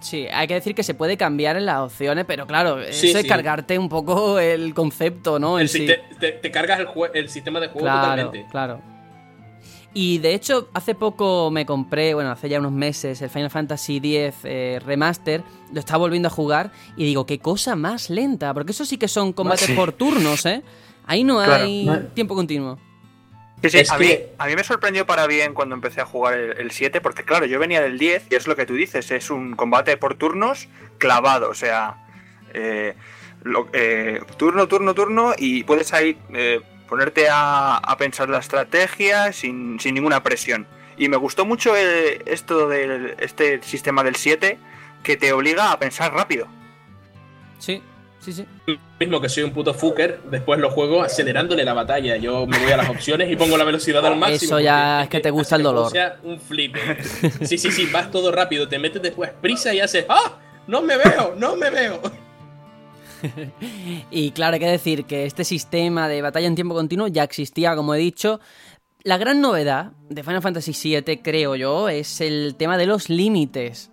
Sí, hay que decir que se puede cambiar en las opciones, pero claro, Sí, eso es cargarte un poco el concepto, ¿no? El sí. te, te cargas el, el sistema de juego Claro, totalmente. claro. Y de hecho, hace poco me compré, bueno, hace ya unos meses, el Final Fantasy X eh, Remaster. Lo estaba volviendo a jugar y digo, qué cosa más lenta. Porque eso sí que son combates por turnos, ¿eh? Ahí no hay tiempo continuo. Sí, sí, a, mí, a, mí, me sorprendió para bien cuando empecé a jugar el, 7, porque claro, yo venía del 10 y es lo que tú dices, es un combate por turnos clavado, o sea, eh, eh, turno, turno, turno y puedes ahí eh, ponerte a, pensar la estrategia sin, sin, ninguna presión. Y me gustó mucho esto de este sistema del 7 que te obliga a pensar rápido. Sí, Sí, sí. Mismo que soy un puto fucker, después lo juego acelerándole la batalla. Yo me voy a las opciones y pongo la velocidad al máximo. Eso ya es que te gusta el dolor. O sea, un flip. Sí, sí, sí, vas todo rápido, te metes después prisa y haces ¡Ah! ¡No me veo! ¡No me veo! y claro, hay que decir que este sistema de batalla en tiempo continuo ya existía, como he dicho. La gran novedad de Final Fantasy VII, creo yo, es el tema de los límites.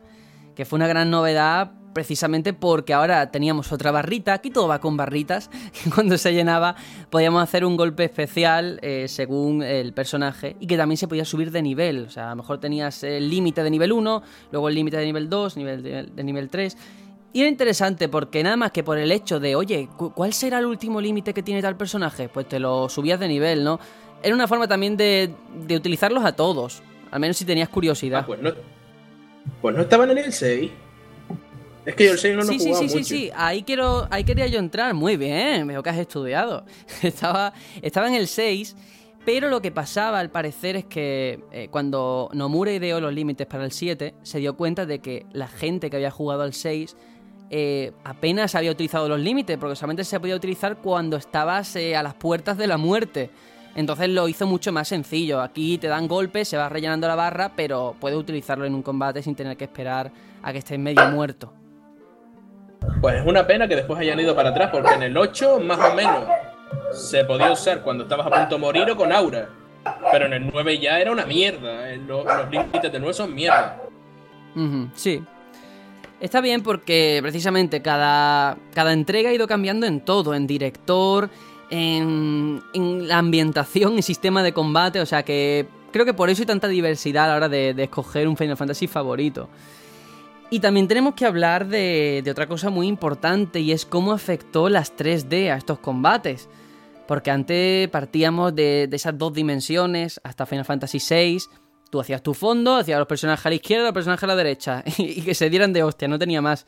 Que fue una gran novedad precisamente porque ahora teníamos otra barrita, aquí todo va con barritas, que cuando se llenaba podíamos hacer un golpe especial eh, según el personaje y que también se podía subir de nivel, o sea, a lo mejor tenías el límite de nivel 1, luego el límite de nivel 2, nivel de, nivel 3. Y era interesante porque nada más que por el hecho de, oye, ¿cuál será el último límite que tiene tal personaje? Pues te lo subías de nivel, ¿no? Era una forma también de, de utilizarlos a todos, al menos si tenías curiosidad. Ah, pues no, pues no estaban en el 6. Es que yo el 6 no lo sí, sí, sí, sí, sí, ahí, quiero, ahí quería yo entrar. Muy bien, veo que has estudiado. estaba, estaba en el 6, pero lo que pasaba al parecer es que eh, cuando Nomura ideó los límites para el 7, se dio cuenta de que la gente que había jugado al 6 eh, apenas había utilizado los límites, porque solamente se podía utilizar cuando estabas eh, a las puertas de la muerte. Entonces lo hizo mucho más sencillo. Aquí te dan golpes, se va rellenando la barra, pero puedes utilizarlo en un combate sin tener que esperar a que estés medio muerto. Pues es una pena que después hayan ido para atrás, porque en el 8 más o menos se podía usar cuando estabas a punto de morir o con aura. Pero en el 9 ya era una mierda. Eh, los, límites del 9 son mierda. sí. Está bien porque precisamente cada, cada entrega ha ido cambiando en todo, en director, en, en la ambientación y sistema de combate, o sea que creo que por eso hay tanta diversidad a la hora de, de escoger un Final Fantasy favorito. Y también tenemos que hablar de, otra cosa muy importante y es cómo afectó las 3D a estos combates. Porque antes partíamos de, esas dos dimensiones hasta Final Fantasy VI. Tú hacías tu fondo, hacías los personajes a la izquierda y los personajes a la derecha. Y, que se dieran de hostia, no tenía más.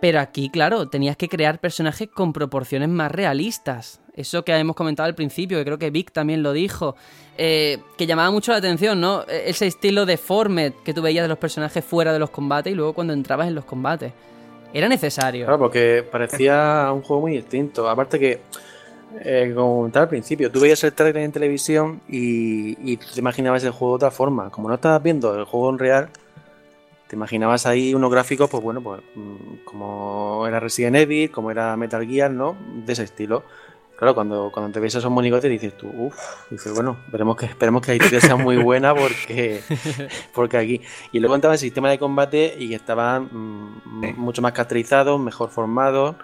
Pero aquí, claro, tenías que crear personajes con proporciones más realistas. Eso que hemos comentado al principio, que creo que Vic también lo dijo, eh, que llamaba mucho la atención, ¿no? E-, ese estilo deforme que tú veías de los personajes fuera de los combates y luego cuando entrabas en los combates. Era necesario. Claro, porque parecía un juego muy distinto. Aparte que, eh, como comentaba al principio, tú veías el trailer en televisión y, y te imaginabas el juego de otra forma. Como no estabas viendo el juego en real, te imaginabas ahí unos gráficos, pues bueno, pues mm, como era Resident Evil, como era Metal Gear, ¿no? De ese estilo. Claro, cuando, cuando te ves esos monigotes dices tú, uff, dices, bueno, esperemos que, esperemos que la historia sea muy buena porque, porque aquí. Y luego entraba el sistema de combate y estaban mm, mucho más caracterizados, mejor formados,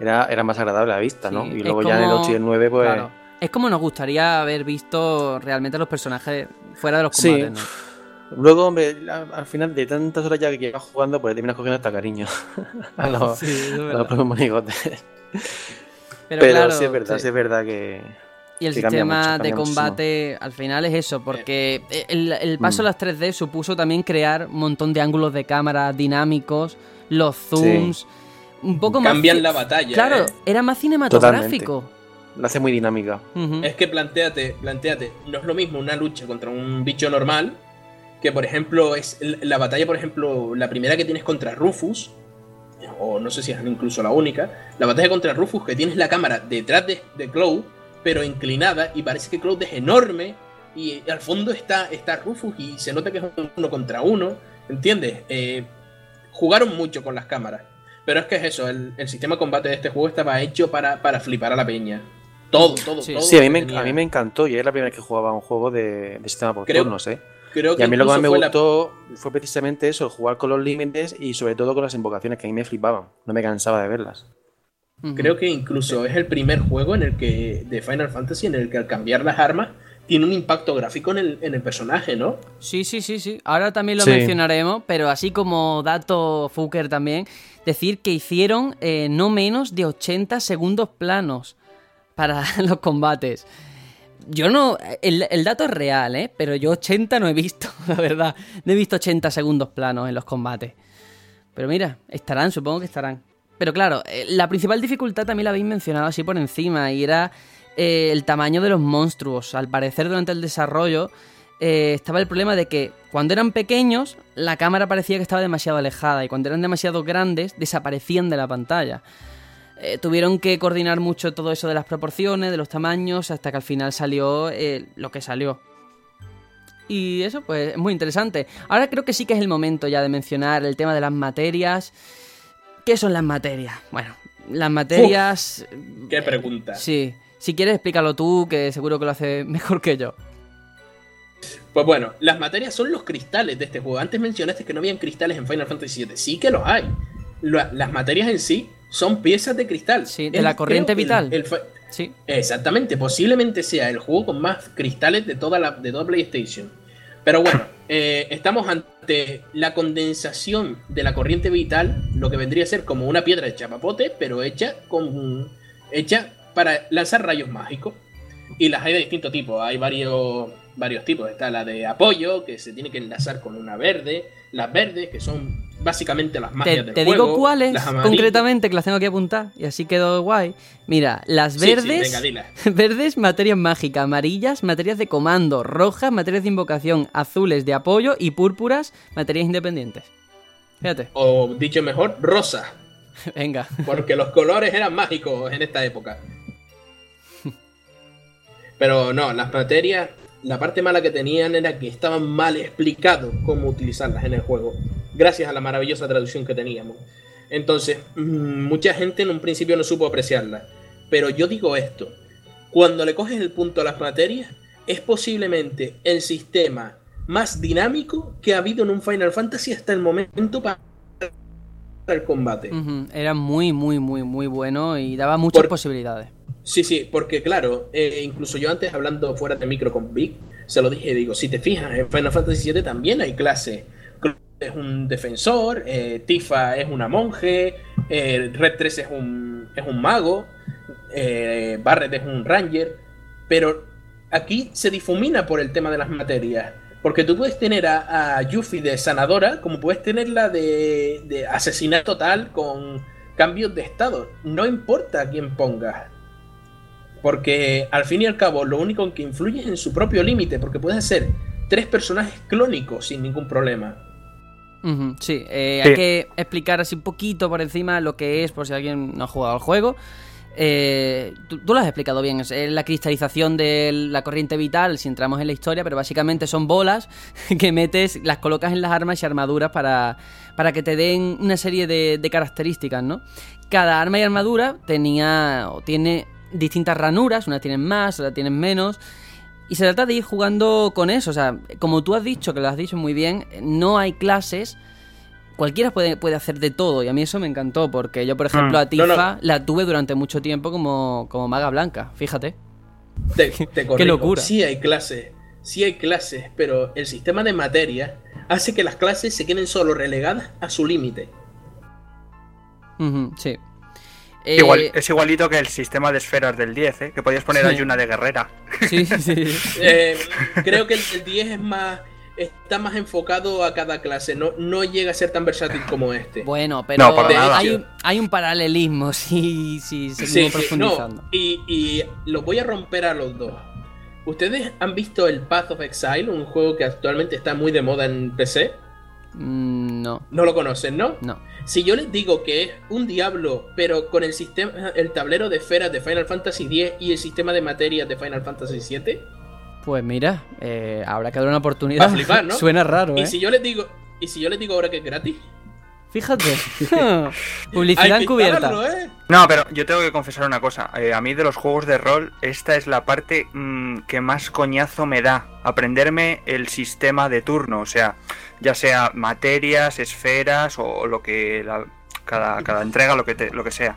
era, era más agradable a la vista, ¿no? y luego ya en el 8 y el 9, pues. Es como nos gustaría haber visto realmente los personajes fuera de los combates, ¿no? Luego, hombre, al final de tantas horas ya que llevas jugando, pues terminas cogiendo hasta cariño a los, propios monigotes. Pero, claro, sí es verdad, sí. es verdad que. Y el sistema de combate al final es eso, porque el, paso a las 3D supuso también crear un montón de ángulos de cámara dinámicos, los zooms, un poco más. Cambian la batalla. Claro, ¿eh? era más cinematográfico. Lo hace muy dinámica. Es que planteate, planteate, no es lo mismo una lucha contra un bicho normal que por ejemplo es la batalla, por ejemplo, la primera que tienes contra Rufus, o no sé si es incluso la única, la batalla contra Rufus que tienes la cámara detrás de, de Cloud, pero inclinada y parece que Cloud es enorme y al fondo está, está Rufus y se nota que es uno contra uno, ¿entiendes? Eh, jugaron mucho con las cámaras, pero es que es eso, el, sistema de combate de este juego estaba hecho para, para flipar a la peña. Todo, todo, sí, todo. Sí, a mí, me, a mí me encantó y es la primera vez que jugaba un juego de, sistema por turnos, ¿eh? Y a mí lo que más me gustó fue precisamente eso, jugar con los límites y sobre todo con las invocaciones que a mí me flipaban. No me cansaba de verlas. Creo que incluso es el primer juego en el que de Final Fantasy en el que al cambiar las armas tiene un impacto gráfico en el, en el personaje, ¿no? Sí, sí, sí, sí. Ahora también lo Sí. mencionaremos, pero así como dato Fuker también, decir que hicieron eh, no menos de 80 segundos planos para los combates. Yo no. El, el dato es real, ¿eh? Pero yo 80 no he visto, la verdad. No he visto 80 segundos planos en los combates. Pero mira, estarán, supongo que estarán. Pero claro, eh, la principal dificultad también la habéis mencionado así por encima, y era eh, el tamaño de los monstruos. Al parecer, durante el desarrollo, eh, estaba el problema de que cuando eran pequeños, la cámara parecía que estaba demasiado alejada, y cuando eran demasiado grandes, desaparecían de la pantalla. Eh, tuvieron que coordinar mucho todo eso de las proporciones, de los tamaños, hasta que al final salió eh, lo que salió. Y eso, pues, es muy interesante. Ahora creo que sí que es el momento ya de mencionar el tema de las materias. ¿Qué son las materias? Bueno, las materias... Qué pregunta. Sí, si quieres explícalo tú, que seguro que lo hace mejor que yo. Pues bueno, las materias son los cristales de este juego. Antes mencionaste que no habían cristales en Final Fantasy VII. Sí que los hay. La- las materias en sí son piezas de cristal. Sí, de la corriente vital. el- Sí. Exactamente, posiblemente sea el juego con más cristales de toda la de toda PlayStation. Pero bueno, eh, estamos ante la condensación de la corriente vital, lo que vendría a ser como una piedra de chapapote, pero hecha con hecha para lanzar rayos mágicos. Y las hay de distinto tipo, hay varios varios tipos. Está la de apoyo, que se tiene que enlazar con una verde, las verdes, que son básicamente las magias Te, del te juego, digo cuáles concretamente, que las tengo que apuntar, y así quedó guay. Mira, las Sí, sí, verdes, venga, verdes, materias mágicas, amarillas, materias de comando, rojas, materias de invocación, azules de apoyo y púrpuras, materias independientes. Fíjate, O dicho mejor, rosa. venga. Porque los colores eran mágicos en esta época. Pero no, las materias, la parte mala que tenían era que estaban mal explicado cómo utilizarlas en el juego. Gracias a la maravillosa traducción que teníamos. Entonces, mm, mucha gente en un principio no supo apreciarlas. Pero yo digo esto, cuando le coges el punto a las materias, es posiblemente el sistema más dinámico que ha habido en un Final Fantasy hasta el momento para el combate. Ujú, Era muy, muy, muy, muy bueno y daba muchas Por- posibilidades. Sí, sí, porque claro, eh, incluso yo antes hablando fuera de micro con Vic, se lo dije, digo, si te fijas, en Final Fantasy VII también hay. Cloud Es un defensor, eh, Tifa es una monje, eh, Red 3 es un, es un mago, Barret es un ranger, pero aquí se difumina por el tema de las materias. Porque tú puedes tener a, a Yuffie de sanadora, como puedes tenerla de, de asesinato total con cambios de estado. No importa a quién pongas. Porque al fin y al cabo, lo único en que influye es en su propio límite, porque puedes hacer tres personajes clónicos sin ningún problema. Sí, eh, Sí. hay que explicar así un poquito por encima lo que es, por si alguien no ha jugado al juego. Eh, tú, tú lo has explicado bien, es la cristalización de la corriente vital, si entramos en la historia, pero básicamente son bolas que metes, las colocas en las armas y armaduras para, para que te den una serie de, de características, ¿no? Cada arma y armadura tenía o tiene distintas ranuras, unas tienen más, otras tienen menos. Y se trata de ir jugando con eso. O sea, como tú has dicho, que lo has dicho muy bien, no hay clases. Cualquiera puede, puede hacer de todo. Y a mí eso me encantó. Porque yo, por ejemplo, Mm. a Tifa No, no. la tuve durante mucho tiempo como, como maga blanca. Fíjate. Te, te corrijo. locura. Sí hay clases, sí hay clases, pero el sistema de materia hace que las clases se queden solo relegadas a su límite. Sí. Igual, Eh, es igualito que el sistema de esferas del 10, ¿eh? que podías poner Sí. ahí una de guerrera. Sí, sí, sí. Eh, creo que el, el 10 es más está más enfocado a cada clase, no, no llega a ser tan versátil como este. Bueno, pero No, para nada. hay, un- hay un paralelismo si, si Sí, seguimos sí, no, profundizando. y, y lo voy a romper a los dos. ¿Ustedes han visto el Path of Exile, un juego que actualmente está muy de moda en PC? Mm, no, No lo conocen, ¿no? no. Si yo les digo que es un diablo, pero con el sistema, el tablero de esferas de Final Fantasy X y el sistema de materias de Final Fantasy VII, Pues mira, eh, habrá que dar una oportunidad. Va a flipar, ¿no? Suena raro, y ¿eh? si yo les digo, y si yo les digo ahora que es gratis, Fíjate. Publicidad encubierta. ¿eh? No, pero yo tengo que confesar una cosa. eh, a mí de los juegos de rol, esta es la parte mm, que más coñazo me da. Aprenderme el sistema de turno. O sea, ya sea materias, esferas o lo que... la- cada, cada entrega, lo que, te- lo que sea.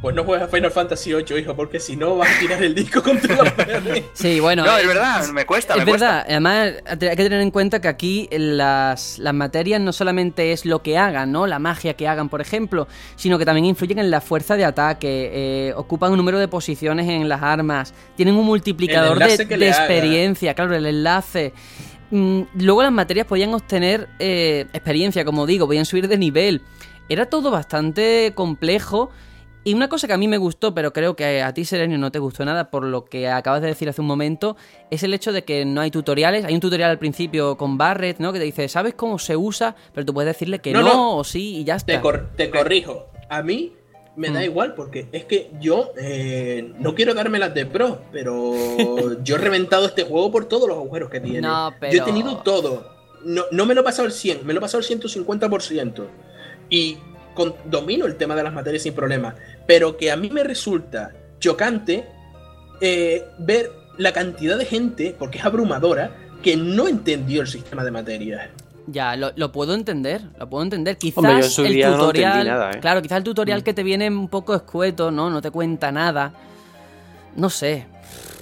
pues no juegas a Final Fantasy VIII, hijo, porque si no vas a tirar el disco contra la pared. Sí, bueno. No, es verdad, me cuesta. Es me cuesta. verdad, además hay que tener en cuenta que aquí las, las materias no solamente es lo que hagan, ¿no? La magia que hagan, por ejemplo, sino que también influyen en la fuerza de ataque, eh, ocupan un número de posiciones en las armas, tienen un multiplicador de, experiencia, claro, el enlace. Mm, Luego las materias podían obtener eh, experiencia, como digo, podían subir de nivel. Era todo bastante complejo. Y una cosa que a mí me gustó, pero creo que a ti, Serenio, no te gustó nada, por lo que acabas de decir hace un momento, es el hecho de que no hay tutoriales. Hay un tutorial al principio con Barret, ¿no? Que te dice, ¿sabes cómo se usa? Pero tú puedes decirle que no, No, no. o sí, y ya está. Te, cor- te corrijo. A mí me da Mm. igual porque es que yo eh, no quiero dármelas de pro, pero yo he reventado este juego por todos los agujeros que tiene. No, Yo he tenido todo. No, no me lo he pasado al 100, me lo he pasado al 150%. Y con- domino el tema de las materias sin problema. Pero que a mí me resulta chocante eh, ver la cantidad de gente, porque es abrumadora, que no entendió el sistema de materias. Ya, lo, lo puedo entender, lo puedo entender. Quizás Hombre, yo en su el no tutorial. nada, ¿eh? Claro, quizás el tutorial que te viene un poco escueto, ¿no? No te cuenta nada. No sé.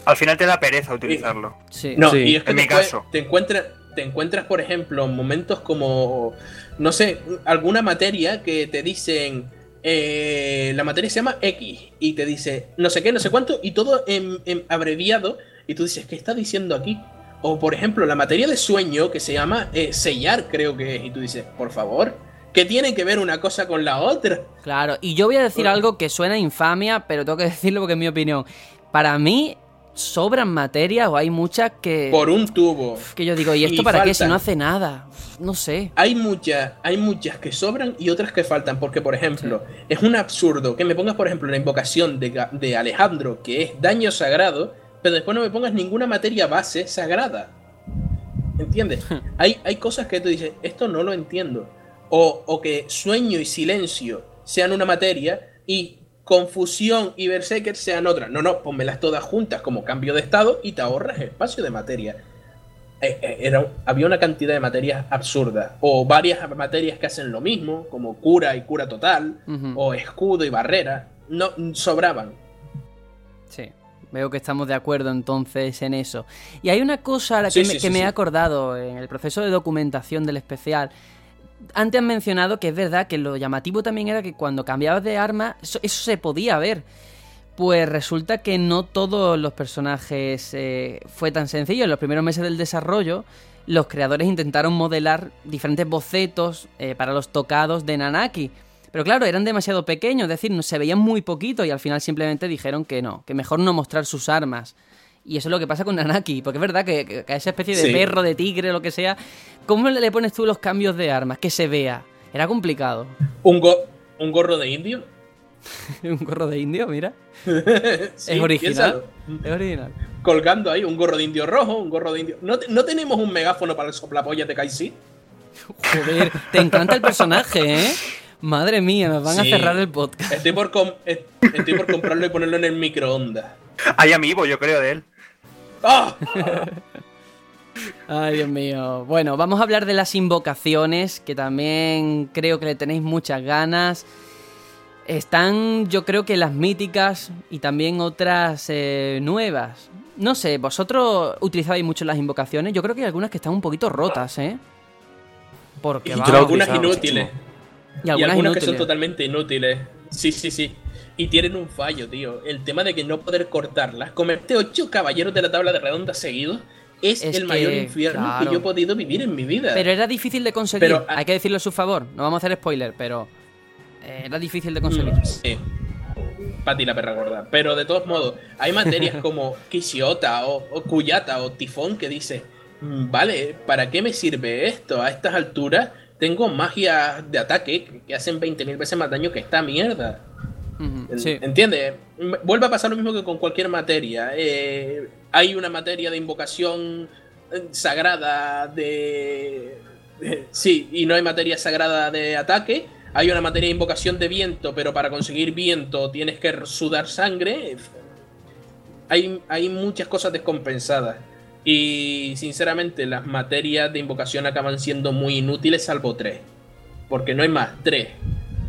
Al final te da pereza utilizarlo. Sí. No, Sí, y es que en te, mi caso. te encuentras, te encuentras, por ejemplo, momentos como, no sé, alguna materia que te dicen, eh, la materia se llama X y te dice no sé qué, no sé cuánto, y todo en, en abreviado, y tú dices, ¿qué está diciendo aquí? O, por ejemplo, la materia de sueño que se llama eh, sellar, creo que es, y tú dices, por favor, ¿qué tiene que ver una cosa con la otra? Claro, y yo voy a decir Bueno. algo que suena infamia, pero tengo que decirlo porque es mi opinión. Para mí, sobran materias o hay muchas que. Por un tubo. Que yo digo, ¿y esto y para qué si no hace nada? No sé. hay muchas, hay muchas que sobran y otras que faltan, porque por ejemplo, es un absurdo que me pongas, por ejemplo, la invocación de, de Alejandro, que es daño sagrado, pero después no me pongas ninguna materia base sagrada. ¿Entiendes? hay, hay cosas que tú dices, esto no lo entiendo. O, o que sueño y silencio sean una materia y confusión y berserker sean otra. No, no, pónmelas todas juntas como cambio de estado y te ahorras espacio de materia eh, eh, era, había una cantidad de materias absurdas. O varias materias que hacen lo mismo, como cura y cura total, o escudo y barrera. No, sobraban. Sí. Veo que estamos de acuerdo entonces en eso. Y hay una cosa a la Sí, que, me, sí, que sí, me he acordado en el proceso de documentación del especial. Antes han mencionado que es verdad que lo llamativo también era que cuando cambiabas de arma, eso, eso se podía ver. Pues resulta que no todos los personajes eh, fue tan sencillo. En los primeros meses del desarrollo, los creadores intentaron modelar diferentes bocetos eh, para los tocados de Nanaki. Pero claro, eran demasiado pequeños, es decir, no, se veían muy poquito y al final simplemente dijeron que no, que mejor no mostrar sus armas. Y eso es lo que pasa con Nanaki, porque es verdad que, que a esa especie de Sí. perro, de tigre, lo que sea, ¿cómo le pones tú los cambios de armas? Que se vea. Era complicado. Un, go- un gorro de indio. Un gorro de indio, mira. Sí, es original. piénsalo. Es original. Colgando ahí un gorro de indio rojo, un gorro de indio. ¿No, te- no tenemos un megáfono para el soplapollas de Kaisi? Joder, te encanta el personaje, ¿eh? Madre mía, nos van a cerrar el podcast. Estoy por, com- est- estoy por comprarlo y ponerlo en el microondas. Hay amiibo, yo creo, de él. ¡Ah! Ay, Dios mío. Bueno, vamos a hablar de las invocaciones, que también creo que le tenéis muchas ganas. Están, yo creo que las míticas y también otras eh, nuevas. No sé, vosotros utilizabais mucho las invocaciones. Yo creo que hay algunas que están un poquito rotas, ¿eh? Porque Y vamos, algunas utilizado inútiles. Y algunas algunas que son totalmente inútiles. Sí, sí, sí. Y tienen un fallo, tío. El tema de que no poder cortarlas. Comerte ocho caballeros de la tabla de redonda seguidos es, Es el mayor infierno claro. que yo he podido vivir en mi vida. Pero era difícil de conseguir. Pero- Hay que decirlo a su favor. No vamos a hacer spoiler, pero eh, era difícil de conseguir. Mm, Sí. Pati la perra gorda. Pero de todos modos, hay materias como Kishiota o, o Kuyata o Tifón que dice, "Mm, vale, ¿para qué me sirve esto? A estas alturas tengo magia de ataque que- hacen 20.000 veces más daño que esta mierda. Sí. ¿Entiendes? Vuelve a pasar lo mismo que con cualquier materia. Eh, hay una materia de invocación eh, sagrada de... de- Sí, y no hay materia sagrada de ataque. Hay una materia de invocación de viento, pero para conseguir viento tienes que sudar sangre. Hay, hay muchas cosas descompensadas. Y sinceramente las materias de invocación acaban siendo muy inútiles salvo tres. Porque no hay más, tres.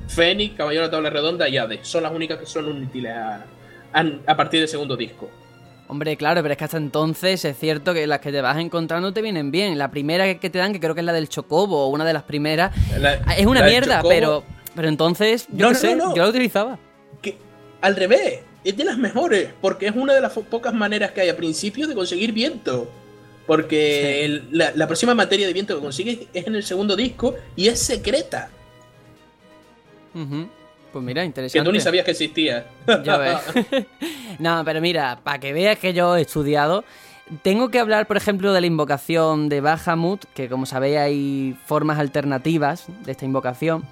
Fénix, Caballero de Tabla Redonda y Hades. Son las únicas que son útiles a, a, partir del segundo disco. Hombre, claro, pero es que hasta entonces es cierto que las que te vas encontrando te vienen bien. La primera que te dan, que creo que es la del Chocobo, o una de las primeras, es una mierda, pero, pero entonces, yo no, sé, yo la utilizaba. Que, al revés, es de las mejores, porque es una de las pocas maneras que hay a principio de conseguir viento. Porque la, próxima materia de viento que consigues es en el segundo disco y es secreta. Pues mira, interesante. Que tú ni sabías que existía. Ya ves. no, pero mira, para que veas que yo he estudiado, tengo que hablar, por ejemplo, de la invocación de Bahamut, que como sabéis hay formas alternativas de esta invocación.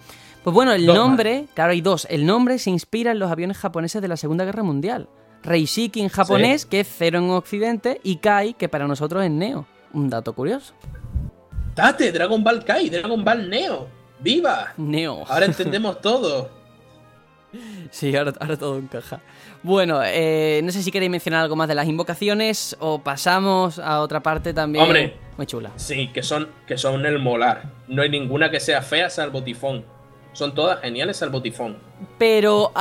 Pues bueno, el nombre, claro, hay dos. El nombre se inspira en los aviones japoneses de la Segunda Guerra Mundial. Reishiki en japonés, que es cero en occidente, y Kai, que para nosotros es Neo. Un dato curioso. Date, Dragon Ball Kai, Dragon Ball Neo. ¡Viva! Neo. Ahora entendemos todo. Sí, ahora, todo encaja. Bueno, eh, no sé si queréis mencionar algo más de las invocaciones o pasamos a otra parte también. Hombre, muy chula. Sí, que son, que son el molar. No hay ninguna que sea fea salvo tifón. Son todas geniales tifón. Pero,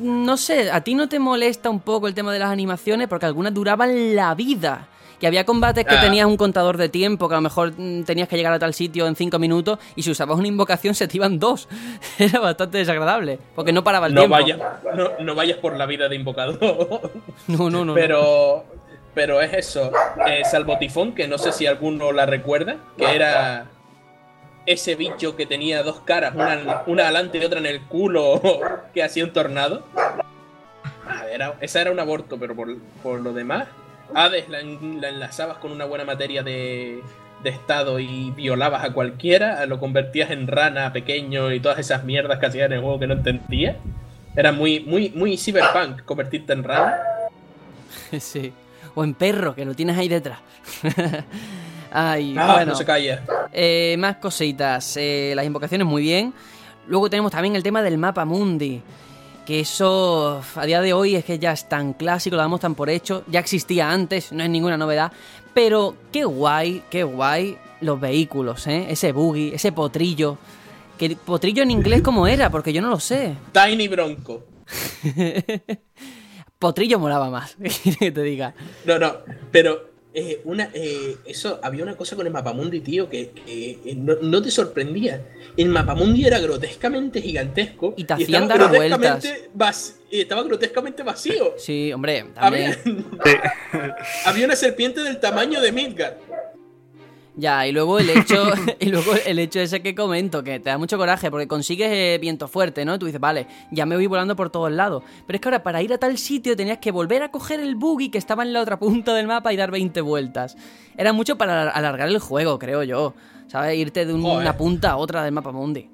no sé, ¿a ti no te molesta un poco el tema de las animaciones? Porque algunas duraban la vida. Y había combates que ah. tenías un contador de tiempo, que a lo mejor mm, tenías que llegar a tal sitio en cinco minutos, y si usabas una invocación se te iban dos. Era bastante desagradable, porque no paraba el no tiempo. no, no, vayas por la vida de invocador. No, no, no. Pero, pero es eso. Eh, salvo Tifón, que no sé si alguno la recuerda, que era ese bicho que tenía dos caras, una, una adelante y otra en el culo, que hacía un tornado. Ah, era, esa era un aborto, pero por, por lo demás, Hades la, enlazabas con una buena materia de, estado y violabas a cualquiera, lo convertías en rana pequeño y todas esas mierdas que hacías en el juego que no entendía. Era muy, muy, muy cyberpunk convertirte en rana. Sí. O en perro, que lo tienes ahí detrás. Ay, ah, bueno. No se calla. Eh, más cositas. Eh, las invocaciones muy bien. Luego tenemos también el tema del mapa mundi que eso a día de hoy es que ya es tan clásico, lo damos tan por hecho, ya existía antes, no es ninguna novedad, pero qué guay, qué guay los vehículos, ¿eh? Ese buggy, ese potrillo. ¿Qué potrillo en inglés cómo era? Porque yo no lo sé. Tiny Bronco. potrillo molaba más, que te diga. No, no, pero eh, una, eh, eso, había una cosa con el Mapamundi, tío, que, eh, no, te sorprendía. El Mapamundi era grotescamente gigantesco. Y te hacían dar vueltas. y estaba grotescamente vacío. Sí, hombre, también. Había, había una serpiente del tamaño de Midgard. Ya, y luego el hecho, y luego el hecho ese que comento, que te da mucho coraje, porque consigues eh, viento fuerte, ¿no? Tú dices, vale, ya me voy volando por todos lados. Pero es que ahora para ir a tal sitio tenías que volver a coger el buggy que estaba en la otra punta del mapa y dar 20 vueltas. Era mucho para alargar el juego, creo yo. ¿Sabes? Irte de una punta a otra del mapa mundi.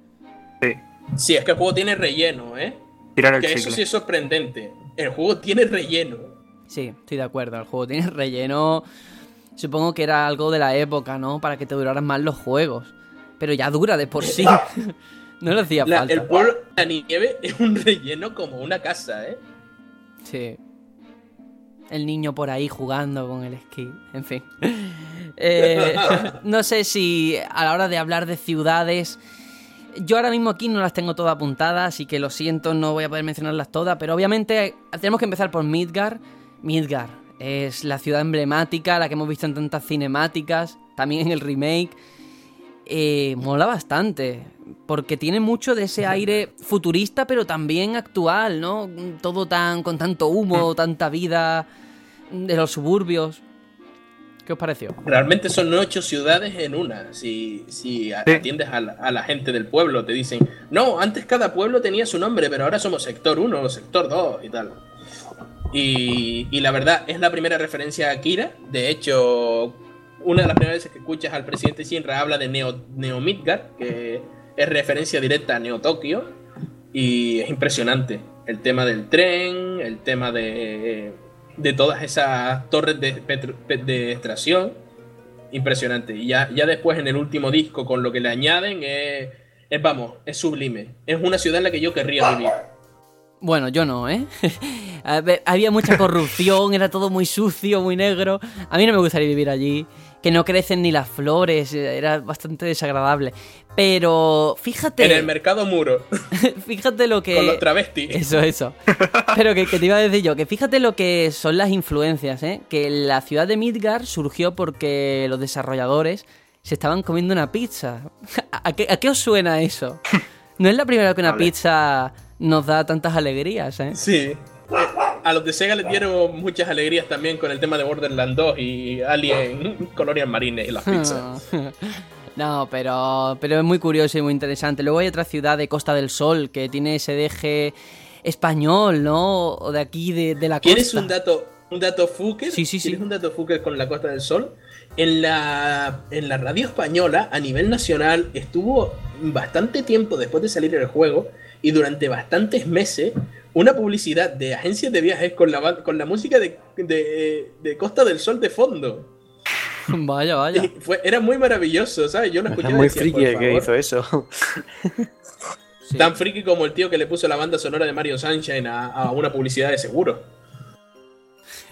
Sí. Sí, es que el juego tiene relleno, ¿eh? Tirar el que eso sí es sorprendente. El juego tiene relleno. Sí, estoy de acuerdo. El juego tiene relleno Supongo que era algo de la época, ¿no? Para que te duraran más los juegos. Pero ya dura de por sí. no le hacía falta. El pueblo de la nieve es un relleno como una casa, ¿eh? Sí. El niño por ahí jugando con el esquí. En fin. Eh, no sé si a la hora de hablar de ciudades. Yo ahora mismo aquí no las tengo todas apuntadas, así que lo siento, no voy a poder mencionarlas todas, pero obviamente tenemos que empezar por Midgar. Midgar, es la ciudad emblemática, la que hemos visto en tantas cinemáticas, también en el remake. Eh, mola bastante, porque tiene mucho de ese aire futurista, pero también actual, ¿no? Todo tan con tanto humo, mm. tanta vida de los suburbios. ¿Qué os pareció? Realmente son ocho ciudades en una. Si, si atiendes a la, gente del pueblo, te dicen, no, antes cada pueblo tenía su nombre, pero ahora somos sector 1, sector 2 y tal. Y, la verdad, es la primera referencia a Akira. De hecho, una de las primeras veces que escuchas al presidente Shinra habla de Neo, Neo Midgar, que es referencia directa a Neo Tokio. Y es impresionante. El tema del tren, el tema de, todas esas torres de, de extracción. Impresionante. Y ya, ya después en el último disco, con lo que le añaden, es, es, vamos, es sublime. Es una ciudad en la que yo querría vivir. Bueno, yo no, ¿eh? Había mucha corrupción, era todo muy sucio, muy negro. A mí no me gustaría vivir allí. Que no crecen ni las flores, era bastante desagradable. Pero fíjate. En el mercado muro. fíjate lo que. Con los travestis. Eso, eso. Pero que, te iba a decir yo, que fíjate lo que son las influencias, ¿eh? Que la ciudad de Midgar surgió porque los desarrolladores se estaban comiendo una pizza. ¿A qué, a qué os suena eso? No es la primera vez que una pizza nos da tantas alegrías, ¿eh? Sí. A los de Sega les dieron muchas alegrías también con el tema de Borderlands 2 y Alien Colonial Marines y las pizzas. No, pero, pero es muy curioso y muy interesante. Luego hay otra ciudad de Costa del Sol que tiene ese deje español, ¿no? O de aquí, de, la costa. ¿Quieres un dato, un dato Fuker? Sí, sí, sí. ¿Quieres un dato Fuker con la Costa del Sol? En la, en la radio española, a nivel nacional, estuvo bastante tiempo después de salir el juego y durante bastantes meses una publicidad de agencias de viajes con la, con la música de, Costa del Sol de fondo. Vaya, vaya. fue, era muy maravilloso, ¿sabes? Yo lo escuché. Es muy friki que hizo eso. Tan friki como el tío que le puso la banda sonora de Mario Sunshine a, una publicidad de seguro.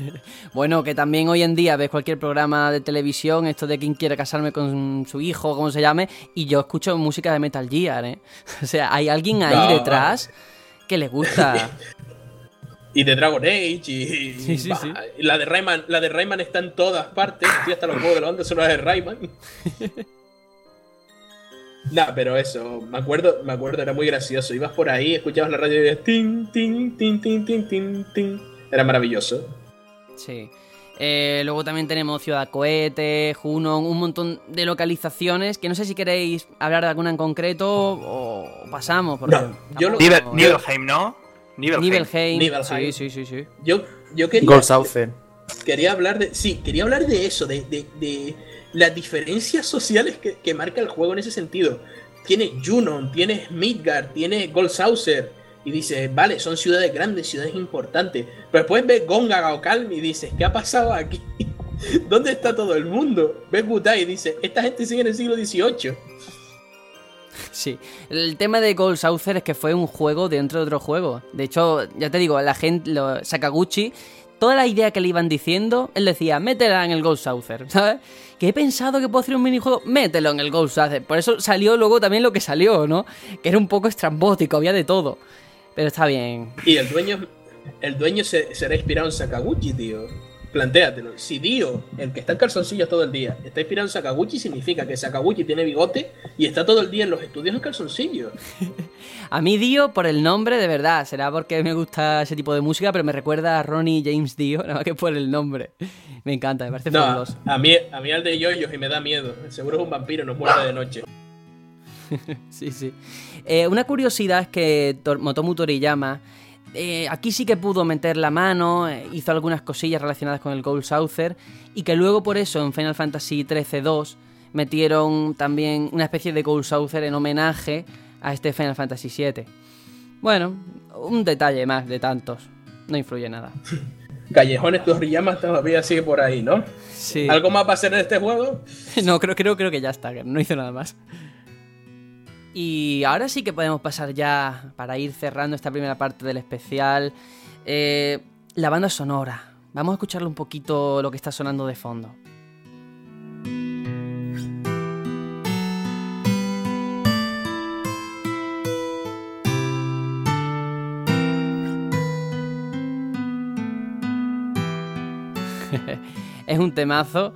Bueno, que también hoy en día ves cualquier programa de televisión, esto de quien quiere casarme con su hijo, como se llame, y yo escucho música de Metal Gear, ¿eh? O sea, hay alguien ahí detrás que le gusta. y de Dragon Age y, sí, sí, sí. la de Rayman la de Rayman está en todas partes y hasta los juegos de la banda sonora de Rayman nah pero eso me acuerdo me acuerdo era muy gracioso ibas por ahí escuchabas la radio y decías tin tin tin tin tin tin tin era maravilloso sí eh, luego también tenemos Ciudad Cohete, Junon, un montón de localizaciones que no sé si queréis hablar de alguna en concreto o pasamos. Porque no, yo lo... Nibelheim, ¿no? Nibelheim. Sí, sí, sí, sí. Yo, yo quería. Quería hablar de. Sí, quería hablar de eso, de, de, las diferencias sociales que, marca el juego en ese sentido. Tiene Junon, tiene Midgard, tiene Goldsaucer. Y dices, vale, son ciudades grandes, ciudades importantes. Pero después ves Gonga o Calm y dices, ¿qué ha pasado aquí? ¿Dónde está todo el mundo? Ves Butai y dices, esta gente sigue en el siglo XVIII. Sí, el tema de Gold Saucer es que fue un juego dentro de otro juego. De hecho, ya te digo, la gente, lo, Sakaguchi, toda la idea que le iban diciendo, él decía, métela en el Gold Saucer, ¿sabes? Que he pensado que puedo hacer un minijuego, mételo en el Gold Saucer. Por eso salió luego también lo que salió, ¿no? Que era un poco estrambótico, había de todo. Pero está bien. Y el dueño, el dueño se, será inspirado en Sakaguchi, tío plantéatelo. Si Dio, el que está en calzoncillos todo el día, está inspirado en Sakaguchi, significa que Sakaguchi tiene bigote y está todo el día en los estudios en calzoncillos. a mí Dio, por el nombre, de verdad, será porque me gusta ese tipo de música, pero me recuerda a Ronnie James Dio, nada más que por el nombre. Me encanta, me parece no, A mí, a mí al de yoyos y me da miedo. Seguro es un vampiro, no muerde de noche. sí, sí. Eh, una curiosidad es que Motomu Toriyama eh, aquí sí que pudo meter la mano, eh, hizo algunas cosillas relacionadas con el Gold Saucer y que luego por eso en Final Fantasy XIII-2 metieron también una especie de Gold Saucer en homenaje a este Final Fantasy VII. Bueno, un detalle más de tantos, no influye nada. Callejones Toriyama todavía sigue por ahí, ¿no? Sí. ¿Algo más va a ser en este juego? no, creo, creo, creo que ya está, no hizo nada más. Y ahora sí que podemos pasar ya, para ir cerrando esta primera parte del especial, eh, la banda sonora. Vamos a escucharle un poquito lo que está sonando de fondo. es un temazo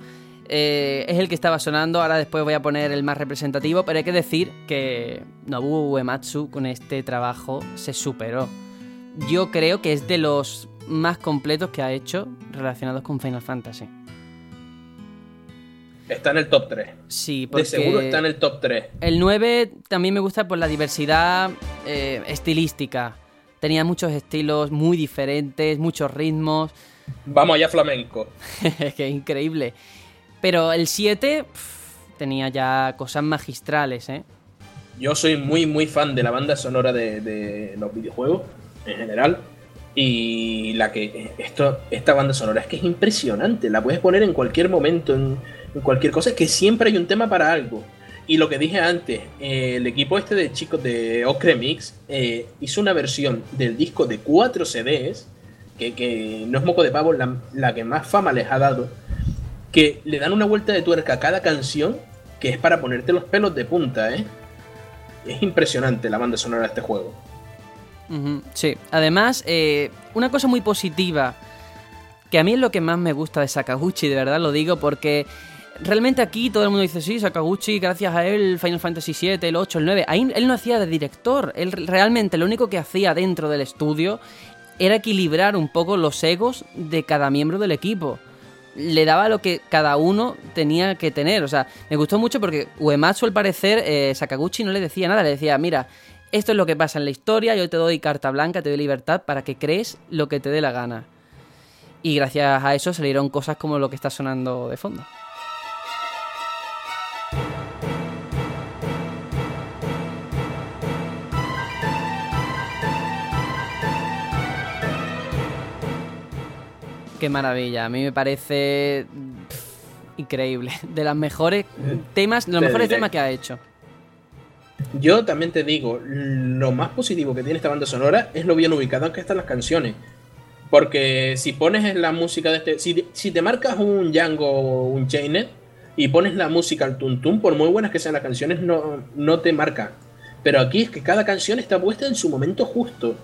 eh, es el que estaba sonando, ahora después voy a poner el más representativo, pero hay que decir que Nobuo Uematsu con este trabajo se superó. Yo creo que es de los más completos que ha hecho relacionados con Final Fantasy. Está en el top 3. Sí, porque... De seguro está en el top 3. El 9 también me gusta por la diversidad eh, estilística. Tenía muchos estilos muy diferentes, muchos ritmos. Vamos allá flamenco. Qué increíble. Pero el 7 tenía ya cosas magistrales, ¿eh? Yo soy muy, muy fan de la banda sonora de, los videojuegos en general. Y la que. Esto, esta banda sonora es que es impresionante. La puedes poner en cualquier momento, en, cualquier cosa. Es que siempre hay un tema para algo. Y lo que dije antes, eh, el equipo este de chicos de Ocre Mix eh, hizo una versión del disco de 4 CDs, que, no es moco de pavo, la, la, que más fama les ha dado, que le dan una vuelta de tuerca a cada canción, que es para ponerte los pelos de punta, ¿eh? Es impresionante la banda sonora de este juego. sí, además, eh, una cosa muy positiva, que a mí es lo que más me gusta de Sakaguchi, de verdad lo digo, porque realmente aquí todo el mundo dice, sí, Sakaguchi, gracias a él, Final Fantasy VII, el 8, el 9, ahí él no hacía de director, él realmente lo único que hacía dentro del estudio era equilibrar un poco los egos de cada miembro del equipo. Le daba lo que cada uno tenía que tener. O sea, me gustó mucho porque Uematsu, al parecer, eh, Sakaguchi no le decía nada. Le decía, mira, esto es lo que pasa en la historia, yo te doy carta blanca, te doy libertad para que crees lo que te dé la gana. Y gracias a eso salieron cosas como lo que está sonando de fondo. Qué maravilla, a mí me parece increíble. De las mejores temas, de los mejores temas que ha hecho. Yo también te digo, lo más positivo que tiene esta banda sonora es lo bien ubicado que están las canciones. Porque si pones la música de este. Si, te marcas un Django o un Chainet y pones la música al tuntum, por muy buenas que sean las canciones, no, no te marca. Pero aquí es que cada canción está puesta en su momento justo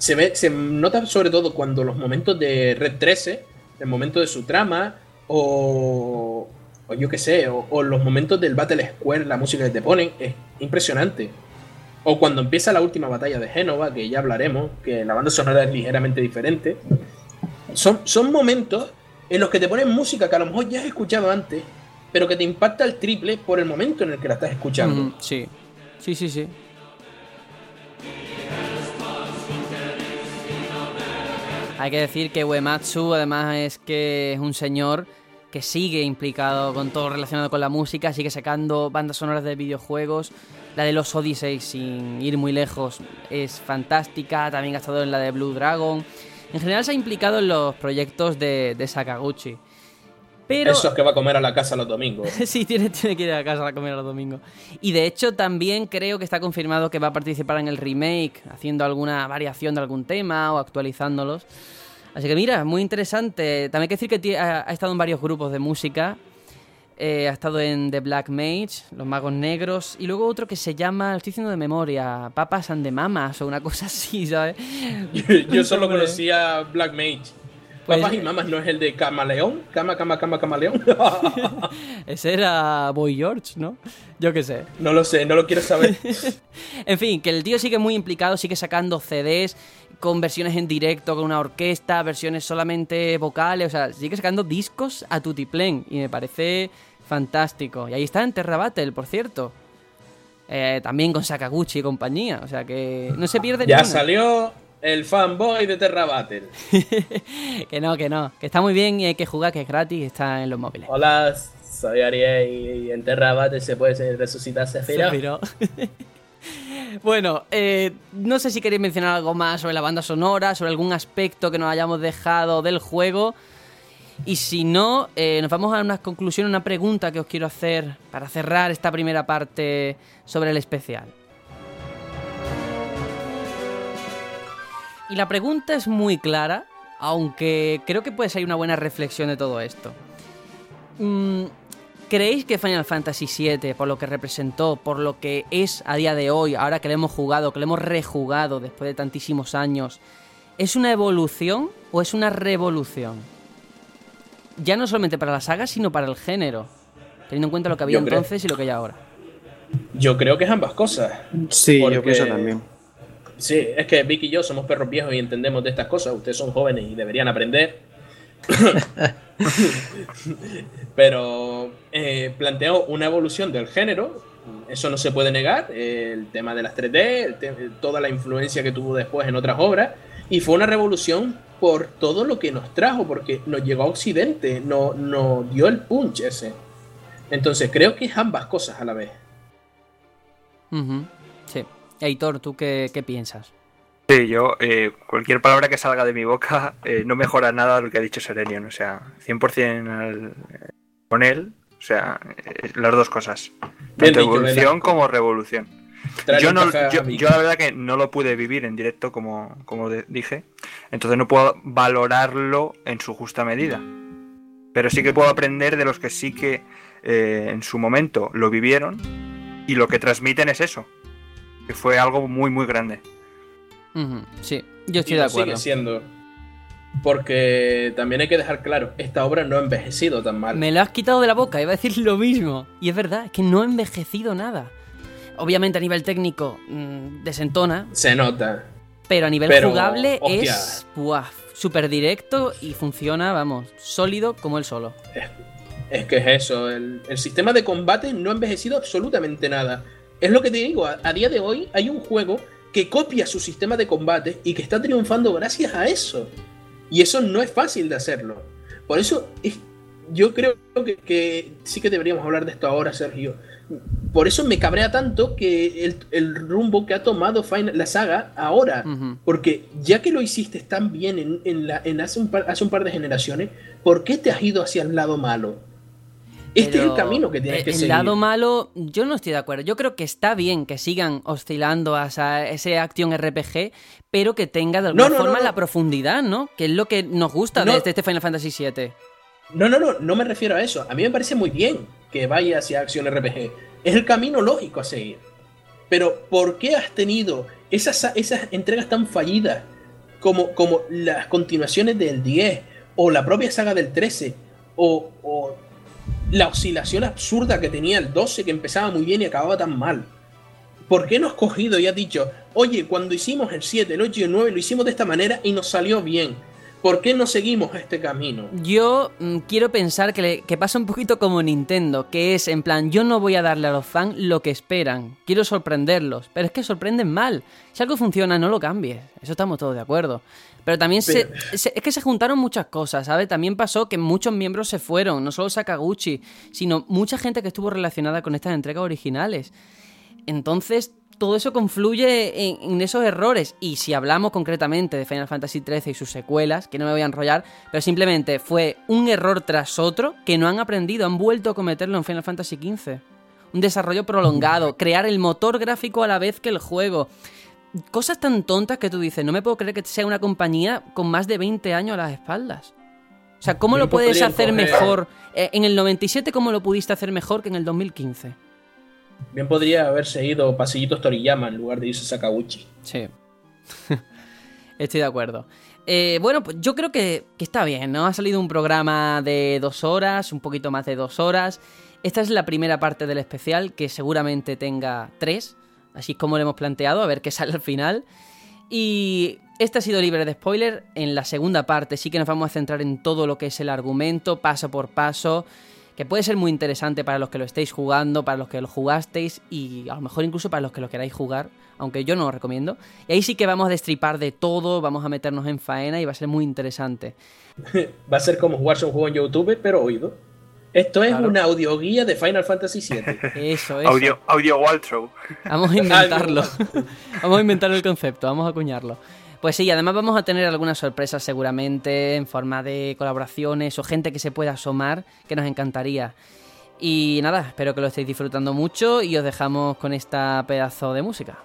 se ve, se nota sobre todo cuando los momentos de Red 13, el momento de su trama, o, o yo qué sé, o, los momentos del Battle Square, la música que te ponen, es impresionante. O cuando empieza la última batalla de Génova, que ya hablaremos, que la banda sonora es ligeramente diferente. Son, son momentos en los que te ponen música que a lo mejor ya has escuchado antes, pero que te impacta el triple por el momento en el que la estás escuchando. sí, sí, sí, sí. Hay que decir que Uematsu además es que es un señor que sigue implicado con todo relacionado con la música, sigue sacando bandas sonoras de videojuegos. La de los Odyssey, sin ir muy lejos, es fantástica. También ha estado en la de Blue Dragon. En general se ha implicado en los proyectos de, Sakaguchi. Pero... Eso es que va a comer a la casa los domingos. sí, tiene, tiene, que ir a la casa a comer los domingos. Y de hecho también creo que está confirmado que va a participar en el remake, haciendo alguna variación de algún tema o actualizándolos. Así que mira, muy interesante. También hay que decir que ha, estado en varios grupos de música. Eh, ha estado en The Black Mage, Los Magos Negros, y luego otro que se llama, estoy diciendo de memoria, Papas and the Mamas o una cosa así, ¿sabes? yo solo conocía Black Mage. Pues Papas y Mamas no es el de Camaleón, Cama, Cama, Cama, Camaleón. Ese era Boy George, ¿no? Yo qué sé. No lo sé, no lo quiero saber. en fin, que el tío sigue muy implicado, sigue sacando CDs con versiones en directo, con una orquesta, versiones solamente vocales, o sea, sigue sacando discos a tutiplén y me parece fantástico. Y ahí está en Terra Battle, por cierto. Eh, también con Sakaguchi y compañía, o sea que no se pierde Ya salió el fanboy de Terra Battle. que no, que no. Que está muy bien y hay que jugar, que es gratis y está en los móviles. Hola, soy Ariel y en Terra Battle se puede resucitar Sephiroth. bueno, eh, no sé si queréis mencionar algo más sobre la banda sonora, sobre algún aspecto que nos hayamos dejado del juego. Y si no, eh, nos vamos a una conclusión, una pregunta que os quiero hacer para cerrar esta primera parte sobre el especial. Y la pregunta es muy clara, aunque creo que puede ser una buena reflexión de todo esto. Mm, ¿Creéis que Final Fantasy VII, por lo que representó, por lo que es a día de hoy, ahora que lo hemos jugado, que lo hemos rejugado después de tantísimos años, es una evolución o es una revolución? Ya no solamente para la saga, sino para el género, teniendo en cuenta lo que había entonces y lo que hay ahora. Yo creo que es ambas cosas. Sí, yo pienso también. Sí, es que Vicky y yo somos perros viejos y entendemos de estas cosas. Ustedes son jóvenes y deberían aprender. Pero eh, planteo una evolución del género. Eso no se puede negar. el tema de las 3D, toda la influencia que tuvo después en otras obras. Y fue una revolución por todo lo que nos trajo, porque nos llegó a Occidente, nos no dio el punch ese. Entonces creo que es ambas cosas a la vez. Sí. Editor, ¿tú qué, piensas? Sí, yo, eh, cualquier palabra que salga de mi boca eh, no mejora nada lo que ha dicho Serenion. O sea, 100% con él. O sea, eh, las dos cosas. Tanto dicho, evolución como revolución. Yo, no, yo, la verdad que no lo pude vivir en directo, como, como de- dije. Entonces no puedo valorarlo en su justa medida. Pero sí que puedo aprender de los que sí que eh, en su momento lo vivieron y lo que transmiten es eso. Que fue algo muy, muy grande. Sí, yo estoy Y de lo sigue acuerdo. siendo. Porque también hay que dejar claro, esta obra no ha envejecido tan mal. Me lo has quitado de la boca, iba a decir lo mismo. Y es verdad, es que no ha envejecido nada. Obviamente a nivel técnico mm, desentona, Se nota. pero a nivel Pero, jugable hostia. es buah, súper directo y funciona, vamos, sólido como él solo. Es que es eso, el, el sistema de combate no ha envejecido absolutamente nada. Es lo que te digo, a, a día de hoy hay un juego que copia su sistema de combate y que está triunfando gracias a eso. Y eso no es fácil de hacerlo. Por eso es- yo creo que, que sí que deberíamos hablar de esto ahora, Sergio. Por eso me cabrea tanto que el, el rumbo que ha tomado Final- la saga ahora. Porque ya que lo hiciste tan bien en, en la, en hace, un par, hace un par de generaciones, ¿por qué te has ido hacia el lado malo? Este es el camino que tienes el- que el seguir. lado malo, yo no estoy de acuerdo. Yo creo que está bien que sigan oscilando hacia ese acción RPG, pero que tenga de alguna No, no, no, forma no. la profundidad, ¿no? Que es lo que nos gusta de este Final Fantasy VII. No, no, no, no me refiero a eso. A mí me parece muy bien que vaya hacia acción RPG. Es el camino lógico a seguir. Pero ¿por qué has tenido esas, esas entregas tan fallidas como, como las continuaciones del 10 o la propia saga del 13 o, o la oscilación absurda que tenía el 12 que empezaba muy bien y acababa tan mal? ¿Por qué no has cogido y has dicho, oye, cuando hicimos el 7, el 8 y el 9 lo hicimos de esta manera y nos salió bien? ¿Por qué no seguimos este camino? Yo mm, quiero pensar que, le- que pasa un poquito como Nintendo, que es en plan, yo no voy a darle a los fans lo que esperan, quiero sorprenderlos, pero es que sorprenden mal. Si algo funciona, no lo cambies, eso estamos todos de acuerdo. Pero también se- se- es que se juntaron muchas cosas, ¿sabes? También pasó que muchos miembros se fueron, no solo Sakaguchi, sino mucha gente que estuvo relacionada con estas entregas originales. Entonces, todo eso confluye en, en esos errores. Y si hablamos concretamente de Final Fantasy XIII y sus secuelas, que no me voy a enrollar, pero simplemente fue un error tras otro que no han aprendido, han vuelto a cometerlo en Final Fantasy XV. Un desarrollo prolongado, crear el motor gráfico a la vez que el juego. Cosas tan tontas que tú dices, no me puedo creer que sea una compañía con más de 20 años a las espaldas. O sea, ¿cómo lo puedes hacer coger- mejor? eh, en el 97, ¿cómo lo pudiste hacer mejor que en el 2015? Bien podría haberse ido pasillitos Toriyama en lugar de irse Sakaguchi. Sí. Estoy de acuerdo. Eh, bueno, pues yo creo que, que está bien, ¿no? Ha salido un programa de dos horas, un poquito más de dos horas. Esta es la primera parte del especial, que seguramente tenga tres, así es como lo hemos planteado, a ver qué sale al final. Y este ha sido libre de spoiler. En la segunda parte sí que nos vamos a centrar en todo lo que es el argumento, paso por paso, que puede ser muy interesante para los que lo estéis jugando, para los que lo jugasteis y a lo mejor incluso para los que lo queráis jugar, aunque yo no lo recomiendo. Y ahí sí que vamos a destripar de todo, vamos a meternos en faena y va a ser muy interesante. Va a ser como jugarse un juego en YouTube, pero oído. Esto es Claro. una audioguía de Final Fantasy VII. Eso, eso. Audio, audio Waltrow. Vamos a inventarlo. vamos a inventar el concepto, vamos a acuñarlo. Pues sí, además vamos a tener algunas sorpresas seguramente en forma de colaboraciones o gente que se pueda asomar, que nos encantaría. Y nada, espero que lo estéis disfrutando mucho y os dejamos con esta pedazo de música.